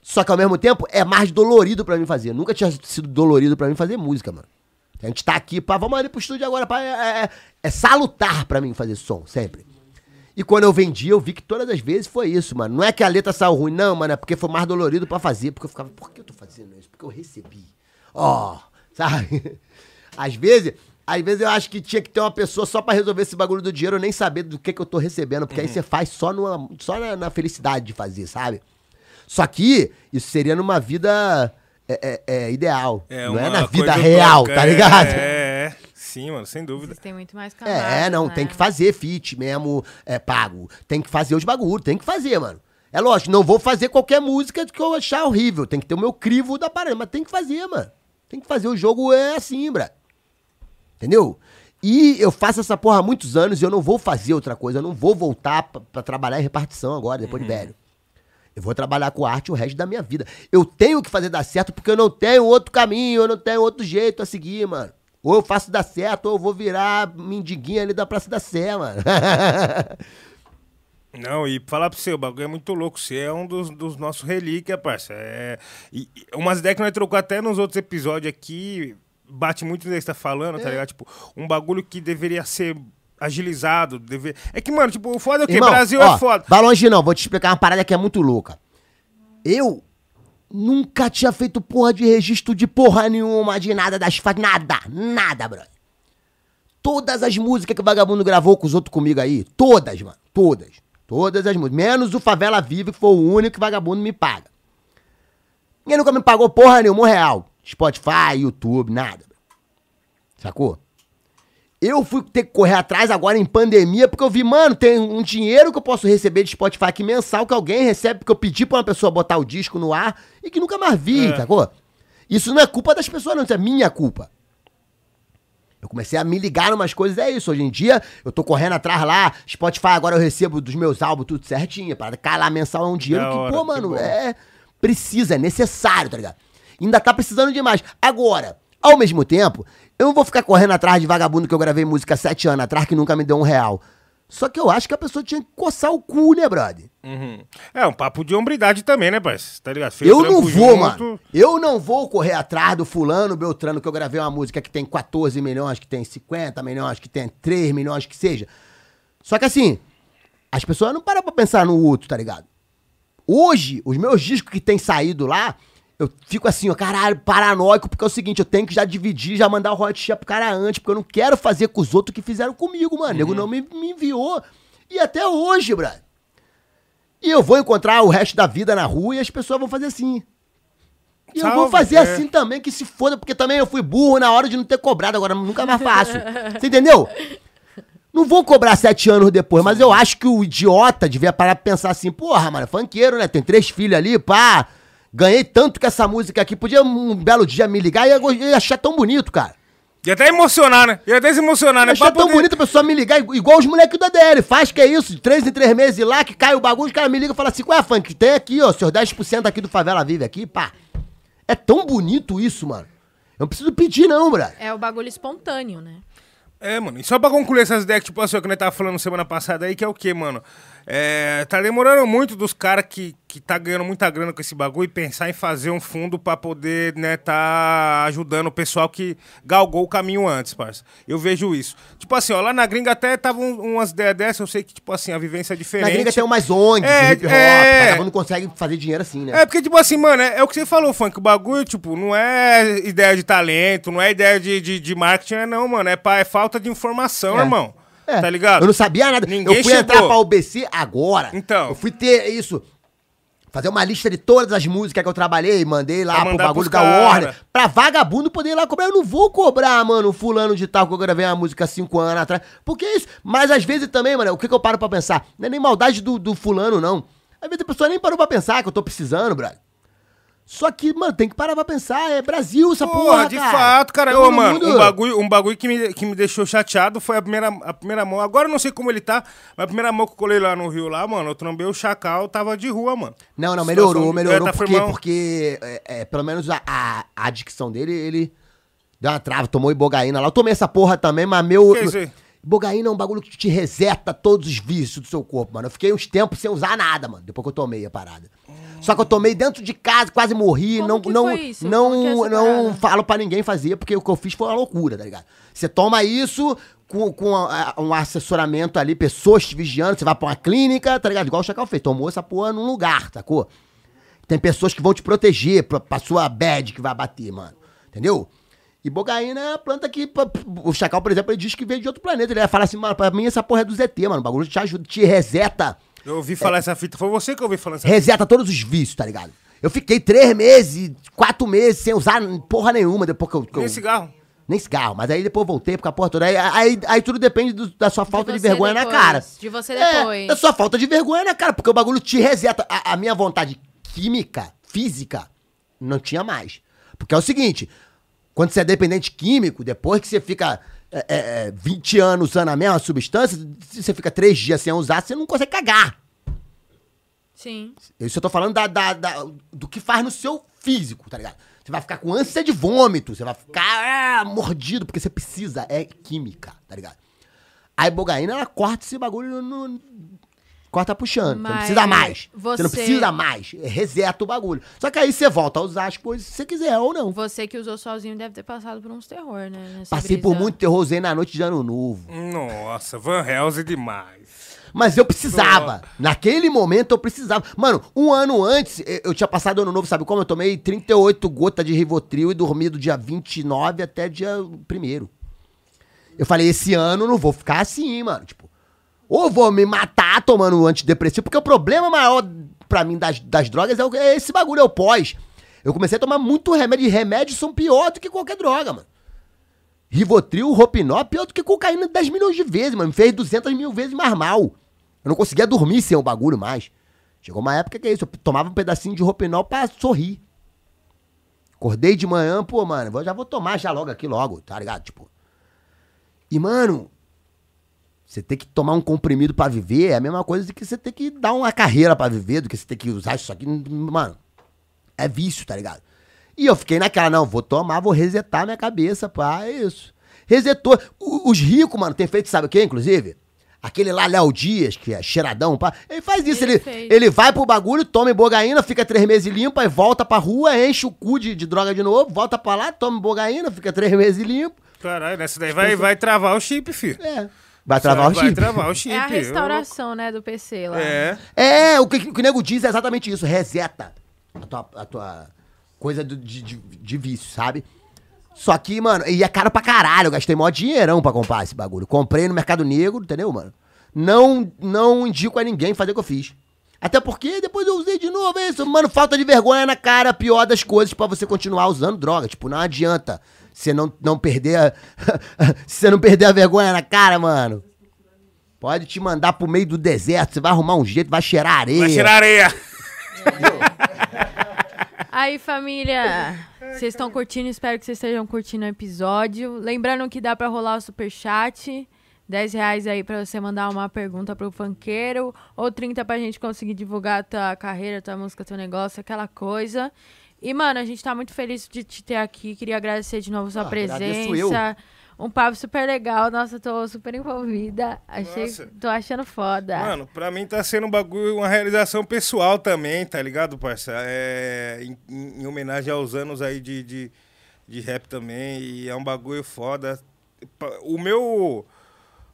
Só que ao mesmo tempo é mais dolorido pra mim fazer. Nunca tinha sido dolorido pra mim fazer música, mano. A gente tá aqui, pá, vamos ali pro estúdio agora, pá, é, é- é salutar pra mim fazer som, sempre. E quando eu vendi, eu vi que todas as vezes foi isso, mano. Não é que a letra saiu ruim, não, mano. É porque foi mais dolorido pra fazer. Porque eu ficava, por que eu tô fazendo? Porque eu recebi. Ó, sabe? Às vezes, às vezes eu acho que tinha que ter uma pessoa só pra resolver esse bagulho do dinheiro, eu nem saber do que, que eu tô recebendo. Porque aí você faz só, numa, só na, na felicidade de fazer, sabe? Só que isso seria numa vida é, é, é, ideal. não é uma na vida real, utópica, tá é, ligado? É, é. Sim, mano, sem dúvida. Têm muito mais camadas, É, não, né? tem que fazer fit mesmo, é pago. Tem que fazer os bagulhos, tem que fazer, mano. É lógico, não vou fazer qualquer música que eu achar horrível. Tem que ter o meu crivo da parada, mas tem que fazer, mano. Tem que fazer. O jogo é assim, bra. Entendeu? E eu faço essa porra há muitos anos e eu não vou fazer outra coisa. Eu não vou voltar pra, pra trabalhar em repartição agora, depois de velho. Eu vou trabalhar com arte o resto da minha vida. Eu tenho que fazer dar certo porque eu não tenho outro caminho, eu não tenho outro jeito a seguir, mano. Ou eu faço dar certo, ou eu vou virar mendiguinha ali da Praça da Sé, mano. Não, e falar pra você, o bagulho é muito louco. Você é um dos, dos nossos relíquias, parça. É, e, e umas ideias que nós trocamos até nos outros episódios aqui, bate muito nisso que você tá falando, tá ligado? Tipo, um bagulho que deveria ser agilizado. Deve... É que, mano, tipo, o foda é o quê? Irmão, Brasil ó, é foda. Vai longe não, vou te explicar uma parada que é muito louca. Eu nunca tinha feito porra de registro de porra nenhuma, de nada das fa... Nada, nada, brother. Todas as músicas que o vagabundo gravou com os outros comigo aí, todas, mano, todas. Todas as músicas. Menos o Favela Vive, que foi o único que vagabundo me paga. Ninguém nunca me pagou porra nenhuma um real. Spotify, YouTube, nada. Sacou? Eu fui ter que correr atrás agora em pandemia, porque eu vi, mano, tem um dinheiro que eu posso receber de Spotify aqui mensal que alguém recebe, porque eu pedi pra uma pessoa botar o disco no ar e que nunca mais vi, É. sacou? Isso não é culpa das pessoas, não, isso é minha culpa. Eu comecei a me ligar umas coisas, é isso. Hoje em dia, eu tô correndo atrás lá, Spotify agora eu recebo dos meus álbuns tudo certinho. Para lá mensal é um dinheiro que, hora, pô, que mano, bom. é. Precisa, é necessário, tá ligado? Ainda tá precisando demais. Agora, ao mesmo tempo, eu não vou ficar correndo atrás de vagabundo que eu gravei música sete anos atrás que nunca me deu um real. Só que eu acho que a pessoa tinha que coçar o cu, né, brother? Uhum. É um papo de hombridade também, né, parça? Tá ligado? Fez Eu não vou, junto. mano. Eu não vou correr atrás do fulano, Beltrano, que eu gravei uma música que tem 14 milhões, que tem 50 milhões, que tem 3 milhões, que seja. Só que assim, as pessoas não param pra pensar no outro, tá ligado? Hoje, os meus discos que tem saído lá, eu fico assim, ó, caralho, paranoico, porque é o seguinte, eu tenho que já dividir, já mandar o royalty pro cara antes, porque eu não quero fazer com os outros que fizeram comigo, mano. O nego não me, me enviou. E até hoje, brother. E eu vou encontrar o resto da vida na rua e as pessoas vão fazer assim. E eu vou Salve, fazer é. assim também, que se foda, porque também eu fui burro na hora de não ter cobrado, agora nunca mais faço. Você entendeu? Não vou cobrar sete anos depois, mas eu acho que o idiota devia parar pra pensar assim, porra, mano, funkeiro, né? Tem três filhos ali, pá. Ganhei tanto com essa música aqui. Podia um belo dia me ligar e ia achar tão bonito, cara. Ia até emocionar, né? Ia até se emocionar, né? Achar Pra tão poder- bonito a pessoa me ligar, igu- igual os moleques da DL. Faz que é isso, de três em três meses lá, que cai o bagulho, os caras me ligam e falam assim, qual é, funk? Tem aqui, ó, seus 10% aqui do Favela Vive aqui, pá. É tão bonito isso, mano. Eu não preciso pedir, não, brother. É o bagulho espontâneo, né? É, mano. E só pra concluir essas ideias, que, tipo assim, que nós tava falando semana passada aí, que é o quê, mano? É, tá demorando muito dos caras que, que tá ganhando muita grana com esse bagulho e pensar em fazer um fundo pra poder, né, tá ajudando o pessoal que galgou o caminho antes, parça. Eu vejo isso. Tipo assim, ó, lá na gringa até tava um- umas ideias dessas, eu sei que, tipo assim, a vivência é diferente. Na gringa tem umas ONGs É, hip hop, é. vagabundo consegue fazer dinheiro assim, né? É, porque, tipo assim, mano, é, é o que você falou, Funk. O bagulho, tipo, não é ideia de talento, não é ideia de, de, de marketing, é não, mano. É, pa- é falta de informação, É. irmão. É. Tá ligado? Eu não sabia nada. Ninguém eu fui chegou. entrar pra UBC agora. Então. Eu fui ter isso. Fazer uma lista de todas as músicas que eu trabalhei, mandei lá pro bagulho da. Warner. Pra vagabundo poder ir lá cobrar. Eu não vou cobrar, mano, o fulano de tal que eu gravei uma música há cinco anos atrás. Porque é isso. Mas às vezes também, mano, o que, que eu paro pra pensar? Não é nem maldade do, do fulano, não. Às vezes a pessoa nem parou pra pensar que eu tô precisando, brother. Só que, mano, tem que parar pra pensar. É Brasil essa porra, Porra, de cara. fato, cara. Ô, mano, mundo- um bagulho, um bagulho que, me, que me deixou chateado foi a primeira, a primeira mão. Agora eu não sei como ele tá, mas a primeira mão que eu colei lá no Rio, lá, mano, eu trombei o Chacal, tava de rua, mano. Não, não, melhorou, melhorou. É, tá porque, porque é, é, pelo menos a, a, a adicção dele, ele deu uma trava, tomou ibogaína lá. Eu tomei essa porra também, mas meu. Que isso aí? Ibogaína é um bagulho que te reseta todos os vícios do seu corpo, mano. Eu fiquei uns tempos sem usar nada, mano, depois que eu tomei a parada. Só que eu tomei dentro de casa, quase morri. Como não, não, não, é não falo pra ninguém fazer, porque o que eu fiz foi uma loucura, tá ligado? Você toma isso com, com a- um assessoramento ali, pessoas te vigiando, você vai pra uma clínica, tá ligado? Igual o Chacal fez, tomou essa porra num lugar, sacou? Tem pessoas que vão te proteger pra, pra sua bad que vai bater, mano. Entendeu? E bogaína é a planta que. O Chacal, por exemplo, ele diz que veio de outro planeta. Ele vai falar assim, mano, pra mim essa porra é do ZT, mano. O bagulho te ajuda, te reseta. Eu ouvi falar essa fita. Foi você que ouviu falar essa Reseta todos os vícios, tá ligado? Eu fiquei três meses, quatro meses sem usar porra nenhuma depois que eu. que eu- Nem cigarro. nem cigarro, mas aí depois eu voltei porque a porra toda. Aí, aí, aí tudo depende do- da sua falta de, você vergonha na depois, cara. de você É, depois. da sua falta de vergonha na cara, porque o bagulho te reseta. A, a minha vontade química, física, não tinha mais. Porque é o seguinte: quando você é dependente químico, depois que você fica é, é, é, 20 anos usando a mesma substância, se você fica três dias sem usar, você não consegue cagar. Sim. Isso eu tô falando da, da- da- do que faz no seu físico, tá ligado? Você vai ficar com ânsia de vômito, você vai ficar ah, mordido, porque você precisa, é química, tá ligado? A ibogaína, ela corta esse bagulho no... Corta puxando, você não Mas precisa mais. Você... não você- precisa mais, reseta o bagulho. Só que aí você volta a usar as coisas se você quiser ou não. Você que usou sozinho deve ter passado por uns terror, né? nessa Passei brisa. por muito terror, usei na noite de ano novo. Nossa, Van Helsing demais. Mas eu precisava. Naquele momento eu precisava. Mano, um ano antes, eu tinha passado ano novo, sabe como? Eu tomei 38 gotas de Rivotril e dormi do dia 29 até dia 1 Eu falei, esse ano eu não vou ficar assim, mano. Tipo, ou vou me matar tomando antidepressivo, porque o problema maior pra mim das, das drogas é, o- é esse bagulho, é o pós. Eu comecei a tomar muito remédio, e remédios são pior do que qualquer droga, mano. Rivotril, Ropinol, é pior do que cocaína 10 milhões de vezes, mano. Me fez 200 mil vezes mais mal. Eu não conseguia dormir sem o bagulho mais. Chegou uma época que é isso, eu tomava um pedacinho de Ropinol pra sorrir. Acordei de manhã, pô, mano, já vou tomar já logo aqui logo, tá ligado? Tipo. E, mano, você tem que tomar um comprimido pra viver é a mesma coisa de que você tem que dar uma carreira pra viver, do que você tem que usar isso aqui. Mano, é vício, tá ligado? E eu fiquei naquela, não, vou tomar, vou resetar minha cabeça, pá, é isso. Resetou. O- os ricos, mano, tem feito, sabe o que, inclusive? Aquele lá, Léo Dias, que é cheiradão, pá. Ele faz isso, Ele ele, vai pro bagulho, toma ibogaína, fica três meses limpo, aí volta pra rua, enche o cu de, de droga de novo, volta pra lá, toma ibogaína, fica três meses limpo. Caralho, nessa daí vai, vai travar o chip, filho. É. Vai travar o vai chip. travar o chip. É a restauração, né, do PC lá. É. É, o que, o que o nego diz é exatamente isso, reseta a tua, a tua coisa do- de, de, de vício, sabe? Só que, mano, e é caro pra caralho, eu gastei mó dinheirão pra comprar esse bagulho. Comprei no Mercado Negro, entendeu, mano? Não, não indico a ninguém fazer o que eu fiz. Até porque depois eu usei de novo é isso. Mano, falta de vergonha na cara, pior das coisas pra você continuar usando droga. Tipo, não adianta você não, não perder a... Se você não perder a vergonha na cara, mano. Pode te mandar pro meio do deserto, você vai arrumar um jeito, vai cheirar areia. Vai tirar areia. Aí, família, vocês estão curtindo? Espero que vocês estejam curtindo o episódio. Lembrando que dá pra rolar o superchat. 10 reais aí pra você mandar uma pergunta pro funkeiro. Ou 30 pra gente conseguir divulgar tua carreira, tua música, teu negócio, aquela coisa. E, mano, a gente tá muito feliz de te ter aqui. Queria agradecer de novo sua Ah, agradeço eu. presença. Um papo super legal. Nossa, tô super envolvida. Achei, Nossa. tô achando foda. Mano, pra mim tá sendo um bagulho, uma realização pessoal também, tá ligado, parça? É, em, em- em homenagem aos anos aí de, de, de rap também, e é um bagulho foda. O meu.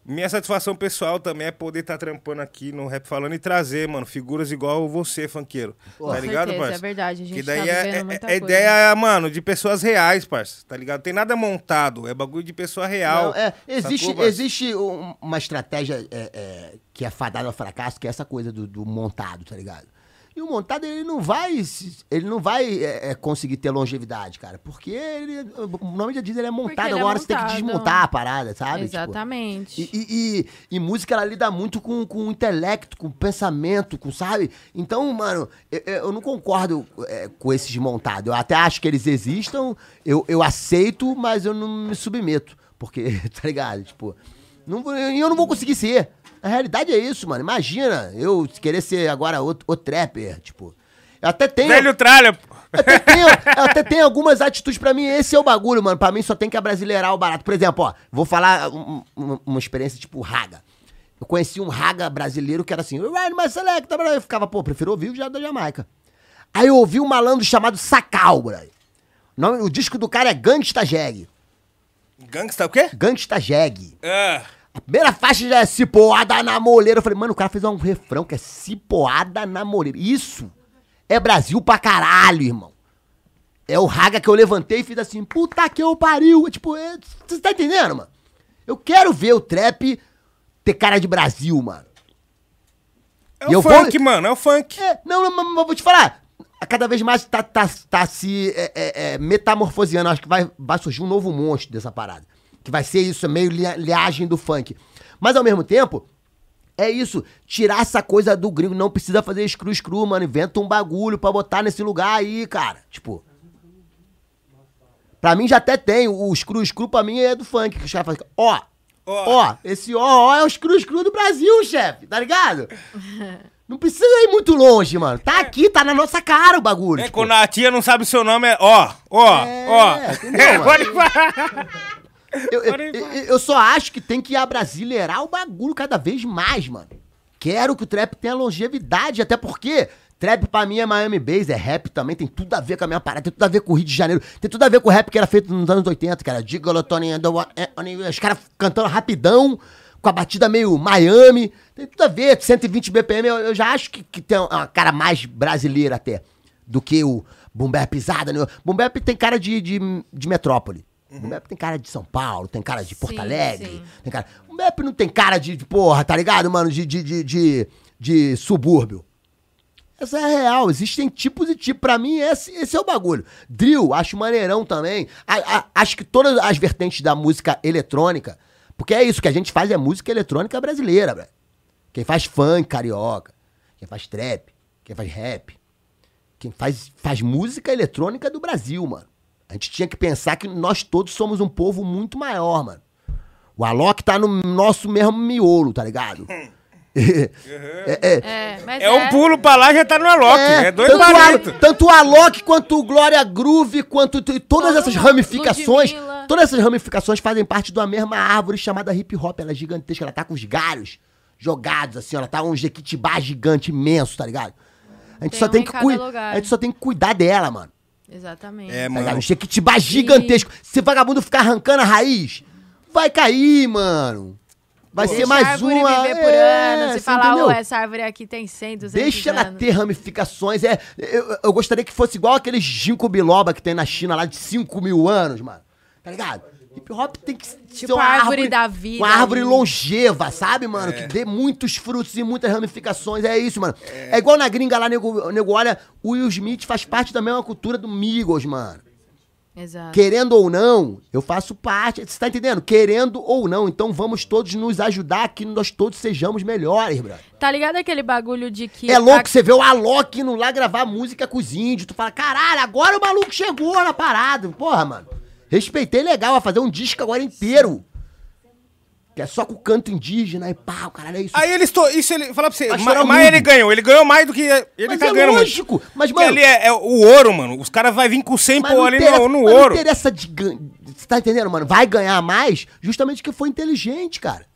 Minha satisfação pessoal também é poder estar trampando aqui no Rap Falando e trazer, mano, figuras igual você, funkeiro. Pô, tá ligado, certeza, parça? é verdade. A gente Que daí tá é, é- muita é coisa. ideia, mano, de pessoas reais, parça, tá ligado? Tem nada montado, é bagulho de pessoa real. Não, é, existe, sacou, existe um- uma estratégia é, é, que é fadada ao fracasso, que é essa coisa do, do montado, tá ligado? E o montado, ele não vai, ele não vai é, é, conseguir ter longevidade, cara. Porque ele, o nome já diz, ele é montado. ele é Agora você tem que montado. desmontar a parada, sabe? Tipo, Exatamente. e, e, e- e música, ela lida muito com, com o intelecto, com o pensamento, com, sabe? Então, mano, eu, eu não concordo é, com esses montados. Eu até acho que eles existam, eu, eu aceito, mas eu não me submeto. Porque, tá ligado? Tipo, não, eu não vou conseguir ser. A realidade é isso, mano. Imagina eu querer ser agora o, o trapper, tipo. Eu até tenho. Velho tralha, pô. Eu até tenho, eu até tenho algumas atitudes pra mim. Esse é o bagulho, mano. Pra mim só tem que abrasileirar o barato. Por exemplo, ó, vou falar um- um- uma experiência tipo Raga. Eu conheci um Raga brasileiro que era assim, Ride my selecta, brother. Eu ficava, pô, prefiro ouvir o já da Jamaica. Aí eu ouvi um malandro chamado Sacal, brother. O nome- O disco do cara é Gangsta Jag. Gangsta o quê? Gangsta Jag. Ah, A primeira faixa já é cipoada na moleira. Eu falei, mano, o cara fez um refrão que é cipoada na moleira. Isso é Brasil pra caralho, irmão. É o raga que eu levantei e fiz assim, puta que eu pariu. É Tipo, é- você tá entendendo, mano? Eu quero ver o trap ter cara de Brasil, mano. é E o eu vou- funk, mano, é o funk. É, não, não, mas mas vou te falar. Cada vez mais tá, tá, tá se é, é, é, metamorfoseando. Acho que vai, vai surgir um novo monstro dessa parada. Que vai ser isso, é meio lia- liagem do funk. Mas ao mesmo tempo, é isso. Tirar essa coisa do gringo. Não precisa fazer screw screw, mano. Inventa um bagulho pra botar nesse lugar aí, cara. Tipo. Pra mim já até tem. O screw screw pra mim é do funk. Que os caras fazem. Ó. Ó. Ó, esse ó, ó é o screw screw do Brasil, chefe. Tá ligado? Não precisa ir muito longe, mano. Tá aqui, tá na nossa cara o bagulho. É, tipo. quando a tia não sabe o seu nome, é ó, ó, É, ó. mano? Pode falar. Eu, eu, eu- só acho que tem que abrasileirar o bagulho cada vez mais, mano. Quero que o trap tenha longevidade, até porque trap pra mim é Miami Bass, é rap também, tem tudo a ver com a minha parada, tem tudo a ver com o Rio de Janeiro, tem tudo a ver com o rap que era feito nos anos 80, que era Gigolo, Tony, os caras cantando rapidão, com a batida meio Miami, tem tudo a ver, 120 BPM, eu, eu já acho que, que tem uma cara mais brasileira até, do que o Boom Bap pisada, né? Boom Bap tem cara de, de, de metrópole. Boom Bap tem cara de São Paulo, tem cara de Porto Sim, Alegre, sim. tem cara... O Bap não tem cara de, de porra, tá ligado, mano? De, de, de, de, de subúrbio. Essa é a real. Existem tipos e tipos. Pra mim, esse, esse é o bagulho. Drill, acho maneirão também. A- a- acho que todas as vertentes da música eletrônica. Porque é isso que a gente faz, é música eletrônica brasileira, velho. Quem faz funk carioca, quem faz trap, quem faz rap, quem faz, faz música eletrônica do Brasil, mano. A gente tinha que pensar que nós todos somos um povo muito maior, mano. O Alok tá no nosso mesmo miolo, tá ligado? é, é, É, mas É um pulo pra lá já tá no Alok. É, dois tanto, o palitos. Al- tanto o Alok quanto o Glória Groove, quanto todas Todo essas ramificações, Ludmilla. todas essas ramificações fazem parte de uma mesma árvore chamada hip hop. Ela é gigantesca, ela tá com os galhos jogados assim, ela tá um jequitibá gigante imenso, tá ligado? A gente Tem só um tem em que a gente só tem que cuidar dela, mano. Exatamente. É, Tá mano. Um jequitibá gigantesco. Se vagabundo ficar arrancando a raiz, vai cair, mano. Vai ser Deixa mais a árvore uma. viver por é, anos. Se você falar? "Ô, essa árvore aqui tem 100, 200 Deixa ela anos. ter ramificações. É, eu, eu gostaria que fosse igual aqueles ginkgo biloba que tem na China lá de 5 mil anos, mano. Tá ligado? Hip hop tem que ser Tipo a árvore da vida Uma árvore ali. longeva, sabe, mano? Que dê muitos frutos e muitas ramificações. É isso, mano. É, igual na gringa lá, nego, nego olha, o Will Smith faz parte da mesma cultura do Migos, mano. Exato. Querendo ou não, eu faço parte. Você tá entendendo? Querendo ou não. Então vamos todos nos ajudar que nós todos sejamos melhores, brother. Tá ligado aquele bagulho de que. É louco a- você ver o Alok indo lá gravar música com os índios. Tu fala, caralho, agora o maluco chegou na parada. Porra, mano. Respeitei legal, vai fazer um disco agora inteiro. que é só com o canto indígena e pá, o caralho é isso. Aí eles. To... Isso ele. Fala pra você. Mas, mas ele ganhou. Ele ganhou mais do que. Ele Mas tá é ganhando. lógico, mas, Porque mano- ali é, é o ouro, mano. Os caras vão vir com 100 Mas pô não ali no, no mas não ouro. interessa de gan- Você tá entendendo, mano? Vai ganhar mais justamente porque foi inteligente, cara.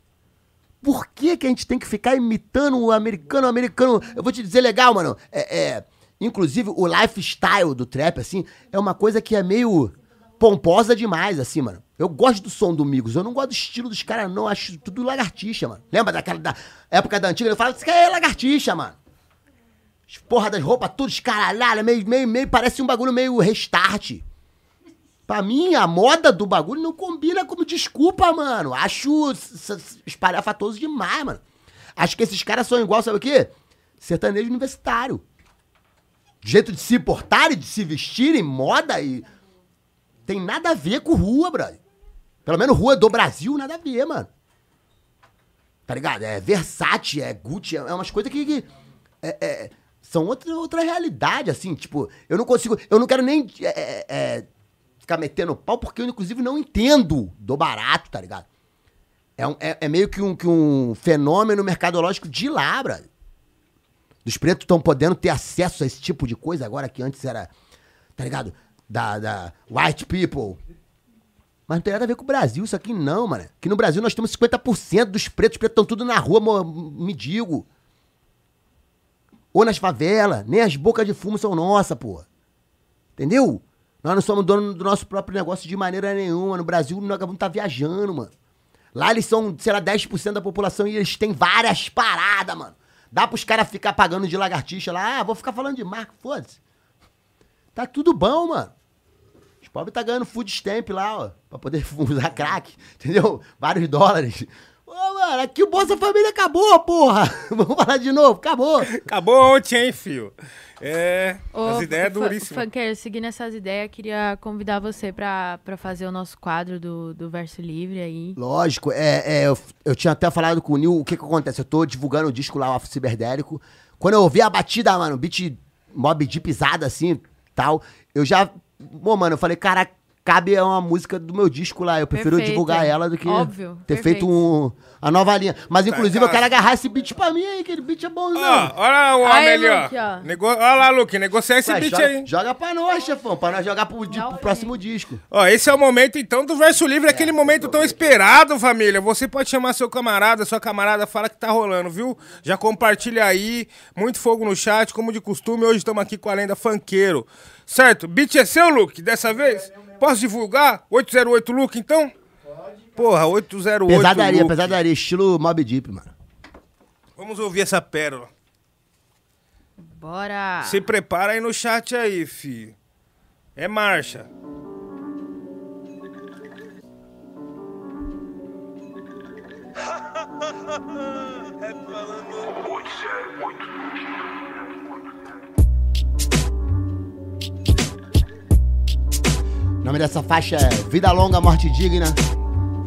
Por que, que a gente tem que ficar imitando o americano? O americano. Eu vou te dizer legal, mano. É, é, inclusive, o lifestyle do trap, assim, é uma coisa que é meio pomposa demais, assim, mano. Eu gosto do som do Migos, eu não gosto do estilo dos caras, não. Acho tudo lagartixa, mano. Lembra daquela da época da antiga? Eu falo, isso é lagartixa, mano. Porra das roupas tudo escaralhada, meio, meio, meio, parece um bagulho meio restart. Pra mim, a moda do bagulho não combina como desculpa, mano. Acho espalhafatoso demais, mano. Acho que esses caras são igual, sabe o quê? Sertanejo universitário. Jeito de se portarem, de se vestirem, moda e. Tem nada a ver com rua, brother. Pelo menos rua do Brasil, nada a ver, mano. Tá ligado? É Versace, é Gucci, é umas coisas que. que- é- é- são outra, outra realidade, assim. Tipo, eu não consigo. Eu não quero nem é, é, é, ficar metendo pau, porque eu, inclusive, não entendo do barato, tá ligado? É, um- é- é meio que um, que um fenômeno mercadológico de lá, brother. Os pretos estão podendo ter acesso a esse tipo de coisa agora que antes era, tá ligado? Da, da white people. Mas não tem nada a ver com o Brasil, isso aqui não, mano. Aqui no Brasil nós temos 50% dos pretos, os pretos estão tudo na rua, mo- mendigo. Ou nas favelas, nem as bocas de fumo são nossas, pô. Entendeu? Nós não somos donos do nosso próprio negócio de maneira nenhuma. No Brasil, nós vamos estar viajando, mano. Lá eles são, sei lá, 10% da população e eles têm várias paradas, mano. Dá pros caras ficar pagando de lagartixa lá. Ah, vou ficar falando de marca, foda-se. Tá tudo bom, mano. Os pobres tá ganhando food stamp lá, ó. Pra poder usar crack, entendeu? Vários dólares. Ô, mano, aqui o Bolsa Família acabou, porra. Vamos falar de novo, acabou. Acabou ontem, hein, filho? É. Ô, as ideias duríssimas. Funkeiro, seguindo essas ideias, queria convidar você pra, pra fazer o nosso quadro do, do Verso Livre aí. Lógico, é, é, eu, eu tinha até falado com o Nil, o que que acontece? Eu tô divulgando o disco lá, o Off Ciberdérico. Quando eu ouvi a batida, mano, beat mob de pisada, assim, tal, eu já... Bom, mano, eu falei, cara, cabe a uma música do meu disco lá. Eu prefiro Perfeito, divulgar é. ela do que Óbvio, ter perfeito. feito um, a nova linha. Mas, inclusive, eu tá. quero agarrar esse beat pra mim aí, aquele beat é bonzão. Ó, olha o Aí, homem ali, Luke, ó. ó. Nego... Olha lá, Luke, negociar esse Ué, beat joga, aí. joga pra nós, chefão, pra nós jogar pro, di- pro próximo disco. Ó, esse é o momento então do verso livre, aquele momento tão esperado, família. Você pode chamar seu camarada, sua camarada, fala que tá rolando, viu? Já compartilha aí, muito fogo no chat, como de costume. Hoje estamos aqui com a lenda Fanqueiro. Certo? Beat é seu, Luke, dessa vez? Posso divulgar? 808 Luke, então? Pode. Porra, 808 Pesadaria, Luke. pesadaria, estilo Mob Deep, mano. Vamos ouvir essa pérola. Bora! Se prepara aí no chat aí, fi. É marcha. O nome dessa faixa é Vida Longa, Morte Digna.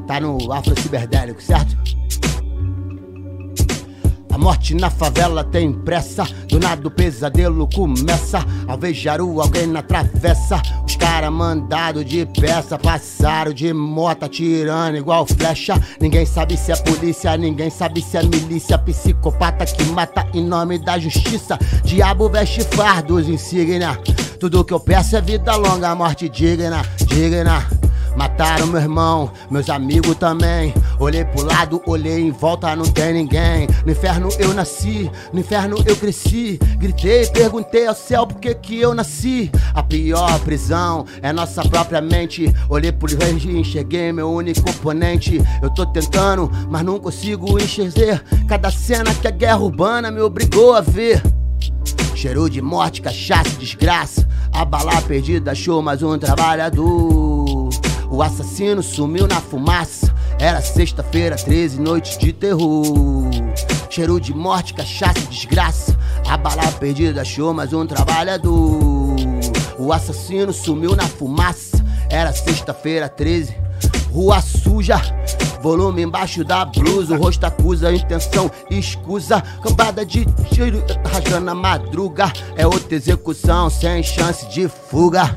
Tá no Afro Ciberdélico, certo? A morte na favela tem pressa, do nada o pesadelo começa. Alvejaru, alguém na travessa. Os caras mandado de peça, passaram de moto atirando igual flecha. Ninguém sabe se é polícia, ninguém sabe se é milícia. Psicopata que mata em nome da justiça. Diabo veste fardos insignia. Tudo que eu peço é vida longa, morte digna, digna. Mataram meu irmão, meus amigos também. Olhei pro lado, olhei em volta, não tem ninguém. No inferno eu nasci, no inferno eu cresci. Gritei, perguntei ao céu por que que eu nasci. A pior prisão é nossa própria mente. Olhei pro longe e enxerguei meu único oponente. Eu tô tentando, mas não consigo enxergar. Cada cena que a guerra urbana me obrigou a ver. Cheiro de morte, cachaça desgraça. A bala perdida achou mais um trabalhador. O assassino sumiu na fumaça. Era sexta-feira, 13 noites de terror. Cheiro de morte, cachaça e desgraça. A bala perdida achou mais um trabalhador. O assassino sumiu na fumaça. Era sexta-feira, 13. Rua suja, volume embaixo da blusa. O rosto acusa, intenção escusa. Cambada de tiro rasgando a madruga. É outra execução sem chance de fuga.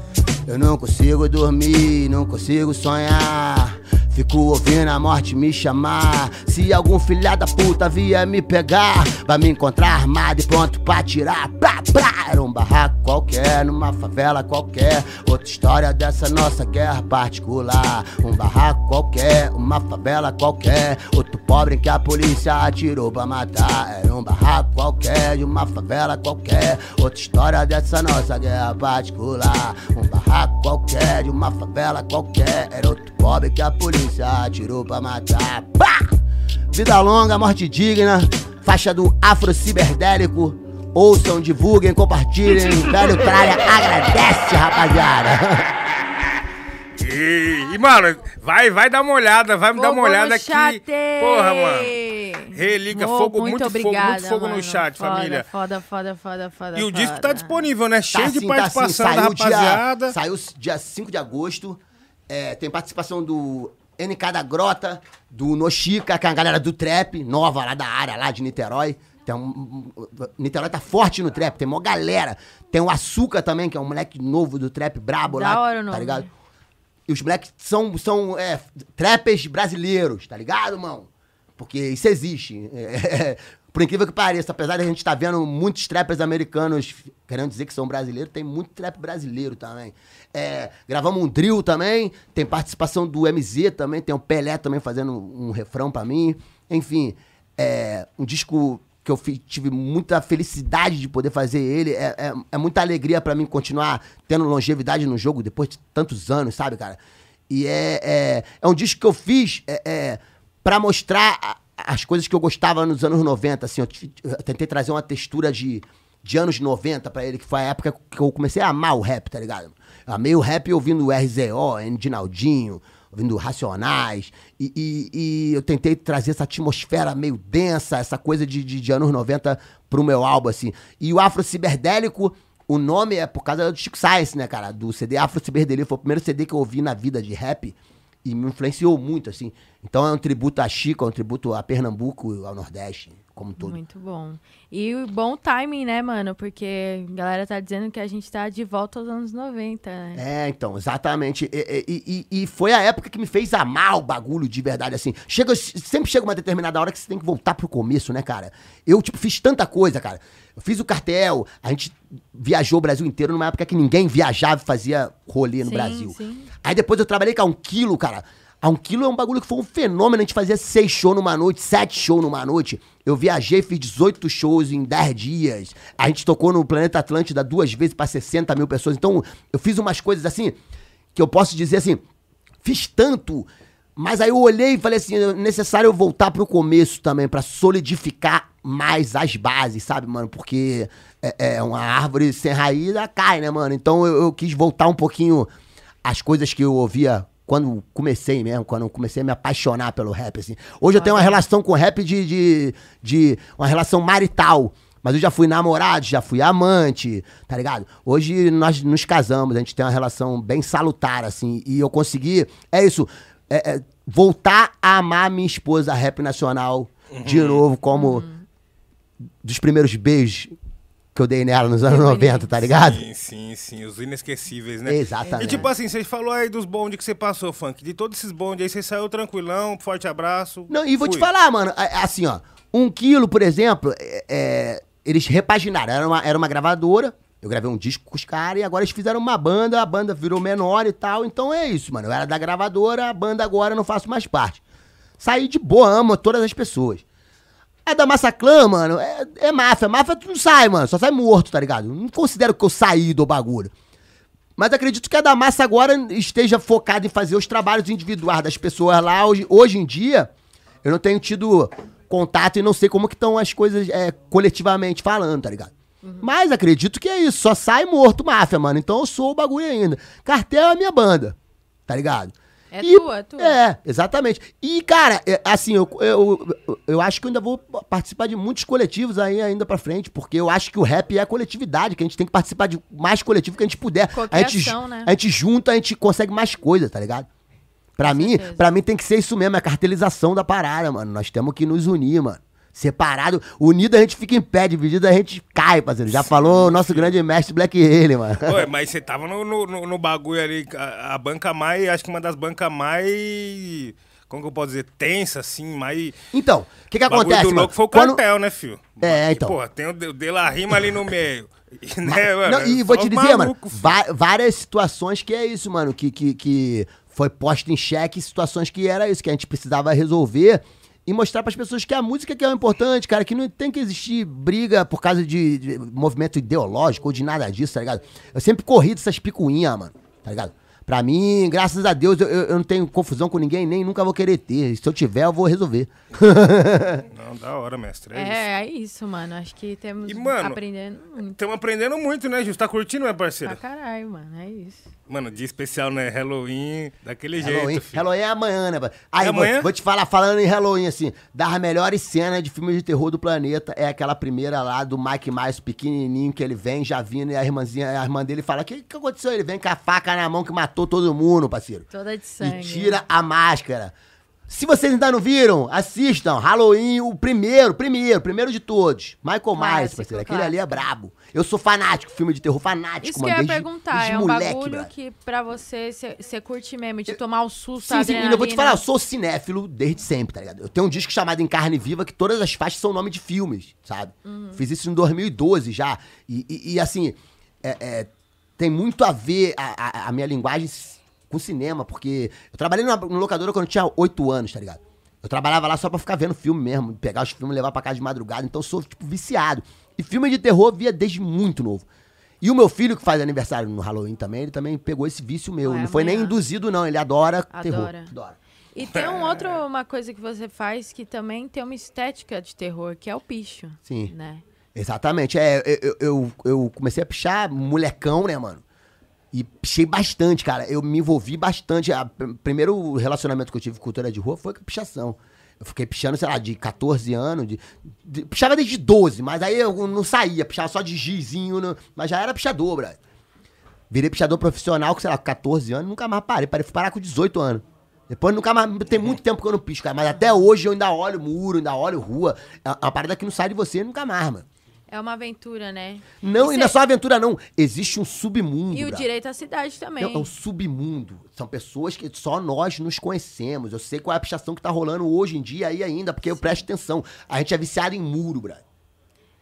Eu não consigo dormir, não consigo sonhar. Fico ouvindo a morte me chamar. Se algum filha da puta via me pegar, vai me encontrar armado e pronto pra tirar. Pra, pra. Era um barraco qualquer, numa favela qualquer. Outra história dessa nossa guerra particular. Um barraco qualquer, uma favela qualquer. Outro pobre que a polícia atirou pra matar. Era um barraco qualquer, de uma favela qualquer. Outra história dessa nossa guerra particular. Um barraco qualquer, de uma favela qualquer. Era outro pobre que a polícia atirou pra matar. Pá! Vida longa, morte digna, faixa do afro ciberdélico. Ouçam, divulguem, compartilhem. Velho Tralha agradece, rapaziada. E, e, mano, vai, vai dar uma olhada, vai me dar uma Fogo no olhada aqui. chat. Porra, mano. Relíquia, Mo- fogo, muito fogo, obrigada, muito fogo no mano. chat, Foda, família. Foda, foda, foda, foda. E o disco tá foda. disponível, né? Cheio Tá de sim, tá sim. participação da Saiu dia, rapaziada. saiu dia 5 de agosto. É, tem participação do NK da Grota, do Nochica, que é a galera do trap, nova lá da área, lá de Niterói. Tem um, Niterói tá forte no trap, tem mó galera. Tem o Açúcar também, que é um moleque novo do trap, brabo Da lá. hora Tá ligado? E os moleques são, são é, trappers brasileiros, tá ligado, mano? Porque isso existe. É, por incrível que pareça, apesar de a gente estar vendo muitos trappers americanos querendo dizer que são brasileiros, tem muito trap brasileiro também. É, gravamos um drill também, tem participação do MZ também, tem o Pelé também fazendo um refrão pra mim. Enfim, é um disco que eu tive muita felicidade de poder fazer ele. É, é, é muita alegria pra mim continuar tendo longevidade no jogo depois de tantos anos, sabe, cara? E é, é, é um disco que eu fiz é, é, pra mostrar a- as coisas que eu gostava nos anos 90, assim. Eu, eu tentei trazer uma textura de, de anos 90 pra ele, que foi a época que eu comecei a amar o rap, tá ligado? Eu amei o rap ouvindo RZO, Dinaldinho, ouvindo Racionais. E, e- e eu tentei trazer essa atmosfera meio densa, essa coisa de, de, de anos 90 pro meu álbum, assim. E o Afro Ciberdélico, o nome é por causa do Chico Science, né, cara? Do CD Afro Ciberdélico. Foi o primeiro CD que eu ouvi na vida de rap e me influenciou muito, assim. Então é um tributo a Chico, é um tributo a Pernambuco ao Nordeste, como todo. Muito bom. E o bom timing, né, mano? Porque a galera tá dizendo que a gente tá de volta aos anos 90, né? É, então, exatamente. E, e- e- e foi a época que me fez amar o bagulho de verdade, assim. Chega, sempre chega uma determinada hora que você tem que voltar pro começo, né, cara? Eu, tipo, fiz tanta coisa, cara. Eu fiz o cartel, a gente viajou o Brasil inteiro numa época que ninguém viajava e fazia rolê no Sim, Brasil. sim. Aí depois eu trabalhei com um quilo, cara. A um quilo é um bagulho que foi um fenômeno. A gente fazia seis shows numa noite, sete shows numa noite. Eu viajei, fiz 18 shows em 10 dias. A gente tocou no Planeta Atlântida duas vezes pra 60 mil pessoas. Então, eu fiz umas coisas assim que eu posso dizer assim, fiz tanto. Mas aí eu olhei e falei assim, é necessário eu voltar pro começo também, pra solidificar mais as bases, sabe, mano? Porque é, é uma árvore sem raiz, ela cai, né, mano? Então eu, eu quis voltar um pouquinho às coisas que eu ouvia quando comecei mesmo, quando comecei a me apaixonar pelo rap, assim. Hoje eu tenho uma relação com o rap de, de, de uma relação marital. Mas eu já fui namorado, já fui amante, tá ligado? Hoje nós nos casamos, a gente tem uma relação bem salutar, assim. E eu consegui, é isso, é- é voltar a amar minha esposa rap nacional de novo, como dos primeiros beijos que eu dei nela nos anos 90, tá ligado? Sim, sim, sim. Os inesquecíveis, né? Exatamente. E tipo assim, você falou aí dos bondes que você passou, Funk. De todos esses bondes aí, você saiu tranquilão, forte abraço. Não, e vou te fui. falar, mano, assim, ó. Um quilo, por exemplo, é- é, eles repaginaram. Era uma, era uma gravadora. Eu gravei um disco com os caras e agora eles fizeram uma banda, a banda virou menor e tal. Então é isso, mano. Eu era da gravadora, a banda agora eu não faço mais parte. Saí de boa, amo todas as pessoas. É da Massaclã, mano, é, é máfia. Máfia tu não sai, mano. Só sai morto, tá ligado? Não considero que eu saí do bagulho. Mas acredito que a da massa agora esteja focada em fazer os trabalhos individuais das pessoas lá. Hoje, hoje em dia, eu não tenho tido contato e não sei como que estão as coisas é, coletivamente falando, tá ligado? Mas acredito que é isso. Só sai morto máfia, mano. Então eu sou o bagulho ainda. Cartel é a minha banda, tá ligado? É tua, é tua. É, exatamente. E, cara, é, assim, eu, eu, eu, eu acho que eu ainda vou participar de muitos coletivos aí ainda pra frente, porque eu acho que o rap é a coletividade, que a gente tem que participar de mais coletivo que a gente puder. Qualquer a gente, ação, né? a gente junta, a gente consegue mais coisas, tá ligado? Pra mim, certeza. pra mim tem que ser isso mesmo, é a cartelização da parada, mano. Nós temos que nos unir, mano. Separado, unido a gente fica em pé, dividido a gente cai, parceiro. Já falou o nosso grande mestre Black Haley, mano. Ué, mas você tava no, no, no- bagulho ali, a, a banca mais, acho que uma das bancas mais como que eu posso dizer, tensa, assim, mais... Então, o que que O acontece, mano? louco foi o Quando- cartel, né, filho? É, E, então. Porra, tem o De, o La Rima ali no meio. Né, mano, Não, e vou te dizer, mano, filho. va- várias situações que é isso, mano, que, que, que foi posto em xeque, situações que era isso, que a gente precisava resolver e mostrar pras pessoas que a música que é o importante, cara, que não tem que existir briga por causa de, de movimento ideológico ou de nada disso, tá ligado? Eu sempre corri dessas picuinhas, mano, tá ligado? Pra mim, graças a Deus, eu, eu- não tenho confusão com ninguém, nem nunca vou querer ter. Se eu tiver, eu vou resolver. Não, da hora, mestre. É, isso. É, é isso, mano. Acho que temos E, mano, aprendendo muito. Estamos aprendendo muito, né, Gil? Tá curtindo, meu Pra parceiro? caralho, mano. É isso. Mano, dia especial, né? Halloween, daquele Halloween, jeito, filho. Halloween é amanhã, né? Aí, É vou- amanhã? Vou, te falar, falando em Halloween, assim, das melhores cenas de filmes de terror do planeta é aquela primeira lá do Mike Myers, pequenininho, que ele vem já vindo e a irmãzinha, a irmã dele fala, o que, que aconteceu? Ele vem com a faca na mão que matou todo mundo, parceiro. Toda de sangue. E tira a máscara. Se vocês ainda não viram, assistam. Halloween, o primeiro, primeiro, primeiro de todos. Michael Myers, parceiro. Aquele ali é brabo. Eu sou fanático, filme de terror fanático, Isso que mano. eu ia desde- perguntar, desde é um moleque, bagulho brother. que pra você, você curte mesmo, de tomar o susto, Sim, sim, eu vou te falar, eu sou cinéfilo desde sempre, tá ligado? Eu tenho um disco chamado Em Carne Viva que todas as faixas são nome de filmes, sabe? Uhum. Fiz isso em 2012 já. E, e- e, assim, é- é, tem muito a ver a, a- a minha linguagem com cinema, porque eu trabalhei numa, numa locadora quando eu tinha 8 anos, tá ligado? Eu trabalhava lá só pra ficar vendo filme mesmo, pegar os filmes e levar pra casa de madrugada, então eu sou, tipo, viciado. E filme de terror via desde muito novo. E o meu filho, que faz aniversário no Halloween também, ele também pegou esse vício meu. Vai não foi nem induzido, não. Ele adora, terror. Adora. Adora. E tem um outro, uma coisa que você faz que também tem uma estética de terror, que é o picho. Sim. Né? Exatamente. É, eu, eu, eu comecei a pichar molecão, né, mano? E pichei bastante, cara. Eu me envolvi bastante. O primeiro relacionamento que eu tive com cultura de rua foi com pichação. Eu fiquei pichando, sei lá, de 14 anos. De, de- pichava desde 12, mas aí eu não saía. Pichava só de gizinho, mas já era pichador, brother. Virei pichador profissional com, sei lá, com 14 anos, nunca mais parei. Parei fui parar com 18 anos. Depois nunca mais. Tem muito tempo que eu não picho, cara. Mas até hoje eu ainda olho muro, ainda olho rua. É uma parada que não sai de você nunca mais, mano. É uma aventura, né? Não, E e não é cê- só aventura, não. Existe um submundo. E o direito à cidade também. É, é o submundo. São pessoas que só nós nos conhecemos. Eu sei qual é a pichação que tá rolando hoje em dia aí ainda, porque eu presto atenção. A gente é viciado em muro, brother.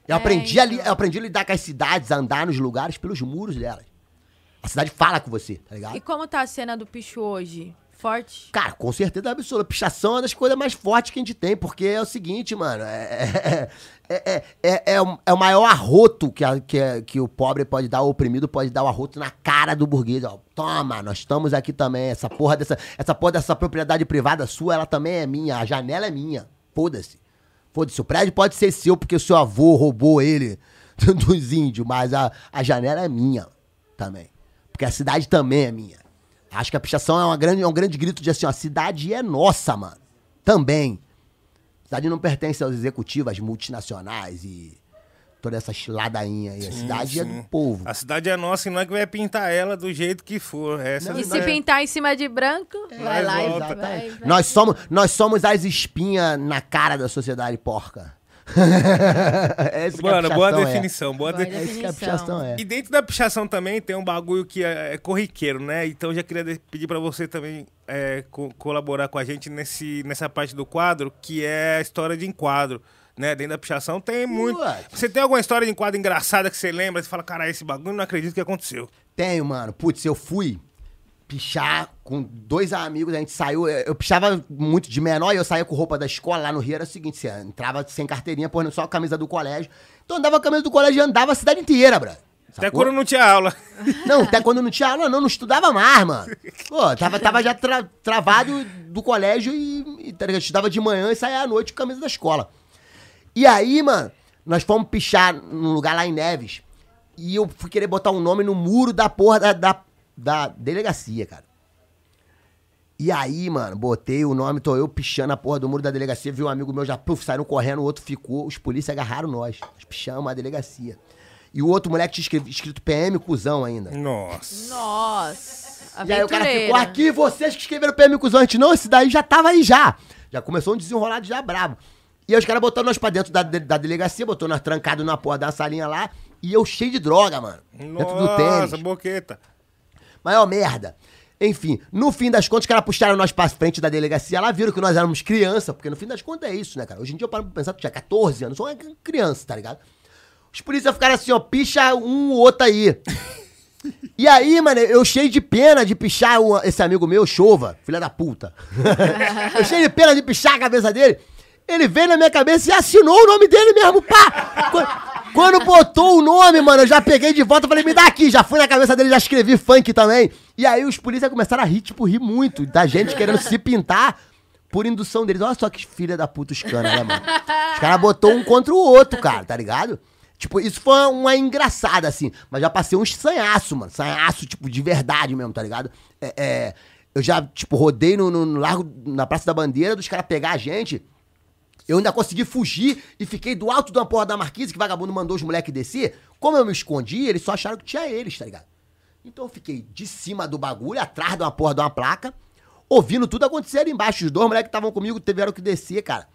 Eu, É, aprendi a então. eu aprendi a lidar com as cidades, a andar nos lugares pelos muros delas. A cidade fala com você, tá ligado? E como tá a cena do picho hoje? Forte? Cara, com certeza absoluta. Pichação é uma das coisas mais fortes que a gente tem, porque é o seguinte, mano. É, é, é, é, é o, é o maior arroto que, a- que, é- que o pobre pode dar, o oprimido pode dar o arroto na cara do burguês. Ó, toma, nós estamos aqui também. Essa porra dessa, essa porra dessa propriedade privada sua, ela também é minha. A janela é minha. Foda-se. Foda-se. O prédio pode ser seu porque o seu avô roubou ele dos índios, mas a, a janela é minha também. Porque a cidade também é minha. Acho que a pichação é, uma grande, é um grande grito de assim, ó, a cidade é nossa, mano. Também. A cidade não pertence aos executivos, às multinacionais e toda essa ladainha aí. A cidade é sim. do povo. A cidade é nossa e nós que vai pintar ela do jeito que for. Essa Não, E não se é- pintar em cima de branco, vai lá e volta. vai, vai. Nós somos, nós somos as espinhas na cara da sociedade porca. é Mano, boa é. definição. Boa Boa de- É definição. é. E dentro da pichação também tem um bagulho que é, é corriqueiro, né? Então eu já queria pedir pra você também é, co- colaborar com a gente nesse, nessa parte do quadro, que é a história de enquadro. Né? Dentro da pichação tem muito. What? Você tem alguma história de enquadro engraçada que você lembra? Você fala, cara, esse bagulho eu não acredito que aconteceu. Tenho, mano. Putz, eu fui pichar com dois amigos, a gente saiu. Eu eu pichava muito de menor e eu saía com roupa da escola lá no Rio. Era o seguinte: você entrava sem carteirinha, pôr só a camisa do colégio. Então andava a camisa do colégio e andava a cidade inteira, bra. Até quando não tinha aula. Não, até quando não tinha aula, não, não estudava mais, mano. Pô, tava, tava já tra- travado do colégio e, e tá estudava de manhã e saía à noite com a camisa da escola. E aí, mano, nós fomos pichar num lugar lá em Neves. E eu fui querer botar um nome no muro da porra da, da, da delegacia, cara. E aí, mano, botei o nome, tô eu pichando a porra do muro da delegacia, vi um amigo meu já, puf, saíram correndo, o outro ficou, os polícias agarraram nós. Nós pichamos a delegacia. E o outro moleque tinha escrito PM cuzão ainda. Nossa. Nossa. E aí o cara ficou, aqui vocês que escreveram PM cuzão antes, não, esse daí já tava aí já. Já começou um desenrolado já brabo. E aí os caras botaram nós pra dentro da, da delegacia, botou nós trancados na porra da salinha lá, e eu cheio de droga, mano. dentro do Nossa, tênis. boqueta. Maior merda. Enfim, no fim das contas, os caras puxaram nós pra frente da delegacia lá, viram que nós éramos criança, porque no fim das contas é isso, né, cara? Hoje em dia eu paro pra pensar que tinha 14 anos, sou uma criança, tá ligado? Os policiais ficaram assim, ó, picha um ou outro aí. E aí, mano, eu cheio de pena de pichar o- esse amigo meu, Chova, filha da puta. eu cheio de pena de pichar a cabeça dele. Ele veio na minha cabeça e assinou o nome dele mesmo, pá! Qu- Quando botou o nome, mano, eu já peguei de volta, falei, me dá aqui, já fui na cabeça dele, já escrevi funk também. E aí os policiais começaram a rir, tipo, rir muito, da gente querendo se pintar por indução deles. Olha só que filha da puta os caras, né, mano? Os caras botou um contra o outro, cara, tá ligado? Tipo, isso foi uma engraçada, assim. Mas já passei uns sanhaço, mano. Sanhaço, tipo, de verdade mesmo, tá ligado? É, é, eu já, tipo, rodei no, no- no largo, na Praça da Bandeira, dos caras pegar a gente. Eu ainda consegui fugir e fiquei do alto de uma porra da marquise, que vagabundo mandou os moleques descer. Como eu me escondi, eles só acharam que tinha eles, tá ligado? Então eu fiquei de cima do bagulho, atrás de uma porra de uma placa, ouvindo tudo acontecer ali embaixo. Os dois moleques que estavam comigo tiveram que descer, cara.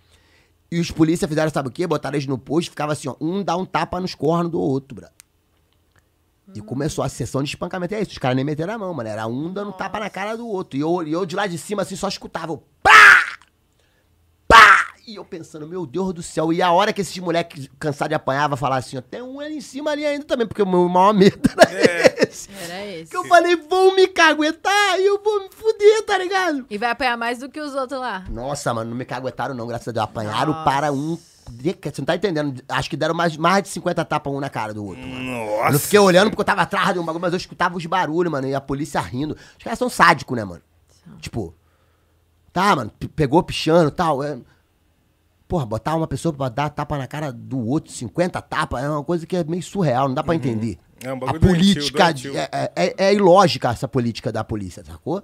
E os polícia fizeram, sabe o quê? Botaram eles no posto, ficava assim, ó, um dá um tapa nos cornos do outro, bro. E começou a sessão de espancamento. É isso, os caras nem meteram a mão, mano. Era um dando tapa na cara do outro. E eu, eu de lá de cima, assim, só escutava. o Pá! E eu pensando, meu Deus do céu. E a hora que esses moleques cansados de apanhar, vai falar assim, ó, tem um ali em cima ali ainda também, porque o meu maior medo era esse. Era esse. Que eu falei, vão me caguetar e eu vou me fuder, tá ligado? E vai apanhar mais do que os outros lá. Nossa, mano, não me caguetaram não, graças a Deus. Apanharam Nossa. para um... Você não tá entendendo? Acho que deram mais, mais de 50 tapas um na cara do outro, mano. Eu Nossa. não fiquei olhando porque eu tava atrás de um bagulho, mas eu escutava os barulhos, mano, e a polícia rindo. Os caras são sádicos, né, mano? Tipo, tá, mano, pe- pegou pichando e tal. É... Porra, botar uma pessoa pra dar tapa na cara do outro, 50 tapas, é uma coisa que é meio surreal, não dá pra entender. É um a bagulho doentio, política, doentio. é, é, é- é ilógica essa política da polícia, sacou?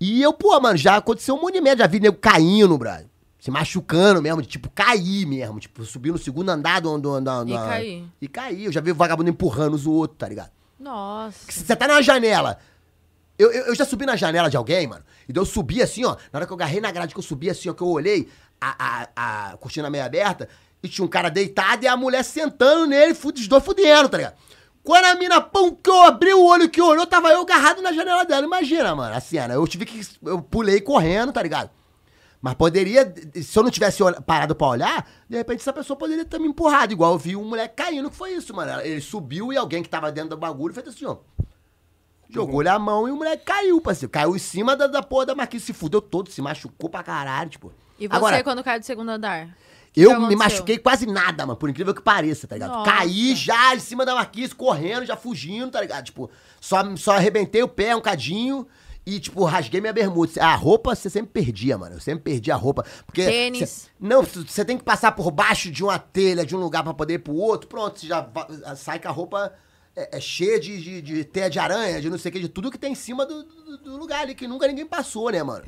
E eu, pô, mano, já aconteceu um monte de merda, já vi nego caindo, brother. Se machucando mesmo, de, tipo, cair mesmo. Tipo, subir no segundo andar do... do, do, do E cair. E cair. Eu já vi vagabundo empurrando os outros, tá ligado? Nossa. Se você tá na janela. Eu, eu, eu já subi na janela de alguém, mano. E daí eu subi assim, ó. Na hora que eu agarrei na grade, que eu subi assim, ó, que eu olhei, a, a, a cortina meio aberta, e tinha um cara deitado e a mulher sentando nele, os dois fudendo, tá ligado? Quando a mina, pum, que eu abri o olho que olhou, tava eu agarrado na janela dela. Imagina, mano, a cena. Eu tive que. Eu pulei correndo, tá ligado? Mas poderia, se eu não tivesse parado pra olhar, de repente essa pessoa poderia ter me empurrado. Igual eu vi um moleque caindo, que foi isso, mano. Ele subiu e alguém que tava dentro do bagulho fez assim, ó. Jogou-lhe a mão e o moleque caiu, parceiro. Caiu em cima da, da porra da marquise, se fudeu todo, se machucou pra caralho, tipo. E você Agora, quando cai do segundo andar? eu me machuquei quase nada, mano, por incrível que pareça, tá ligado? Nossa. Caí já em cima da marquise, correndo, já fugindo, tá ligado? Tipo, só, só arrebentei o pé um cadinho e, tipo, rasguei minha bermuda. A roupa você sempre perdia, mano. Eu sempre perdi a roupa. Porque. Tênis. cê- não, você tem que passar por baixo de uma telha, de um lugar pra poder ir pro outro. Pronto, você já sai com a roupa é, é cheia de, de, de teia de aranha, de não sei o que, de tudo que tem em cima do, do- do lugar ali, que nunca ninguém passou, né, mano?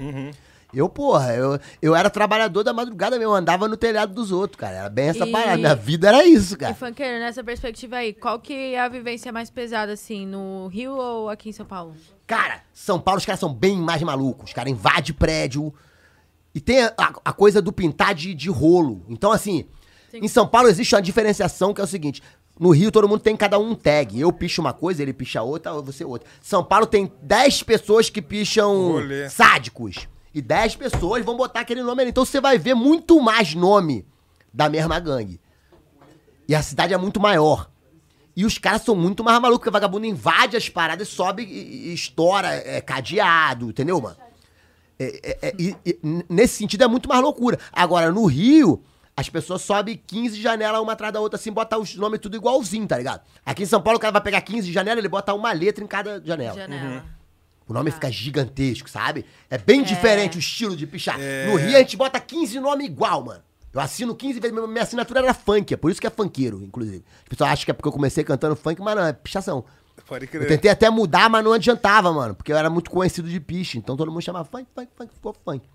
Eu, porra, eu, eu era trabalhador da madrugada mesmo, eu andava no telhado dos outros, cara. Era bem essa E- parada. Minha vida era isso, E cara. funkeiro, nessa perspectiva aí, qual que é a vivência mais pesada, assim, no Rio ou aqui em São Paulo? Cara, São Paulo os caras são bem mais malucos. Os caras invadem prédio. E tem a, a- a coisa do pintar de, de rolo. Então, assim, Sim. em São Paulo existe uma diferenciação que é o seguinte. No Rio, todo mundo tem cada um tag. Eu picho uma coisa, ele picha outra, você outra. São Paulo tem 10 pessoas que picham Rolê. sádicos. E 10 pessoas vão botar aquele nome ali. Então você vai ver muito mais nome da mesma gangue. E a cidade é muito maior. E os caras são muito mais malucos, porque o vagabundo invade as paradas, sobe e, e estoura é, cadeado, entendeu, mano? É, é, é, e- e nesse sentido é muito mais loucura. Agora, no Rio, as pessoas sobem 15 janelas uma atrás da outra, assim, bota os nomes tudo igualzinho, tá ligado? Aqui em São Paulo, o cara vai pegar 15 janelas, ele bota uma letra em cada janela. Janela. O nome fica gigantesco, sabe? É bem diferente o estilo de pichar. É. No Rio a gente bota 15 nomes igual, mano. Eu assino 15 vezes, minha assinatura era funk, é por isso que é funkeiro, inclusive. As pessoas acham que é porque eu comecei cantando funk, mas não, é pichação. Pode Eu crer. tentei até mudar, mas não adiantava, mano, porque eu era muito conhecido de piche, então todo mundo chamava funk, funk, funk, ficou funk.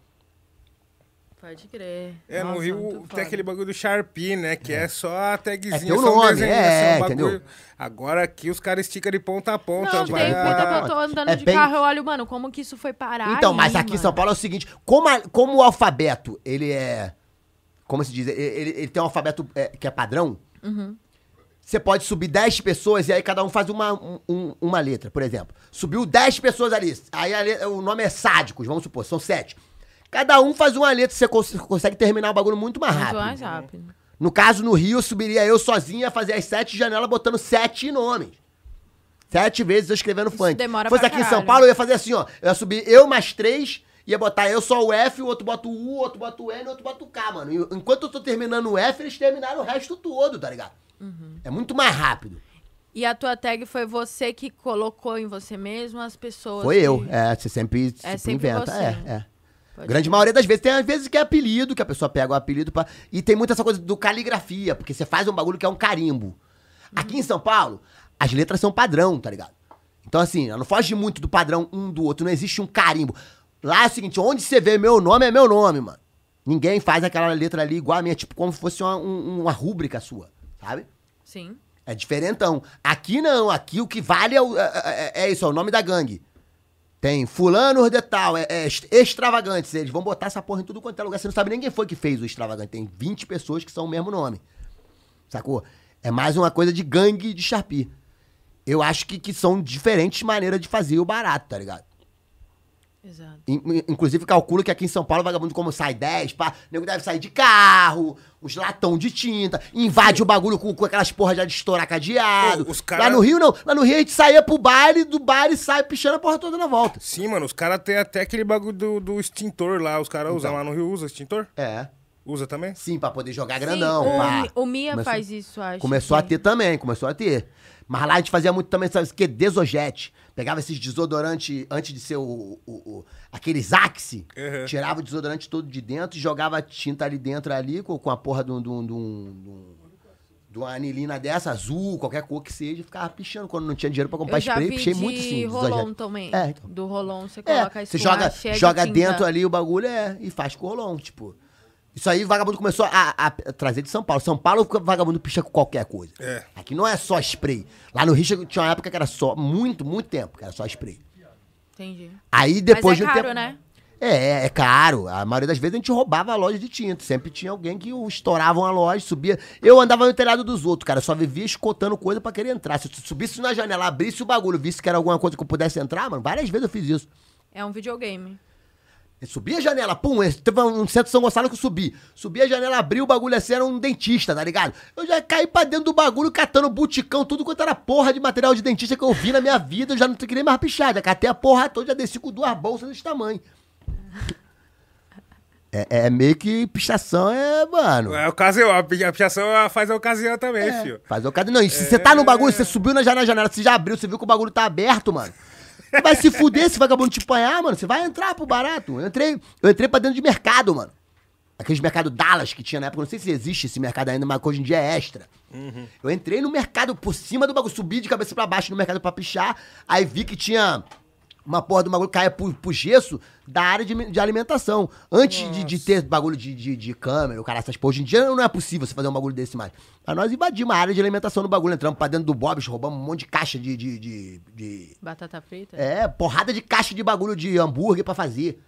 Pode crer. É, no Nossa, Rio muito tem foda. aquele bagulho do Sharpie, né? Que é, só a tagzinha, É, só um nome, desenho, é, assim, um entendeu? Agora aqui os caras esticam de ponta a ponta. Não, tem a- puta que eu tô andando É de bem- carro, eu olho, mano, como que isso foi parar Então, mas aí, aqui em mano? São Paulo é o seguinte, como, a- como o alfabeto, ele é, como se diz, ele, ele- ele tem um alfabeto é, que é padrão, Uhum. Você pode subir 10 pessoas e aí cada um faz uma, um- um- uma letra, por exemplo. Subiu 10 pessoas ali. Aí o nome é Sádicos, vamos supor, são 7. Cada um faz uma letra, você cons- consegue terminar o bagulho muito mais Muito rápido. mais rápido. No caso, no Rio, subiria eu sozinha fazer as sete janelas botando sete nomes. Sete vezes eu escrevendo funk. demora Fosse aqui em São caralho. Paulo, eu ia fazer assim, ó. Eu ia subir eu mais três, ia botar eu só o F, o outro bota o U, o outro bota o N, o outro bota o K, mano. E enquanto eu tô terminando o F, eles terminaram o resto todo, tá ligado? Uhum. É muito mais rápido. E a tua tag foi você que colocou em você mesmo as pessoas. Foi que- eu. É, você sempre, É sempre sempre inventa. você. É, é. Pode Grande ser. maioria das vezes. Tem às vezes que é apelido, que a pessoa pega o apelido pra... E tem muita essa coisa do caligrafia, porque você faz um bagulho que é um carimbo. Aqui em São Paulo, as letras são padrão, tá ligado? Então, assim, não foge muito do padrão um do outro, não existe um carimbo. Lá é o seguinte, onde você vê meu nome é meu nome, mano. Ninguém faz aquela letra ali igual a minha, tipo, como se fosse uma, um- uma rúbrica sua, sabe? Sim. É diferentão. Aqui não, aqui o que vale é, o- é, é- é isso, é o nome da gangue. Tem fulano de tal, é, é extravagantes. Eles vão botar essa porra em tudo quanto é lugar. Você não sabe nem quem foi que fez o extravagante. Tem 20 pessoas que são o mesmo nome. Sacou? É mais uma coisa de gangue de Sharpie. Eu acho que, que são diferentes maneiras de fazer o barato, tá ligado? Exato. In- Inclusive, calculo que aqui em São Paulo, vagabundo, como sai 10, pá, o nego deve sair de carro, os latão de tinta, invade o bagulho com, com aquelas porras já de estourar cadeado. Ô, os cara- Lá no Rio, não. Lá no Rio, a gente saía pro baile, do baile sai pichando a porra toda na volta. Sim, mano, os caras têm até aquele bagulho do, do extintor lá. Os caras Então. usam lá no Rio, usa extintor? É. Usa também? Sim, pra poder jogar Sim, grandão, o, pá. Mi- o Mia Começou- faz isso, acho. Começou a que- ter também, começou a ter. Mas lá a gente fazia muito também, sabe o que? Desojete. Pegava esses desodorantes antes de ser o, o, o- aqueles Axe, Uhum. tirava o desodorante todo de dentro e jogava tinta ali dentro ali com, com a porra de um. De, um, de, um- de um- de uma anilina dessa, azul, qualquer cor que seja, ficava pichando. Quando não tinha dinheiro pra comprar Eu spray, pichei muito sim. rolon também. É, então. Do rolon, você É, coloca a você espuma joga, cheia de joga tinta. dentro ali o bagulho é, e faz com rolão, tipo. Isso aí o vagabundo começou a, a trazer de São Paulo. São Paulo o vagabundo picha com qualquer coisa. É. Aqui não é só spray. Lá no Rio chegou- tinha uma época que era só, muito, muito tempo que era só spray. Entendi. Aí depois Mas é de um caro, tempo. né? É, é caro. A maioria das vezes a gente roubava a loja de tinta. Sempre tinha alguém que estourava uma loja, subia. Eu andava no telhado dos outros, cara. Eu só vivia escotando coisa pra querer entrar. Se eu subisse na janela, abrisse o bagulho, visse que era alguma coisa que eu pudesse entrar, mano, várias vezes eu fiz isso. É um videogame. Eu subi a janela, pum, teve um centro de São Gonçalo que eu subi. Subi a janela, abri o bagulho assim, era um dentista, tá ligado? Eu já caí pra dentro do bagulho, catando buticão, tudo quanto era porra de material de dentista que eu vi na minha vida, eu já não queria mais pichar, já catei a porra toda, já desci com duas bolsas desse tamanho. É, é meio que pichação, é, mano. É ocasião, a pi- a pichação ela faz a ocasião também, É, filho. Faz o cara. Não, e se você tá no bagulho, você subiu na janela, na janela, você já abriu, você viu que o bagulho tá aberto, mano. Vai se fuder se vagabundo te apanhar, mano. Você vai entrar pro barato. Eu entrei, eu entrei pra dentro de mercado, mano. Aqueles mercado Dallas que tinha na época, não sei se existe esse mercado ainda, mas hoje em dia é extra. Eu entrei no mercado por cima do bagulho, subi de cabeça pra baixo no mercado pra pichar, aí vi que tinha uma porra do bagulho caia pro, pro gesso da área de, de alimentação. Antes de, de ter bagulho de, de, de câmera, o cara, essas porra, hoje em dia não é possível você fazer um bagulho desse mais. Aí nós invadimos a área de alimentação no bagulho, entramos pra dentro do Bob's, roubamos um monte de caixa de- de- de- de Batata frita? é, porrada de caixa de bagulho de hambúrguer pra fazer.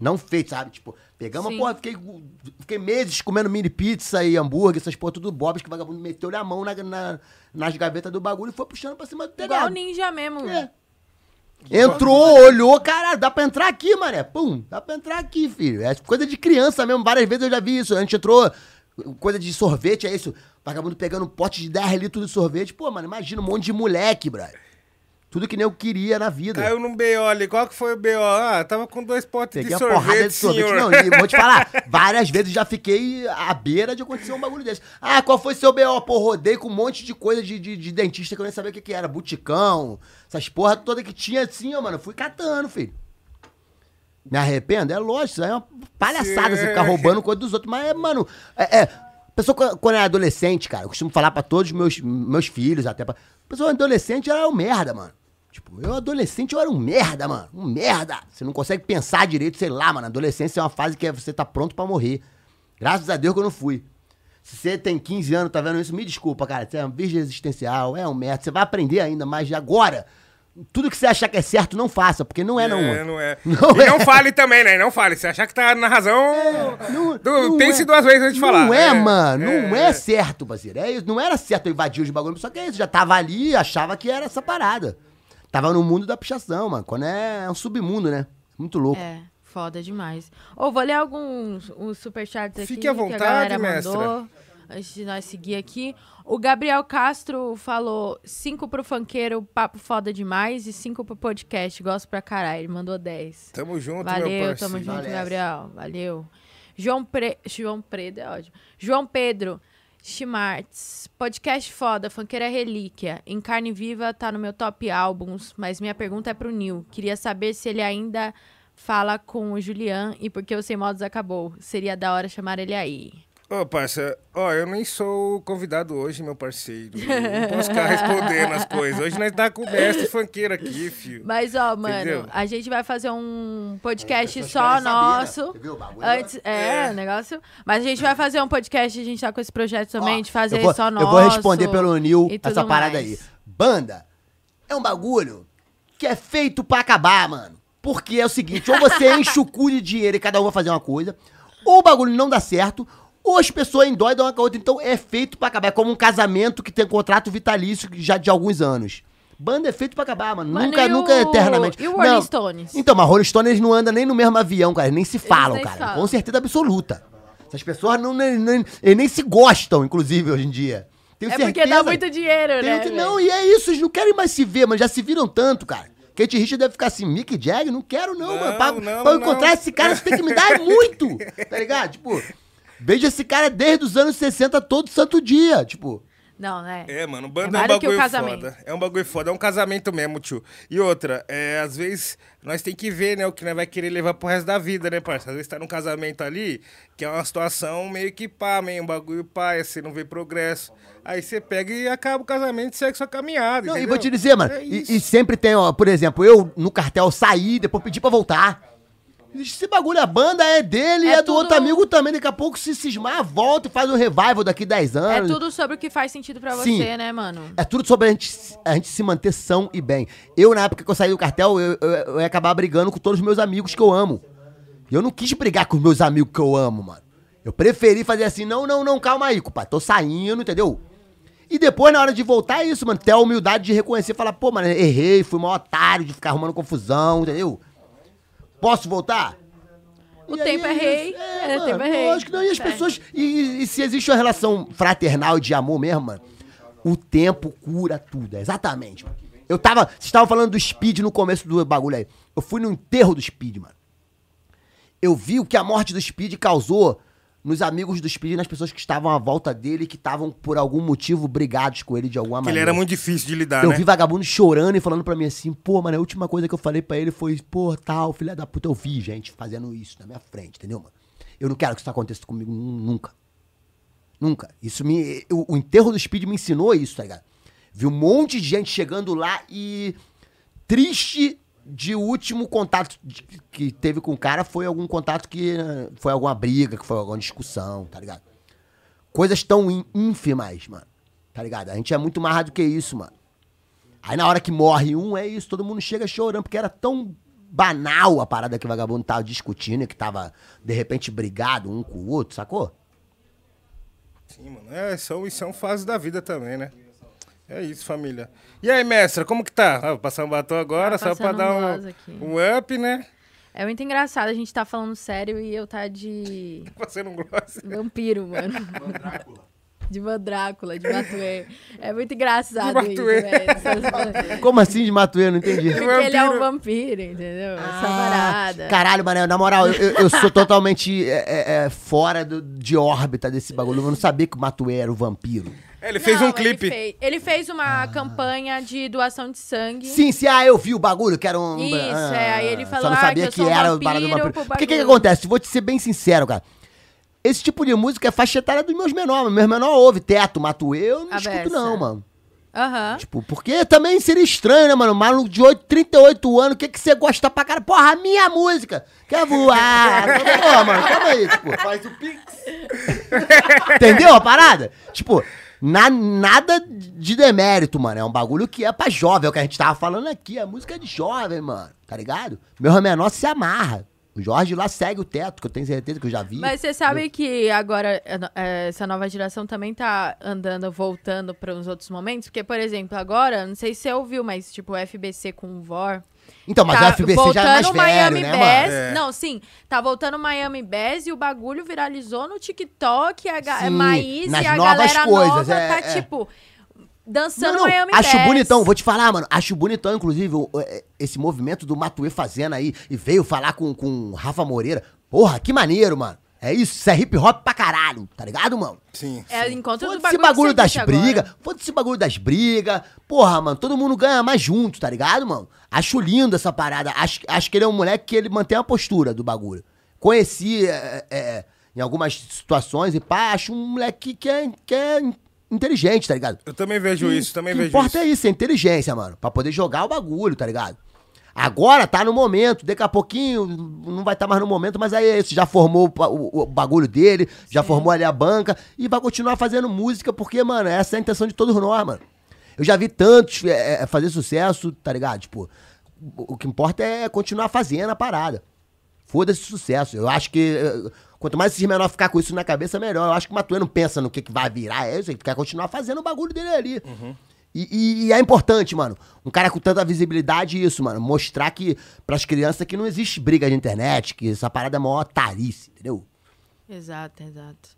Não feito, sabe? Tipo, pegamos, Sim. porra, fiquei, fiquei meses comendo mini pizza e hambúrguer, essas porra, tudo bobs, que o vagabundo meteu-lhe a mão na, na- nas gavetas do bagulho e foi puxando pra cima do Igual telhado. ninja mesmo. É. Entrou, olhou, caralho, dá pra entrar aqui, mané. Pum, dá pra entrar aqui, filho. É coisa de criança mesmo, várias vezes eu já vi isso. A gente entrou, coisa de sorvete, é isso. Vagabundo pegando um pote de 10 litros de sorvete. Pô, mano, imagina um monte de moleque, brother. Tudo que nem eu queria na vida. Caiu num BO ali. Qual que foi o BO? Ah, tava com dois potes Peguei de a porrada sorvete, de sorvete. senhor. Não, e vou te falar, várias vezes já fiquei à beira de acontecer um bagulho desse. Ah, qual foi seu B.O.? Pô, rodei com um monte de coisa de, de, de dentista que eu nem sabia o que, que era. Buticão, essas porra toda que tinha assim, ó, mano. Fui catando, filho. Me arrependo? É lógico, isso aí é uma palhaçada você ficar roubando coisa dos outros. Mas, é, mano, é. é pessoa quando- quando é adolescente, cara, eu costumo falar pra todos os meus, meus filhos, até pra. Pessoa adolescente era um merda, mano. Tipo, eu adolescente eu era um merda, mano. Um merda. Você não consegue pensar direito, sei lá, mano. Adolescência é uma fase que é- você tá pronto pra morrer. Graças a Deus que eu não fui. Se você tem 15 anos, tá vendo isso, me desculpa, cara. Você é um virgem existencial, é um merda. Você vai aprender ainda, mas agora, tudo que você achar que é certo, não faça, porque não é, não. É, não é. Não e é. não fale também, né? Não fale. Se achar que tá na razão, Não, du- não pense é. duas vezes antes de falar. Não é, mano. Não é certo, parceiro. É isso. Não era certo eu invadir os bagulhos. Só que é isso. Já tava ali e achava que era essa parada. Tava no mundo da pichação, mano. Quando é, é um submundo, né? Muito louco. É, foda demais. Ô, vou ler alguns uns superchats aqui Fique à que a vontade, galera mestra. mandou. Antes de nós seguir aqui. O Gabriel Castro falou cinco pro funkeiro, papo foda demais, e cinco pro podcast, gosto pra caralho. Ele mandou 10. Tamo junto, meu Valeu, parceiro. tamo junto, Valeu. Gabriel. Valeu. João, Pre... João Pedro, é ótimo. João Pedro Schmartz. Podcast foda, funkeira é relíquia. Em Carne Viva tá no meu top álbuns, mas minha pergunta é pro Nil. Queria saber se ele ainda fala com o Julian e por que o Sem Modos acabou. Seria da hora chamar ele aí. Ô, parça, ó, eu nem sou convidado hoje, meu parceiro. Eu Não posso ficar respondendo as coisas. Hoje nós tá com o mestre funkeiro aqui, filho. Mas, ó, mano, Entendeu? a gente vai fazer um podcast só né? nosso. Você viu o bagulho? Antes, é, negócio. Mas a gente vai fazer um podcast, a gente tá com esse projeto também, Ó, de fazer vou, só nosso. Eu vou responder pelo Nil essa parada mais. aí. Banda é um bagulho que é feito pra acabar, mano. Porque é o seguinte, ou você enche o cu de dinheiro e cada um vai fazer uma coisa, ou o bagulho não dá certo, ou as pessoas endoidam uma com a outra. Então é feito pra acabar. É como um casamento que tem contrato vitalício já de alguns anos. Banda é feito pra acabar, mano. Mano, nunca, nunca o- eternamente. e o Rolling Stones? Então, mas Rolling Stones eles não andam nem no mesmo avião, cara. Nem se falam, nem cara. falam. Com certeza absoluta. Essas pessoas não, nem, nem- eles nem se gostam, inclusive, hoje em dia. Tenho É porque certeza. dá muito dinheiro, Tenho né? que- não, e é isso, eles não querem mais se ver, mas já se viram tanto, cara. Kate Richard deve ficar assim, Mick Jagger, não quero não, Não, mano. Pra, não, pra eu não. encontrar esse cara, você tem que me dar muito, tá ligado? Tipo, vejo esse cara desde os anos 60 todo santo dia, tipo... Não, né? É, mano, É banda é, um que o bagulho casamento. foda. É um bagulho foda, é um casamento mesmo, tio. E outra, é, às vezes nós tem que ver, né, o que nós vai querer levar pro resto da vida, né, parça? Às vezes tá num casamento ali, que é uma situação meio que pá, meio um bagulho pá, aí você não vê progresso. Aí você pega e acaba o casamento e segue sua caminhada. Não, e entendeu? vou te dizer, mano, É e, e sempre tem, ó, por exemplo, eu no cartel saí, depois pedi pra voltar. Esse bagulho, a banda é dele e É é do tudo- outro amigo também. Daqui a pouco, se cismar, volta e faz um revival daqui 10 É anos. tudo sobre o que faz sentido pra Sim. você, né, mano? É tudo sobre a gente, a gente se manter são e bem. Eu, na época que eu saí do cartel, eu, eu- eu ia acabar brigando com todos os meus amigos que eu amo. E eu não quis brigar com os meus amigos que eu amo, mano. Eu preferi fazer assim, não, não, não, calma aí, compadre. Tô saindo, entendeu? E depois, na hora de voltar, é isso, mano. Ter a humildade de reconhecer e falar, pô, mano, errei, fui mó otário de ficar arrumando confusão, entendeu? Posso voltar? O E aí tempo é rei, isso. é, o tempo é mano, rei. Lógico, não, e as É. pessoas. E, e- se existe uma relação fraternal de amor mesmo, mano, o tempo cura tudo. é Exatamente. Eu tava. Vocês estavam falando do Speed no começo do bagulho aí. Eu fui no enterro do Speed, mano. Eu vi o que a morte do Speed causou nos amigos do Speed e nas pessoas que estavam à volta dele que estavam, por algum motivo, brigados com ele de alguma Que ele maneira. era muito difícil de lidar, Eu né? vi vagabundo chorando e falando pra mim assim, pô, mano, a última coisa que eu falei pra ele foi, pô, tal, filha da puta, eu vi gente fazendo isso na minha frente, entendeu, mano? Eu não quero que isso aconteça comigo nu- nunca. Nunca. Isso me. O, o enterro do Speed me ensinou isso, tá ligado? Vi um monte de gente chegando lá e. Triste de último contato que teve com o cara foi algum contato que. Foi alguma briga, que foi alguma discussão, tá ligado? Coisas tão ín- ínfimas, mano. Tá ligado? A gente é muito mais do que isso, mano. Aí na hora que morre um, é isso, todo mundo chega chorando, porque era tão banal a parada que o vagabundo tava discutindo, que tava, de repente, brigado um com o outro, sacou? Sim, mano. É, são, são fases da vida também, né? É isso, família. E aí, mestra, como que tá? Ah, vou passar um batom agora, Tá só pra dar um um, up, né? É muito engraçado, a gente tá falando sério e eu tá de Passando um gloss. vampiro, mano. De Mandrácula, de Matuê. É muito engraçado De isso, Matuê. velho. Como assim de Matuê? Não entendi. Porque ele é um Vampiro. entendeu? Essa Ah, parada. Caralho, mano, na moral, eu, eu- eu sou totalmente é, é, é, fora do- de órbita desse bagulho. Eu não sabia que o Matuê era o vampiro. É, ele fez Não, um clipe. Ele fez, ele fez uma campanha de doação de sangue. Sim, sim, ah, eu vi o bagulho, que era um. Isso, ah, é, aí ele falou, Só não ah, sabia que eu que, sou um era o do vampiro vampiro. Porque o que, que acontece? Vou te ser bem sincero, cara. Esse tipo de música é faixa etária dos meus menores. Meus menores ouve teto, Matuê, eu não A escuto, beça. não, mano. Aham. Tipo, porque também seria estranho, né, mano? Maluco de 8, 38 anos, o que, que você gosta pra cara? Porra, a minha música! Quer voar? Pô, mano, calma aí, tipo. Faz o Pix. Entendeu a parada? Tipo, Na, nada de demérito, mano. É um bagulho que é pra jovem, é o que a gente tava falando aqui. A música é de jovem, mano. Tá ligado? Meu menor se amarra. O Jorge lá segue o teto, que eu tenho certeza que eu já vi. Mas você sabe que agora é, essa nova geração também tá andando, voltando para uns outros momentos? Porque, por exemplo, agora, não sei se você ouviu, mas tipo, o FBC com o VOR. Então, mas tá o FBC já é mais velho, Miami né, Bass. É. Não, sim. Tá voltando o Miami Bass e o bagulho viralizou no TikTok. A ga- Sim, Maís nas e a novas galera coisas, nova é, tá, é. tipo, dançando Não, não, Miami acho Bass. bonitão, vou te falar, mano. Acho bonitão, inclusive, o- é, esse movimento do Matuê fazendo aí. E veio falar com, com o Rafa Moreira. Porra, que maneiro, mano. É isso, isso é hip hop pra caralho, tá ligado, mano? Sim. É encontro do bagulho, bagulho, que das brigas, foda-se esse bagulho das brigas. Porra, mano, todo mundo ganha mais junto, tá ligado, mano? Acho lindo essa parada. Acho, acho que ele é um moleque que ele mantém a postura do bagulho. Conheci é, é, em algumas situações e pá, acho um moleque que é, que é inteligente, tá ligado? Eu também vejo isso, também o que vejo importa isso. é isso, é inteligência, mano. Pra poder jogar o bagulho, tá ligado? Agora tá no momento, daqui a pouquinho não vai estar mais no momento, mas aí é isso, já formou o, o- o bagulho dele, já formou ali a banca e vai continuar fazendo música, porque, mano, essa é a intenção de todos nós, mano. Eu já vi tantos é, é, fazer sucesso, tá ligado? Tipo, o, o que importa é continuar fazendo a parada. Foda-se o sucesso. Eu acho que eh, quanto mais esses menores ficar com isso na cabeça, melhor. Eu acho que o Matuê não pensa no que, que vai virar, é isso, ele quer continuar fazendo o bagulho dele ali. E, e- e é importante, mano. Um cara com tanta visibilidade, isso, mano. Mostrar que, pras crianças, que não existe briga de internet, que essa parada é maior tarice, entendeu? Exato, exato.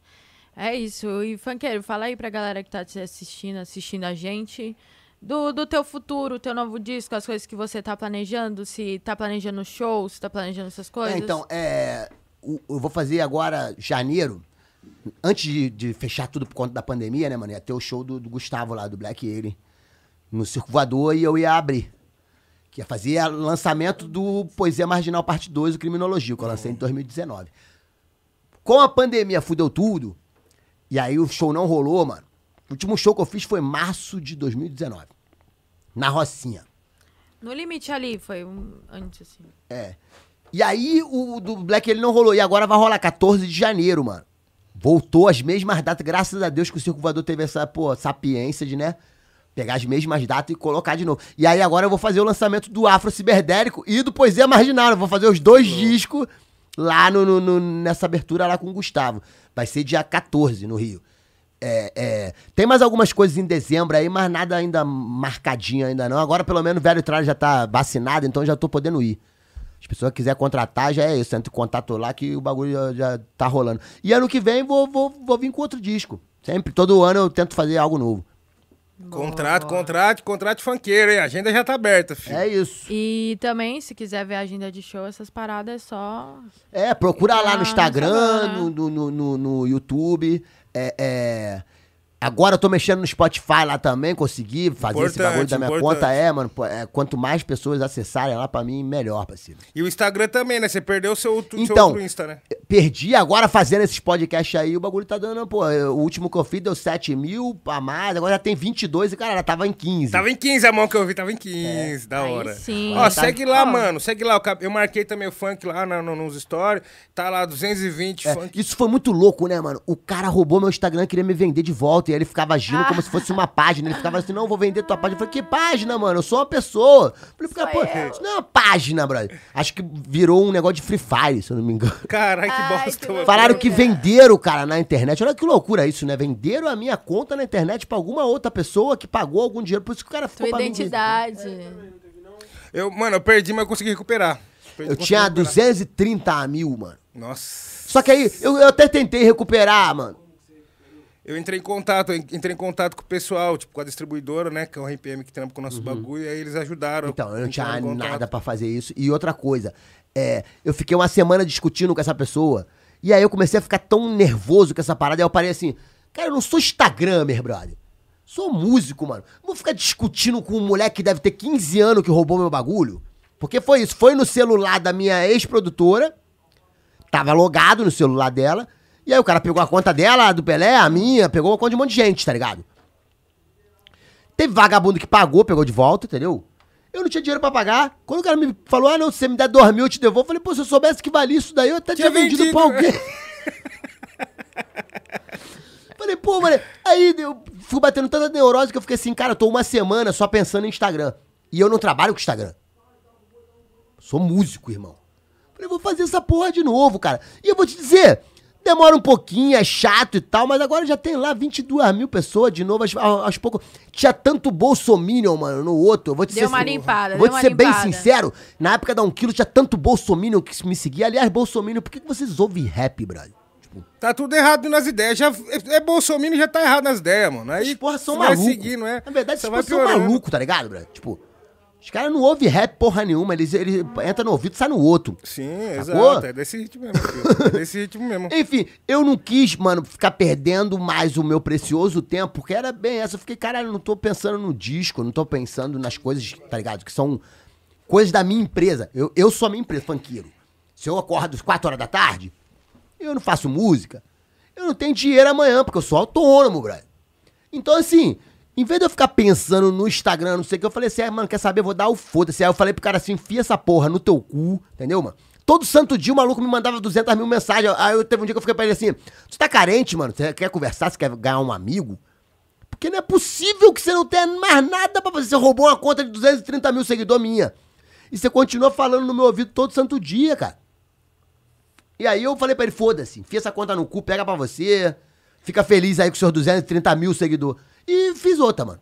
É isso. E, Funkeiro, fala aí pra galera que tá te assistindo, assistindo a gente, do, do teu futuro, teu novo disco, as coisas que você tá planejando, se tá planejando show, se tá planejando essas coisas. É, então, é. Eu vou fazer agora, janeiro, antes de, de fechar tudo por conta da pandemia, né, mano? Ia ter o show do, do Gustavo lá, do Black Alien, no Circo Voador, e eu ia abrir. Que ia fazer o lançamento do Poesia Marginal Parte 2, o Criminologia, que eu lancei em 2019. Com a pandemia fudeu tudo, e aí o show não rolou, mano. O último show que eu fiz foi março de 2019. Na Rocinha. No limite ali, foi um, antes, assim. É. E aí o do Black ele não rolou. E agora vai rolar 14 de janeiro, mano. Voltou as mesmas datas, graças a Deus que o Circo Voador teve essa, pô, sapiência de, né? Pegar as mesmas datas e colocar de novo. E aí agora eu vou fazer o lançamento do Afro Ciberdérico e do Poesia Marginal. Eu vou fazer os dois discos lá no, no- no- nessa abertura lá com o Gustavo. Vai ser dia 14 no Rio. É, é, tem mais algumas coisas em dezembro aí, mas nada ainda marcadinho ainda não. Agora, pelo menos, o velho Tralho já tá vacinado, então já tô podendo ir. As pessoas quiserem contratar, já é isso. Entra em contato lá que o bagulho já, já tá rolando. E ano que vem vou, vou, vou vir com outro disco. Sempre, todo ano eu tento fazer algo novo. Contrato, contrato, contrato funkeiro, hein? A agenda já tá aberta, filho. É isso. E também, se quiser ver a agenda de show, essas paradas é só. É, procura lá no Instagram, no, no, no- no YouTube. É, é, Agora eu tô mexendo no Spotify lá também, consegui fazer esse Importante, bagulho da minha importante. conta. É, mano, é, quanto mais pessoas acessarem lá pra mim, melhor, parceiro. E o Instagram também, né? Você perdeu o seu, tu- seu Então, outro Insta, né? perdi agora fazendo esses podcasts aí, o bagulho tá dando, pô, o último que eu fiz deu 7 mil a mais, agora já tem 22 e, cara, tava em 15. Tava em 15 a mão que eu vi, tava em 15, da Aí hora. sim. Ó, Tá- segue lá, Ó. mano, segue lá. Eu marquei também o funk lá na- no- nos stories. Tá lá 220 É, funk. isso foi muito louco, né, mano? O cara roubou meu Instagram, queria me vender de volta. E aí ele ficava agindo como se fosse uma página. Ele ficava assim, não, vou vender tua página. Eu falei, que página, mano? Eu sou uma pessoa. Eu falei, pô, isso não é uma página, brother. Acho que virou um negócio de Free Fire, se eu não me engano. Caralho, que Ai, bosta. que. Falaram que venderam, cara, na internet. Olha que loucura isso, né? Venderam a minha conta na internet pra alguma outra pessoa que pagou algum dinheiro. Por isso que o cara ficou Tua pra mim. identidade. Eu, mano, eu perdi, mas eu consegui recuperar. Perdi, Eu consegui tinha recuperar. 230 mil, mano. Nossa. Só que aí, eu, eu até tentei recuperar, mano. Eu entrei em contato, entrei em contato com o pessoal, tipo, com a distribuidora, né? Que é o RPM que trampa com o nosso bagulho, e aí eles ajudaram. Uhum. Então, eu não tinha nada pra fazer isso. E outra coisa, é, eu fiquei uma semana discutindo com essa pessoa. E aí eu comecei a ficar tão nervoso com essa parada. Aí eu parei assim, cara, eu não sou Instagramer, brother. Sou músico, mano. Não vou ficar discutindo com um moleque que deve ter 15 anos que roubou meu bagulho. Porque foi isso. Foi no celular da minha ex-produtora. Tava logado no celular dela. E aí o cara pegou a conta dela, a do Pelé, a minha, pegou a conta de um monte de gente, tá ligado? Teve vagabundo que pagou, pegou de volta, entendeu? Eu não tinha dinheiro pra pagar. Quando o cara me falou, ah, não, se você me der dois mil, eu te devolvo. Eu falei, pô, se eu soubesse que valia isso daí, eu até tinha, Tinha vendido, vendido. pra alguém. falei, pô, mano, aí eu fui batendo tanta neurose que eu fiquei assim, cara, eu tô uma semana só pensando em Instagram. E eu não trabalho com Instagram. Sou músico, irmão. Falei, vou fazer essa porra de novo, cara. E eu vou te dizer, demora um pouquinho, é chato e tal, mas agora já tem lá 22 mil pessoas de novo, aos, aos poucos. Tinha tanto bolsominion, mano, no outro. Eu vou te Deu ser, uma limpada, Vou deu te uma ser bem limpada. sincero, na época da 1 quilo tinha tanto bolsominion que me seguia. Aliás, bolsominion, por que que vocês ouvem rap, brother? Tipo, Tá tudo errado nas ideias. Já, é, é Bolsonaro já tá errado nas ideias, mano. Aí As porra são malucos. seguir, não é? Na verdade, esses porra são malucos, tá ligado, brother? Tipo, os caras não ouvem rap porra nenhuma. Eles, eles entram no ouvido e saem no outro. Sim, Sacou? exato. É desse ritmo mesmo, filho. É desse ritmo mesmo. Enfim, eu não quis, mano, ficar perdendo mais o meu precioso tempo, porque era bem essa. Eu fiquei, caralho, não tô pensando no disco, não tô pensando nas coisas, tá ligado? Que são coisas da minha empresa. Eu, eu sou a minha empresa, funkeiro. Se eu acordo às 4 horas da tarde, eu não faço música, eu não tenho dinheiro amanhã, porque eu sou autônomo, brother. Então, assim, em vez de eu ficar pensando no Instagram, não sei o que, eu falei assim, ah, mano, quer saber? Vou dar o foda-se. Aí eu falei pro cara assim, enfia essa porra no teu cu, entendeu, mano? Todo santo dia o maluco me mandava 200 mil mensagens. Aí eu teve um dia que eu fiquei pra ele assim, você tá carente, mano? Você quer conversar? Você quer ganhar um amigo? Porque não é possível que você não tenha mais nada pra fazer. Você roubou uma conta de 230 mil seguidores minha. E você continua falando no meu ouvido todo santo dia, cara. E aí eu falei pra ele, foda-se, enfia essa conta no cu, pega pra você, fica feliz aí com seus 230 mil seguidores. E fiz outra, mano.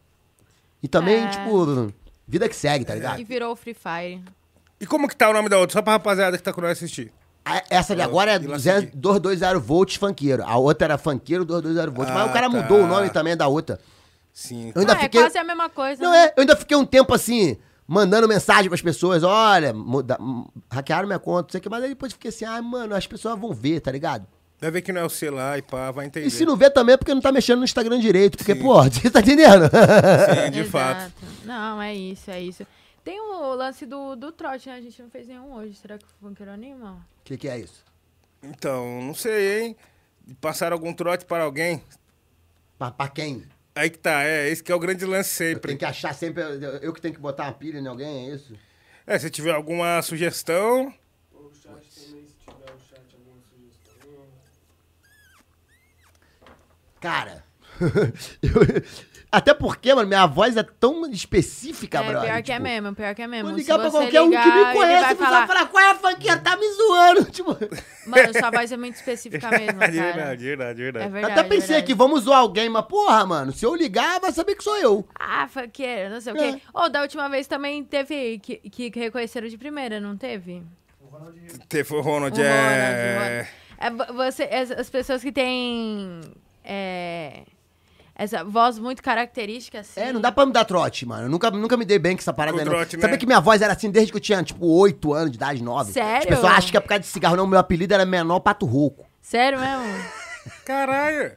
E também, É. tipo, vida que segue, tá ligado? E virou o Free Fire. E como que tá o nome da outra? Só pra rapaziada que tá com nós assistir. A- Essa de agora é E lá 200 seguir. 220 volts funkeiro. A outra era funkeiro 220 volts. Mas Ah, o cara tá. mudou o nome também da outra. Sim. Eu ainda ah, fiquei... é quase a mesma coisa. Não né? é, eu ainda fiquei um tempo assim, mandando mensagem pras pessoas, olha, muda, hum, hackearam minha conta, não sei o que, mas aí depois fiquei assim, ah, mano, as pessoas vão ver, tá ligado? Vai ver que não é o C lá e pá, vai entender. E se não vê também é porque não tá mexendo no Instagram direito, porque, pô, você tá entendendo? Sim, de Exato. fato. Não, é isso, é isso. Tem o lance do, do trote, né? A gente não fez nenhum hoje. Será que o funkeiro anima? O que, que é isso? Então, não sei, hein? Passar algum trote para alguém? Pra, pra quem? Aí que tá, é, esse que é o grande lance sempre. tenho que achar sempre, eu, eu que tenho que botar uma pilha em alguém, é isso? É, se tiver alguma sugestão, O chat também, se tiver o chat, alguma sugestão. Cara, eu- até porque, mano, minha voz é tão específica, é, brother. pior que é tipo, mesmo, pior que é mesmo. Vou Se ligar pra você qualquer um que ligar, me conhece vai e falar, falar, qual é a funkeira? Tá me zoando. Tipo, Mano, sua voz é muito específica mesmo, cara. verdade, verdade, É verdade. verdade. até pensei verdade. aqui, vamos zoar alguém, mas porra, mano, se eu ligar, vai saber que sou eu. Ah, funkeiro, não sei o É. quê. Ou da última vez também teve que, que reconheceram de primeira, não teve? Teve o Ronald, O é... Ronald, É, vo- você, as pessoas que têm é, essa voz muito característica, assim. É, não dá pra me dar trote, mano. Eu nunca, nunca me dei bem com essa parada Com não. trote, né? Sabia que minha voz era assim desde que eu tinha, tipo, 8 anos de idade, 9. Sério? As pessoas acham que é por causa de cigarro, não. Meu apelido era Menor Pato Rouco. Sério mesmo? Caralho.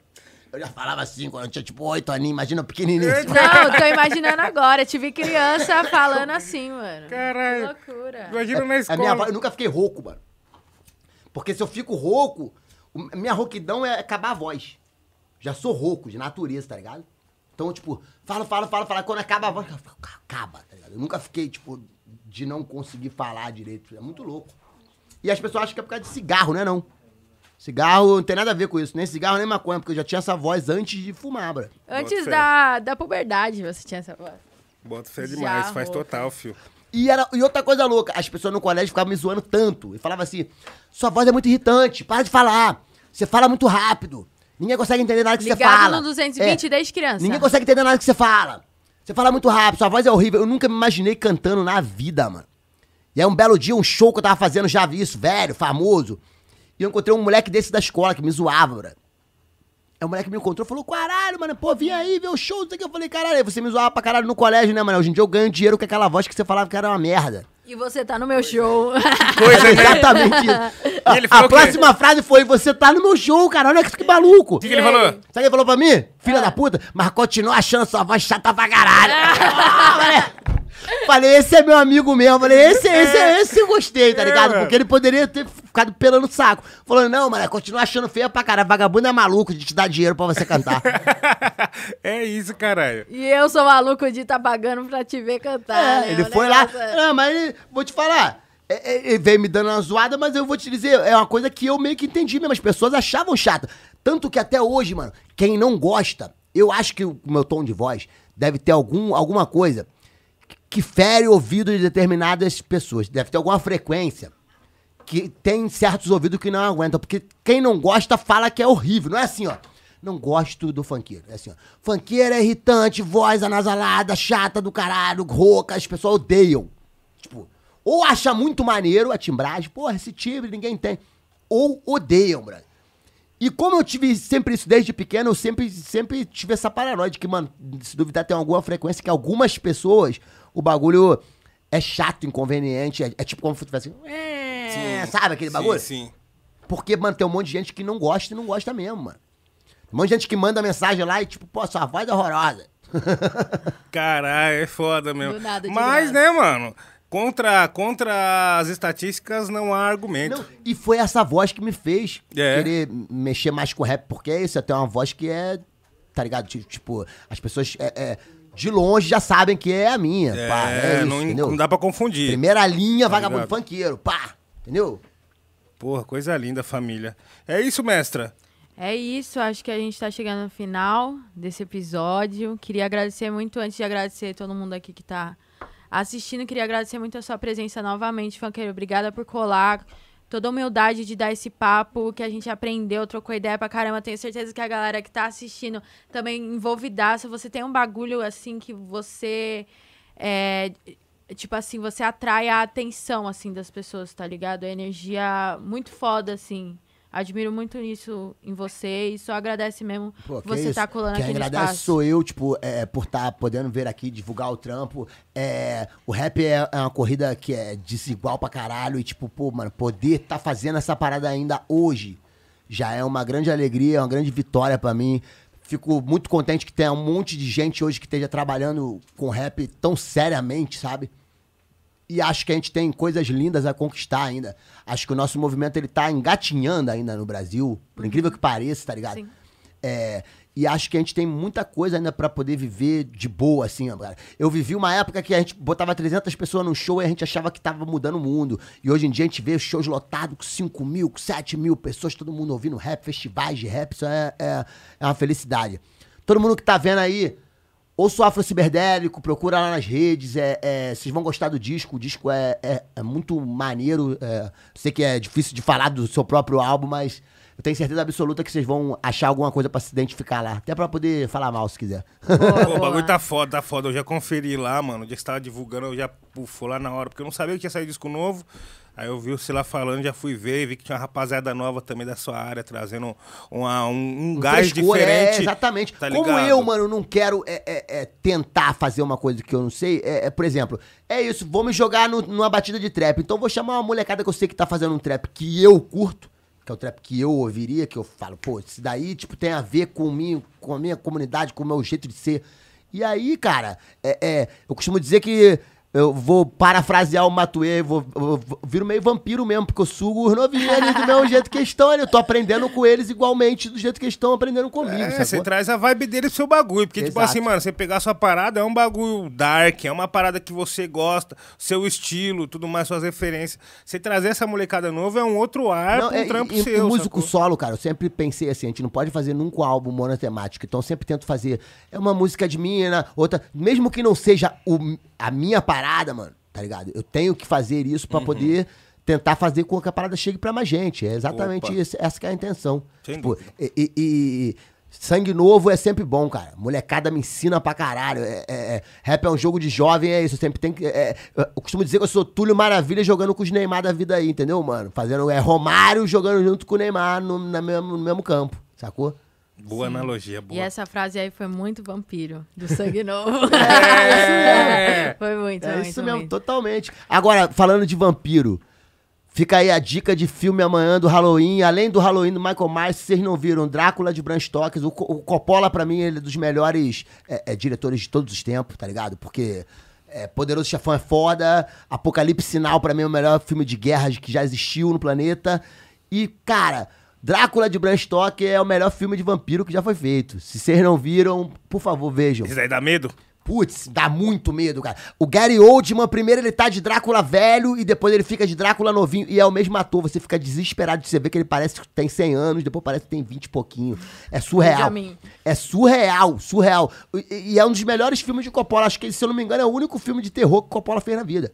Eu já falava assim quando eu tinha, tipo, 8 aninhos, imagina, pequenininho. É, assim. Não, tô imaginando agora. Tive criança falando assim, mano. Caralho. Que loucura. Imagina na A escola. minha voz, eu nunca fiquei rouco, mano. Porque se eu fico rouco, o- minha rouquidão é acabar a voz. Já sou rouco, de natureza, tá ligado? Então, tipo, falo, falo, falo, falo. Quando acaba a voz, acaba, tá ligado? Eu nunca fiquei, tipo, de não conseguir falar direito. É muito louco. E as pessoas acham que é por causa de cigarro, né, não? Cigarro não tem nada a ver com isso. Nem cigarro, nem maconha, porque eu já tinha essa voz antes de fumar, bro. Antes Bota fé. da, da puberdade você tinha essa voz. Bota fé Já demais, faz rouca. total, fio. E, era, e outra coisa louca, as pessoas no colégio ficavam me zoando tanto. E falavam assim: sua voz é muito irritante, para de falar. Você fala muito rápido. Ninguém consegue entender nada que você Ligado fala. no 220 É, desde criança. Ninguém consegue entender nada que você fala. Você fala muito rápido, sua voz é horrível. Eu nunca me imaginei cantando na vida, mano. E aí um belo dia, um show que eu tava fazendo, já vi isso, velho, famoso. E eu encontrei um moleque desse da escola que me zoava, bro. Aí o moleque me encontrou e falou, caralho, mano, pô, vim aí ver o show, não sei o que. Eu falei, caralho, você me zoava pra caralho no colégio, né, mano? Hoje em dia eu ganho dinheiro com aquela voz que você falava que era uma merda. E você tá no meu show. Coisa, É exatamente isso. A, próxima frase foi, você tá no meu show, cara, olha que, que maluco. O que, que ele falou? Sabe o que ele falou pra mim? Filha da puta, mas continua achando sua voz chata pra caralho. Ah, falei- Falei, esse é meu amigo mesmo. Falei, esse, esse, esse eu gostei, tá ligado? Porque ele poderia ter ficado pelando o saco. Falando, não, mano, continua achando feia pra caralho. Vagabundo é maluco de te dar dinheiro pra você cantar. é isso, caralho. E eu sou maluco de tá pagando pra te ver cantar. É, né? ele O foi lá. é- Não, mas ele, vou te falar. é, é, Ele veio me dando uma zoada, mas eu vou te dizer, é uma coisa que eu meio que entendi mesmo. As pessoas achavam chato. Tanto que até hoje, mano, quem não gosta, Eu acho que o meu tom de voz deve ter algum, alguma coisa que fere o ouvido de determinadas pessoas. Deve ter alguma frequência que tem certos ouvidos que não aguentam. Porque quem não gosta fala que é horrível. Não é assim, ó. Não gosto do funkeiro. É assim, ó. Funkeiro é irritante, voz anasalada, chata do caralho, rouca, as pessoas odeiam. Tipo, ou acha muito maneiro a timbragem, porra, esse timbre ninguém tem. Ou odeiam, brother. E como eu tive sempre isso desde pequeno, eu sempre, sempre tive essa paranoia de que, mano, se duvidar tem alguma frequência que algumas pessoas, o bagulho é chato, inconveniente, é, é tipo como se tu assim, é, sabe aquele bagulho? Sim, sim. Porque, mano, tem um monte de gente que não gosta e não gosta mesmo, mano. Um monte de gente que manda mensagem lá e tipo, pô, sua voz é horrorosa. Caralho, é foda mesmo. Nada, de Mas, graça. né, mano? Contra, contra as estatísticas não há argumento. Não, e foi essa voz que me fez É. querer mexer mais com rap, porque é isso, até uma voz que é, tá ligado? Ti- Tipo, as pessoas é, é, de longe já sabem que é a minha, É, pá, é isso, não, não dá pra confundir. Primeira linha, Tá vagabundo ligado? funkeiro, pá, entendeu? Porra, coisa linda, família. É isso, mestra. É isso, acho que a gente tá chegando no final desse episódio. Queria agradecer muito, antes de agradecer todo mundo aqui que tá assistindo, queria agradecer muito a sua presença novamente, Funkeiro. Obrigada por colar. Toda a humildade de dar esse papo que a gente aprendeu, trocou ideia pra caramba. Tenho certeza que a galera que tá assistindo também envolvidaça. Você tem um bagulho assim que você. É, tipo assim, você atrai a atenção, assim, das pessoas, tá ligado? É energia muito foda, assim. Admiro muito isso em você e só agradece mesmo Pô, que você isso. tá colando aqui no espaço. sou eu, tipo, é, por estar podendo ver aqui, divulgar o trampo. É, o rap é, é uma corrida que é desigual pra caralho. E, tipo, pô, mano, poder tá fazendo essa parada ainda hoje já é uma grande alegria, é uma grande vitória pra mim. Fico muito contente que tenha um monte de gente hoje que esteja trabalhando com rap tão seriamente, sabe? E acho que a gente tem coisas lindas a conquistar ainda. Acho que o nosso movimento ele tá engatinhando ainda no Brasil, por incrível que pareça, tá ligado? Sim. É, e acho que a gente tem muita coisa ainda pra poder viver de boa, assim, cara. Eu vivi uma época que a gente botava 300 pessoas no show e a gente achava que tava mudando o mundo. E hoje em dia a gente vê shows lotados com 5 mil, com 7 mil pessoas, todo mundo ouvindo rap, festivais de rap, isso é, é, é uma felicidade. Todo mundo que tá vendo aí, ouça o Afro Ciberdélico, procura lá nas redes, é, é, vocês vão gostar do disco, o disco é, é, é muito maneiro, é, sei que é difícil de falar do seu próprio álbum, mas eu tenho certeza absoluta que vocês vão achar alguma coisa pra se identificar lá, até pra poder falar mal se quiser. Boa, Pô, o bagulho tá foda, tá foda. Eu já conferi lá, mano. O dia que você tava divulgando, eu já pufou lá na hora, porque eu não sabia que ia sair disco novo. Aí eu vi você lá falando, já fui ver, vi que tinha uma rapaziada nova também da sua área, trazendo uma- um, um gás frescor, diferente. É, exatamente. tá Como ligado? eu, mano, não quero é, é, é, tentar fazer uma coisa que eu não sei, é, é, por exemplo, é isso, vou me jogar no- numa batida de trap. Então vou chamar uma molecada que eu sei que tá fazendo um trap que eu curto, que é o trap que eu ouviria, que eu falo, pô, isso daí, tipo, tem a ver com, mim, com a minha comunidade, com o meu jeito de ser. E aí, cara, é, é, eu costumo dizer que eu vou parafrasear o Matuê, vou, vou, vou- viro meio vampiro mesmo, porque eu sugo os novinhos ali do mesmo jeito que estão ali. Eu tô aprendendo com eles igualmente do jeito que eles estão aprendendo comigo, É, você traz a vibe dele pro seu bagulho. Porque, tipo Exato. assim, mano, você pegar sua parada é um bagulho dark, é uma parada que você gosta, seu estilo, tudo mais, suas referências. Você trazer essa molecada nova é um outro ar Não, um é, trampo e, e seu. músico sacou? solo, cara, eu sempre pensei assim, a gente não pode fazer nunca um álbum monotemático, então eu sempre tento fazer é uma música de mina, outra, mesmo que não seja o- a minha parada, mano, tá ligado? Eu tenho que fazer isso Uhum. pra poder tentar fazer com que a parada chegue pra mais gente, é exatamente isso, essa que é a intenção. Tipo, e, e- e sangue novo é sempre bom, cara. Molecada me ensina pra caralho. É, é- é- rap é um jogo de jovem, é isso. Sempre tem que. é- é- eu costumo dizer que eu sou Túlio Maravilha jogando com os Neymar da vida aí, entendeu, mano? Fazendo é, Romário jogando junto com o Neymar no, mesmo, no mesmo campo, sacou? Boa analogia, boa. E essa frase aí foi muito vampiro, do sangue novo. É. foi muito, É muito, isso mesmo, muito. totalmente. Agora, falando de vampiro, fica aí a dica de filme amanhã do Halloween. Além do Halloween do Michael Myers, vocês não viram, Drácula de Bram Stoker. O, o Coppola, pra mim, ele é dos melhores é, é, diretores de todos os tempos, tá ligado? Porque é, Poderoso Chefão é foda, Apocalipse Sinal, pra mim, é o melhor filme de guerra que já existiu no planeta. E, cara... Drácula de Bram Stoker é o melhor filme de vampiro que já foi feito. Se vocês não viram, por favor, vejam. Esse daí dá medo? Putz, dá muito medo, cara. O Gary Oldman, primeiro ele tá de Drácula velho e depois ele fica de Drácula novinho. E é o mesmo ator, você fica desesperado de você ver que ele parece que tem 100 anos, depois parece que tem 20 e pouquinho. É surreal. É surreal, surreal. E, e é um dos melhores filmes de Coppola. Acho que, se eu não me engano, é o único filme de terror que Coppola fez na vida.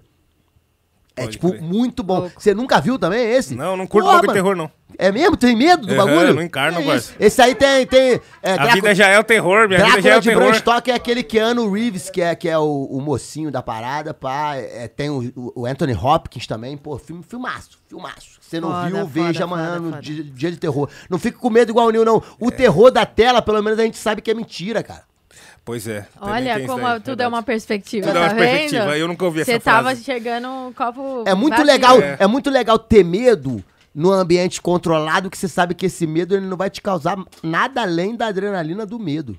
É, Pode tipo, crer. muito bom. Louco. Você nunca viu também esse? Não, não curto Porra, bagulho de terror, não. É mesmo? Tem medo do Aham, bagulho? não encarno, É parça. isso. Esse aí tem. tem é, A Drácula- vida já é o terror, minha vida já é Drácula o de terror. Bram Stoker é aquele Keanu Reeves, que é, que é o, o mocinho da parada, pá. É, tem o, o Anthony Hopkins também, pô, filme, filmaço, filmaço. Você não Foda, viu, foda, veja foda, amanhã no foda. dia, dia de terror. Não fique com medo igual o Nil, não. O terror da tela, pelo menos a gente sabe que é mentira, cara. Pois é. Olha como daí, tudo é verdade. uma perspectiva, Tudo é tá uma vendo? perspectiva, eu nunca ouvi essa Você tava frase. chegando um copo É muito legal, É. é. muito legal ter medo num ambiente controlado que você sabe que esse medo ele não vai te causar nada além da adrenalina do medo.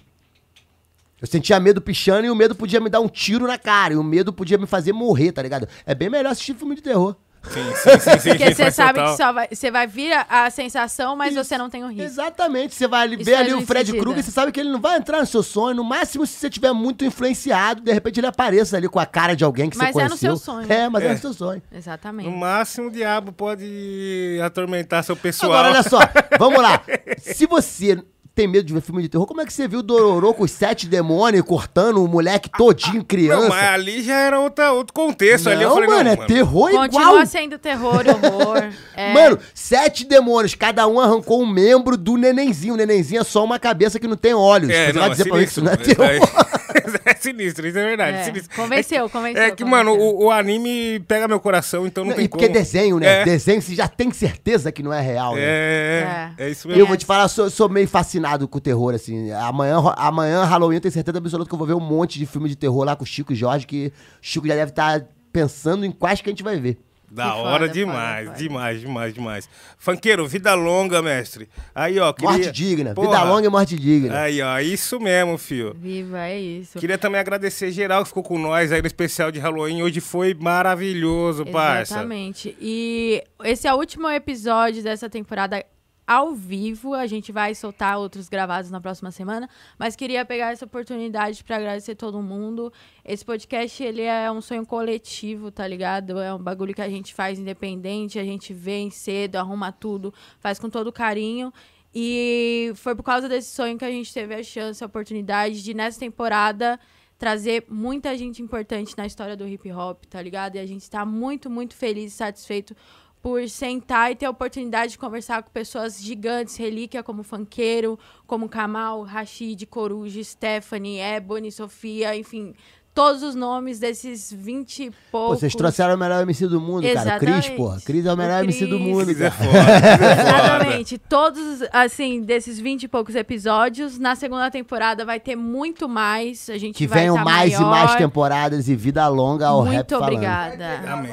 Eu sentia medo pichando e o medo podia me dar um tiro na cara. E o medo podia me fazer morrer, tá ligado? É bem melhor assistir filme de terror. Sim, sim, sim, sim, Porque sim, você sabe total. que só vai, você vai vir a, a sensação, mas você não tem o risco. Exatamente. Você vai Isso ver ali o Fred Krueger, você sabe que ele não vai entrar no seu sonho. No máximo, se você tiver muito influenciado, de repente ele apareça ali com a cara de alguém que Mas você é no conheceu. seu sonho. É, mas é, É. no seu sonho. Exatamente. No máximo, o diabo pode atormentar seu pessoal. Agora, olha só, vamos lá. Se você tem medo de ver filme de terror, como é que você viu o Dororô com os sete demônios cortando o moleque todinho criança? Não, mas ali já era outra, outro contexto. ali eu Não, falei, mano, não, é mano. terror Continua igual. sendo terror, horror. É, Mano, sete demônios, cada um arrancou um membro do nenenzinho. O nenenzinho é só uma cabeça que não tem olhos. É, você não, vai é dizer pra mim que isso não é terror. é sinistro, isso é verdade. É, sinistro. convenceu, É que- convenceu, É que, convenceu. mano, o, o anime pega meu coração, então não, Não, tem e porque como. é desenho, né? É, Desenho, você já tem certeza que não é real, né? é, é, é isso mesmo. Eu vou te falar, eu sou, sou meio fascinado com o terror, assim. Amanhã, amanhã, Halloween, eu tenho certeza absoluta que eu vou ver um monte de filme de terror lá com o Chico e Jorge, que o Chico já deve estar pensando em quais que a gente vai ver. Da Que hora foda, demais, foda, foda. demais, demais, demais. Funkeiro, vida longa, mestre. Aí, ó. Queria... Morte digna. Porra. Vida longa e morte digna. Aí, ó, isso mesmo, fio. Viva, é isso. Queria também agradecer geral que ficou com nós aí no especial de Halloween. Hoje foi maravilhoso, parça. Exatamente. E esse é o último episódio dessa temporada ao vivo. A gente vai soltar outros gravados na próxima semana, mas queria pegar essa oportunidade para agradecer todo mundo. Esse podcast, ele é um sonho coletivo, tá ligado? É um bagulho que a gente faz independente, a gente vem cedo, arruma tudo, faz com todo carinho. E foi por causa desse sonho que a gente teve a chance, a oportunidade de, nessa temporada, trazer muita gente importante na história do hip hop, tá ligado? E a gente tá muito, muito feliz e satisfeito por sentar e ter a oportunidade de conversar com pessoas gigantes, relíquia como Funkeiro, como Kamal, Rashid, Coruja, Stephanie, Ebony, Sofia, enfim, todos os nomes desses 20 e Pô, poucos. vocês trouxeram o melhor MC do mundo, cara. Cris, Exatamente. porra. Cris é o O melhor MC do mundo, é cara. foda, é foda. Exatamente. Todos, assim, desses 20 e poucos episódios. Na segunda temporada vai ter muito mais. A gente Que vai venham tá mais maior. e mais temporadas e vida longa ao rap Muito falando. obrigada. Amém.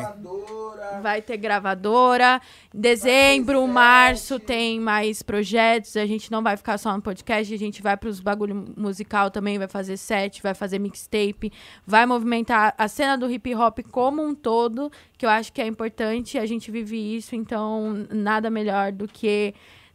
Vai ter gravadora. Em dezembro, março tem mais projetos. A gente não vai ficar só no podcast, a gente vai para os bagulho musical também, vai fazer set, vai fazer mixtape, vai movimentar a cena do hip hop como um todo, que eu acho que é importante. A gente vive isso, então nada melhor do que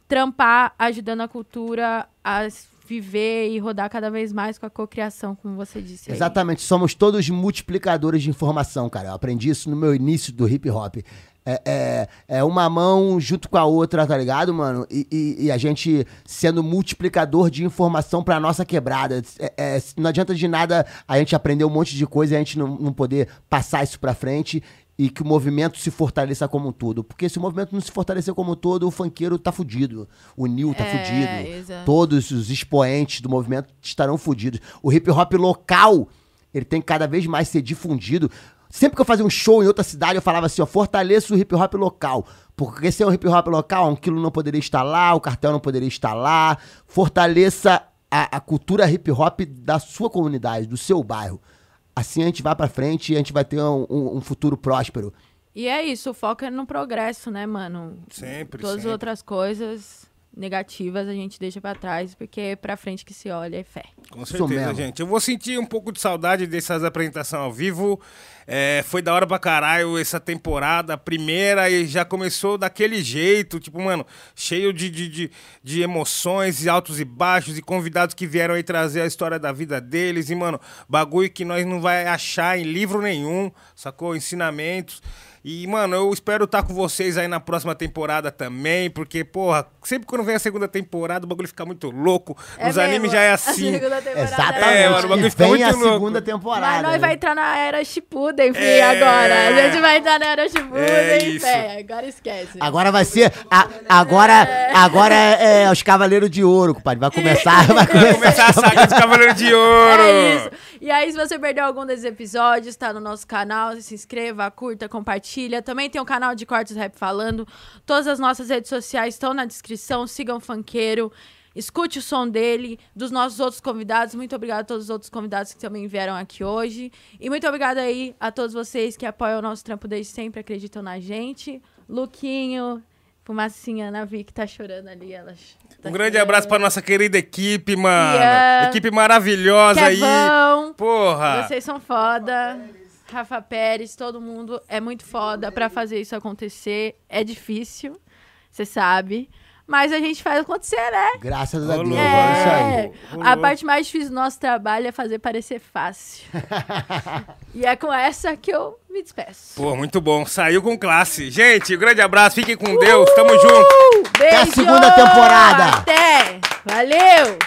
trampar ajudando a cultura a viver e rodar cada vez mais com a cocriação, como você disse. Exatamente, somos todos multiplicadores de informação, cara. Eu aprendi isso no meu início do hip hop. É, é, é uma mão junto com a outra, tá ligado, mano? E, e- e a gente sendo multiplicador de informação pra nossa quebrada. É- é, não adianta de nada a gente aprender um monte de coisa e a gente não, não poder passar isso pra frente e que o movimento se fortaleça como um todo. Porque se o movimento não se fortalecer como um todo, o funkeiro tá fudido. O Nil tá É, fudido. exato. Todos os expoentes do movimento estarão fudidos. O hip hop local, ele tem que cada vez mais ser difundido. Sempre que eu fazia um show em outra cidade, eu falava assim, ó, fortaleça o hip hop local. Porque se é um hip hop local, um quilo não poderia estar lá, o cartel não poderia estar lá. Fortaleça a, a cultura hip hop da sua comunidade, do seu bairro. Assim a gente vai pra frente e a gente vai ter um, um- um futuro próspero. E é isso, o foco é no progresso, né, mano? Sempre, Todas as outras coisas. Negativas a gente deixa pra trás, porque é pra frente que se olha é fé. Com certeza, gente. Eu vou sentir um pouco de saudade dessas apresentações ao vivo. É, foi da hora pra caralho essa temporada, a primeira, e já começou daquele jeito, tipo, mano, cheio de, de, de, de emoções, e altos e baixos, e convidados que vieram aí trazer a história da vida deles, e, mano, bagulho que nós não vai achar em livro nenhum, sacou? Ensinamentos. E, mano, eu espero estar com vocês aí na próxima temporada também, porque, porra, sempre quando vem a segunda temporada, o bagulho fica muito louco. Nos mesmo, animes já é a assim. segunda temporada Exatamente. É, mano, o bagulho fica vem muito a louco. segunda temporada. Mas nós né? vai entrar na era Shippuden, fi, É. agora. A gente vai entrar na era Shippuden, É isso. fé. Agora esquece. Agora vai ser. a- agora agora é, é os Cavaleiros de Ouro, compadre. Vai começar. Vai Vai começar. começar a saga dos Cavaleiros de Ouro. É isso. E aí, se você perdeu algum desses episódios, tá no nosso canal, se inscreva, curta, compartilha. Também tem o canal de Cortes Rap Falando. Todas as nossas redes sociais estão na descrição. Sigam o Funkeiro. Escute o som dele, dos nossos outros convidados. Muito obrigada a todos os outros convidados que também vieram aqui hoje. E muito obrigada aí a todos vocês que apoiam o nosso trampo desde sempre, acreditam na gente. Luquinho, Fumacinha, Ana Vi, que tá chorando ali. Ela tá Um grande chorando. abraço pra nossa querida equipe, mano. Ian. Equipe maravilhosa aí. Kevão. Porra. Vocês são foda. Rafa Pérez, todo mundo é muito foda pra fazer isso acontecer. É difícil, você sabe. Mas a gente faz acontecer, né? Graças a Deus. É isso aí. É, Rolou. a parte mais difícil do nosso trabalho é fazer parecer fácil. e é com essa que eu me despeço. Pô, muito bom. Saiu com classe. Gente, um grande abraço. Fiquem com Deus. Tamo junto. Beijo! a segunda temporada. Até! Valeu!